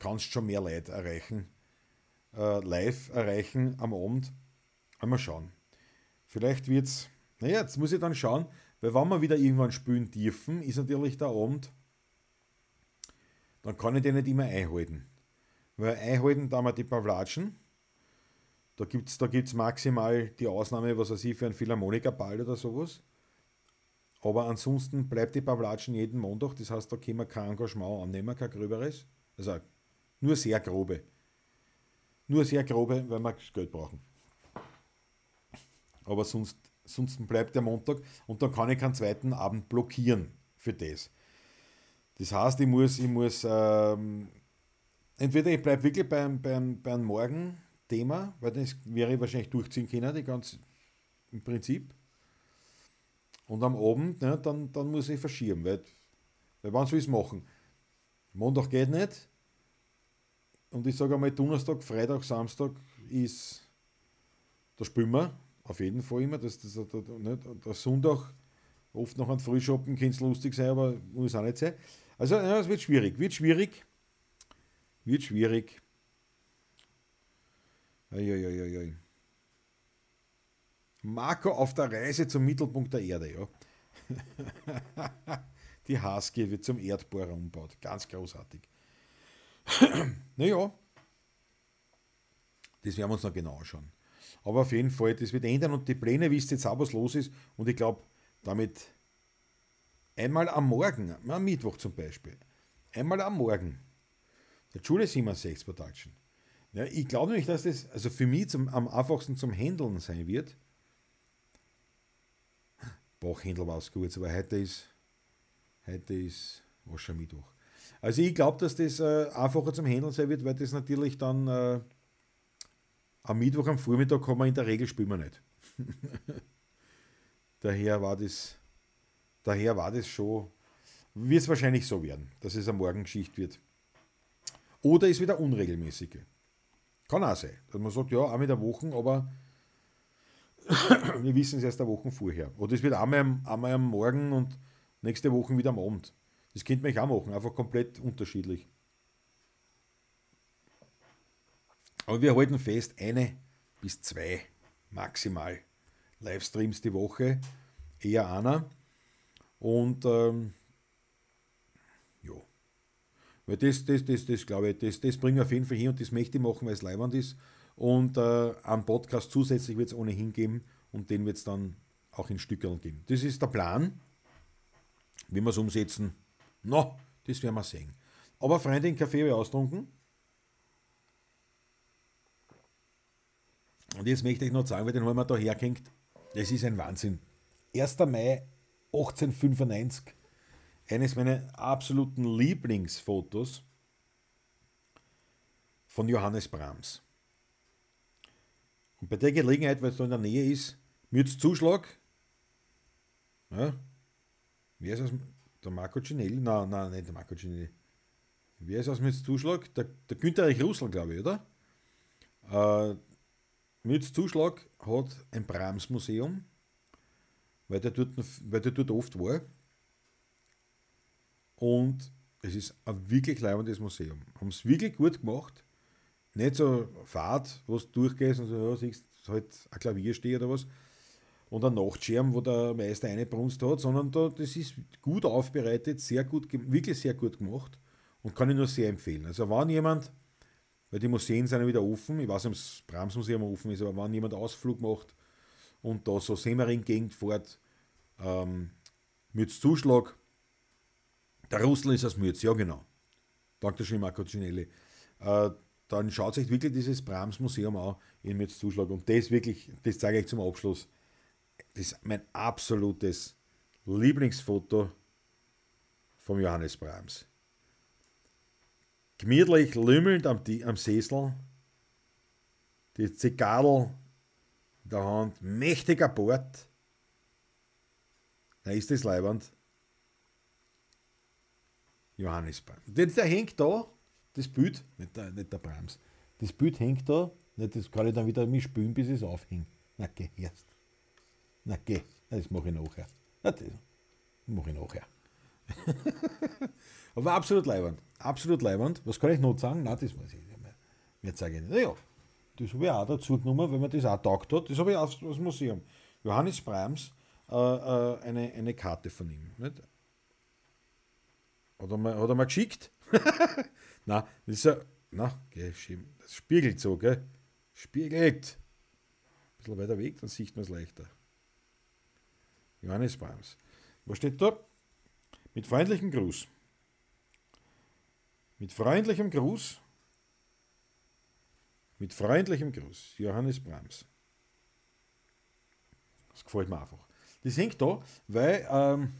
kannst du schon mehr Leute erreichen, äh, live erreichen am Abend. Einmal schauen. Vielleicht wird es, naja, jetzt muss ich dann schauen, weil wenn wir wieder irgendwann spielen dürfen, ist natürlich der Abend, dann kann ich den nicht immer einhalten. Weil einhalten da wir die Pavlatschen, da gibt es da gibt's maximal die Ausnahme, was weiß ich, für einen Philharmonikerball oder sowas. Aber ansonsten bleibt die Pavlatschen jeden Montag, das heißt, da können wir kein Engagement annehmen, kein gröberes. Also nur sehr grobe. Nur sehr grobe, weil wir Geld brauchen. Aber sonst, sonst bleibt der Montag und dann kann ich keinen zweiten Abend blockieren für das. Das heißt, ich muss, ich muss ähm, entweder ich bleibe wirklich beim, beim, beim Morgen-Thema, weil das wäre ich wahrscheinlich durchziehen können, die ganz im Prinzip. Und am Abend, ne, dann, dann muss ich verschieben, weil, weil wann soll ich es machen? Montag geht nicht, und ich sage einmal, Donnerstag, Freitag, Samstag ist der Spümmer, auf jeden Fall immer. Das, das, das, nicht, der Sonntag, oft noch ein Frühshoppen, kann es lustig sein, aber muss auch nicht sein. Also, ja, es wird schwierig, wird schwierig, wird schwierig. Eieieiei. Marco auf der Reise zum Mittelpunkt der Erde, ja. Die Husky wird zum Erdbohrer umgebaut. Ganz großartig. Naja, das werden wir uns noch genau anschauen. Aber auf jeden Fall, das wird ändern und die Pläne wisst jetzt auch, was los ist. Und ich glaube, damit einmal am Morgen, am Mittwoch zum Beispiel, einmal am Morgen, der Schule 67 Production. Ja, ich glaube nicht, dass das also für mich zum, am einfachsten zum Handeln sein wird. Bachhändel war es gut, aber heute ist, heute ist Aschermittwoch. Also ich glaube, dass das äh, einfacher zum Handeln sein wird, weil das natürlich dann äh, am Mittwoch am Vormittag kann man in der Regel spielen wir nicht. daher war das, daher war das schon, wird es wahrscheinlich so werden, dass es eine Morgengeschichte wird. Oder ist wieder unregelmäßige. Kann auch sein, dass man sagt, ja, auch mit der Woche, aber wir wissen es erst eine Woche vorher. Oder es wird einmal einmal am Morgen und nächste Woche wieder am Abend. Das könnte man auch machen, einfach komplett unterschiedlich. Aber wir halten fest, eine bis zwei maximal Livestreams die Woche, eher einer. Und ähm, ja, weil das, das, das, das glaube ich, das, das bringen wir auf jeden Fall hin und das möchte ich machen, weil es leibend ist. Und äh, einen Podcast zusätzlich wird es ohnehin geben und den wird es dann auch in Stückeln geben. Das ist der Plan. Wie wir es umsetzen, no, das werden wir sehen. Aber Freunde, den Kaffee habe ich austrunken. Und jetzt möchte ich noch sagen, weil den haben wir da hergehängt. Das ist ein Wahnsinn. 1. Mai 1895. Eines meiner absoluten Lieblingsfotos von Johannes Brahms. Und bei der Gelegenheit, weil es da in der Nähe ist, mit Zuschlag, ja, wer ist das? Der Marco Cinelli? Nein, nein, nicht der Marco Cinelli. Wer ist das mit Zuschlag? Der, der Günther Reich Russland, glaube ich, oder? Äh, mit Zuschlag hat ein Brahms Museum, weil der, dort, weil der dort oft war. Und es ist ein wirklich leibendes Museum. Haben es wirklich gut gemacht. Nicht so Fahrt, wo du durchgehst und so, ja, siehst halt ein Klavier steht oder was. Und ein Nachtschirm, wo der Meister eine Brunst hat, sondern da, das ist gut aufbereitet, sehr gut, wirklich sehr gut gemacht und kann ich nur sehr empfehlen. Also wenn jemand weil die Museen sind ja wieder offen. Ich weiß nicht, ob das Brahms-Museum offen ist, aber wenn jemand Ausflug macht und da so Semmering-Gegend fährt, ähm, Mütz-Zuschlag, der Russell ist aus Mütz, ja genau. Dankeschön, Marco Cinelli. Äh, dann schaut sich wirklich dieses Brahms-Museum an in Mütz-Zuschlag und das wirklich, das zeige ich zum Abschluss, ist mein absolutes Lieblingsfoto vom Johannes Brahms gemütlich lümmelnd am, am Sessel, die Zigarre in der Hand, mächtiger Bord. Na, ist das leibend? Johannesbrand. Der, der hängt da, das Bild, nicht der, nicht der Brahms, das Bild hängt da, das kann ich dann wieder mich spülen, bis es aufhängt. Na, geh erst. Na, geh. Das mache ich nachher. Na, das mache ich nachher. Aber absolut leibend. Absolut leibend. Was kann ich noch sagen? Nein, das weiß ich nicht mehr. Mir zeige ich nicht. Naja, das habe ich auch dazu genommen, wenn man das auch taugt hat. Das habe ich aus dem Museum. Johannes Brahms, äh, äh, eine, eine Karte von ihm. Nicht? Hat, er mal, hat er mal geschickt? Nein, das ist ja. Na, okay, das spiegelt so, gell? Spiegelt. Ein bisschen weiter weg, dann sieht man es leichter. Johannes Brahms. Was steht da? Mit freundlichem Gruß. Mit freundlichem Gruß. Mit freundlichem Gruß. Johannes Brahms. Das gefällt mir einfach. Das hängt da, weil, ähm,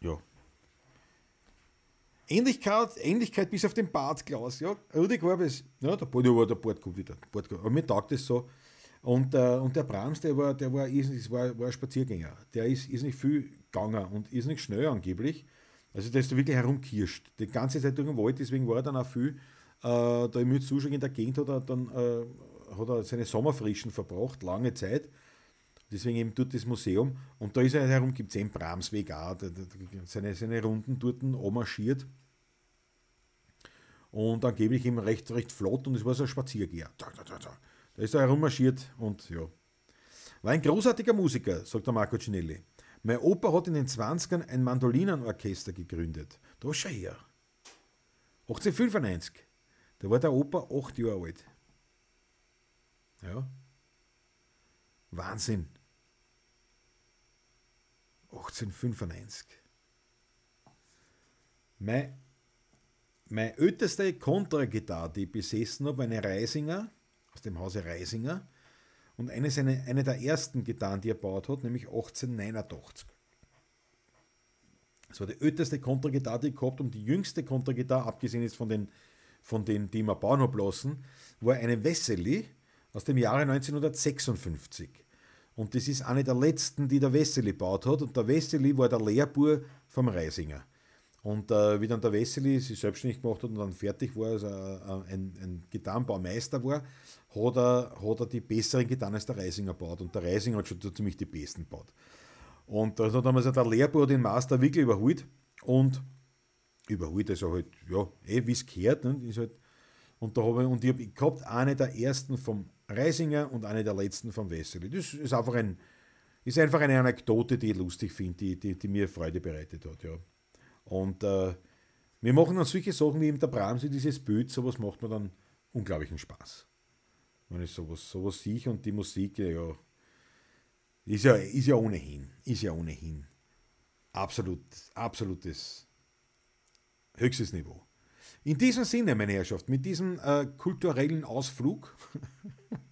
ja. Ähnlichkeit, Ähnlichkeit bis auf den Bartglas, ja. Rudi Gorbes, ja, der Bart, der Bart kommt wieder. Bart, aber mir taugt das so. Und, äh, und der Brahms, der war, der war, ist, war, war ein Spaziergänger. Der ist, ist nicht viel gegangen und ist nicht schnell angeblich. Also der ist da wirklich herumkirscht. Die ganze Zeit durch den Wald, deswegen war er dann auch viel äh, da im Mützzuschlag in der Gegend hat er dann äh, hat er seine Sommerfrischen verbracht, lange Zeit. Deswegen eben dort das Museum. Und da ist er herum, gibt es einen Bramsweg auch, der, der, seine, seine Runden dort marschiert. Und angeblich eben recht, recht flott und es war so ein Spaziergeher. Da, da, da, da. Da ist er herummarschiert und ja. War ein großartiger Musiker, sagt der Marco Cinelli. Mein Opa hat in den 20ern ein Mandolinenorchester gegründet. Da schau her. 1895. Da war der Opa 8 Jahre alt. Ja. Wahnsinn. 1895. Mein, meine älteste Kontragitarre, die ich besessen habe, eine Reisinger, aus dem Hause Reisinger. und eine, seine, eine der ersten Gitarren, die er gebaut hat, nämlich 1889. Das war die älteste Kontragitarre, die ich gehabt und die jüngste Kontragitarre, abgesehen jetzt von den, von den die wir bauen haben lassen, war eine Wessely aus dem Jahre 1956. Und das ist eine der letzten, die der Wessely gebaut hat. Und der Wessely war der Lehrbur vom Reisinger. Und äh, wie dann der Wessely sich selbstständig gemacht hat und dann fertig war, also äh, ein, ein Gitarrenbaumeister war, hat er, hat er die besseren Gitarren als der Reisinger gebaut. Und der Reisinger hat schon ziemlich die besten gebaut. Und da hat damals der Lehrbauer den Master wirklich überholt und überholt, also halt, ja, eh, wie es gehört, ne, ist halt, und da habe ich, und ich habe gehabt, eine der ersten vom Reisinger und eine der letzten vom Wessely. Das ist einfach ein, ist einfach eine Anekdote, die ich lustig finde, die, die, die, mir Freude bereitet hat, ja. Und äh, wir machen dann solche Sachen wie eben der Brahms, dieses Bild, sowas macht mir dann unglaublichen Spaß. Wenn ich sowas, sowas sehe und die Musik, ja, ist ja, ist ja ohnehin, ist ja ohnehin absolut, absolutes höchstes Niveau. In diesem Sinne, meine Herrschaft, mit diesem äh, kulturellen Ausflug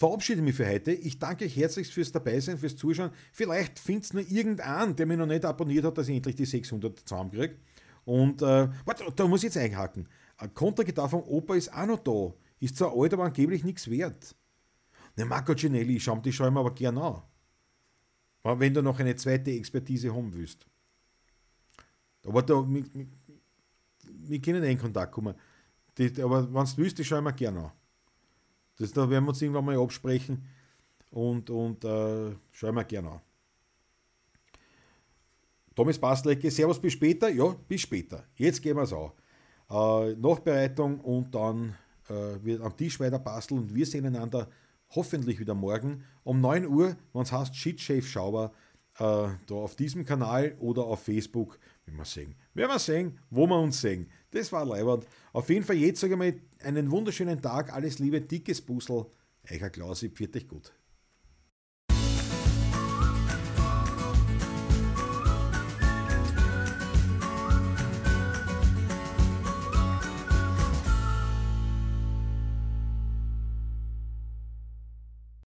verabschiede ich mich für heute. Ich danke euch herzlichst fürs Dabeisein, fürs Zuschauen. Vielleicht findet nur irgendeinen, der mich noch nicht abonniert hat, dass ich endlich die 600 zusammenkriege. Und äh, warte, da muss ich jetzt einhaken. Ein Kontergitarre vom Opa ist auch noch da. Ist zwar alt, aber angeblich nichts wert. Ne, Marco Ginelli, ich schaue die schaue mir aber gern an. Wenn du noch eine zweite Expertise haben willst. Aber da, wir, wir können in Kontakt kommen. Die, aber wenn du willst, die schaue ich mir gerne an. Das, da werden wir uns irgendwann mal absprechen und, und äh, schauen wir gerne an. Thomas Bastlecke, Servus, bis später. Ja, bis später. Jetzt gehen wir es an. Äh, Nachbereitung und dann äh, wird am Tisch weiter basteln und wir sehen einander hoffentlich wieder morgen um 9 Uhr, wenn es heißt Shit Shave Schauber, äh, da auf diesem Kanal oder auf Facebook, wenn wir sehen. Werden wir sehen, wo wir uns sehen. Das war leibend. Auf jeden Fall jetzt sage ich mal einen wunderschönen Tag, alles Liebe, dickes Busel, Eicher Klausi, pfiat euch gut.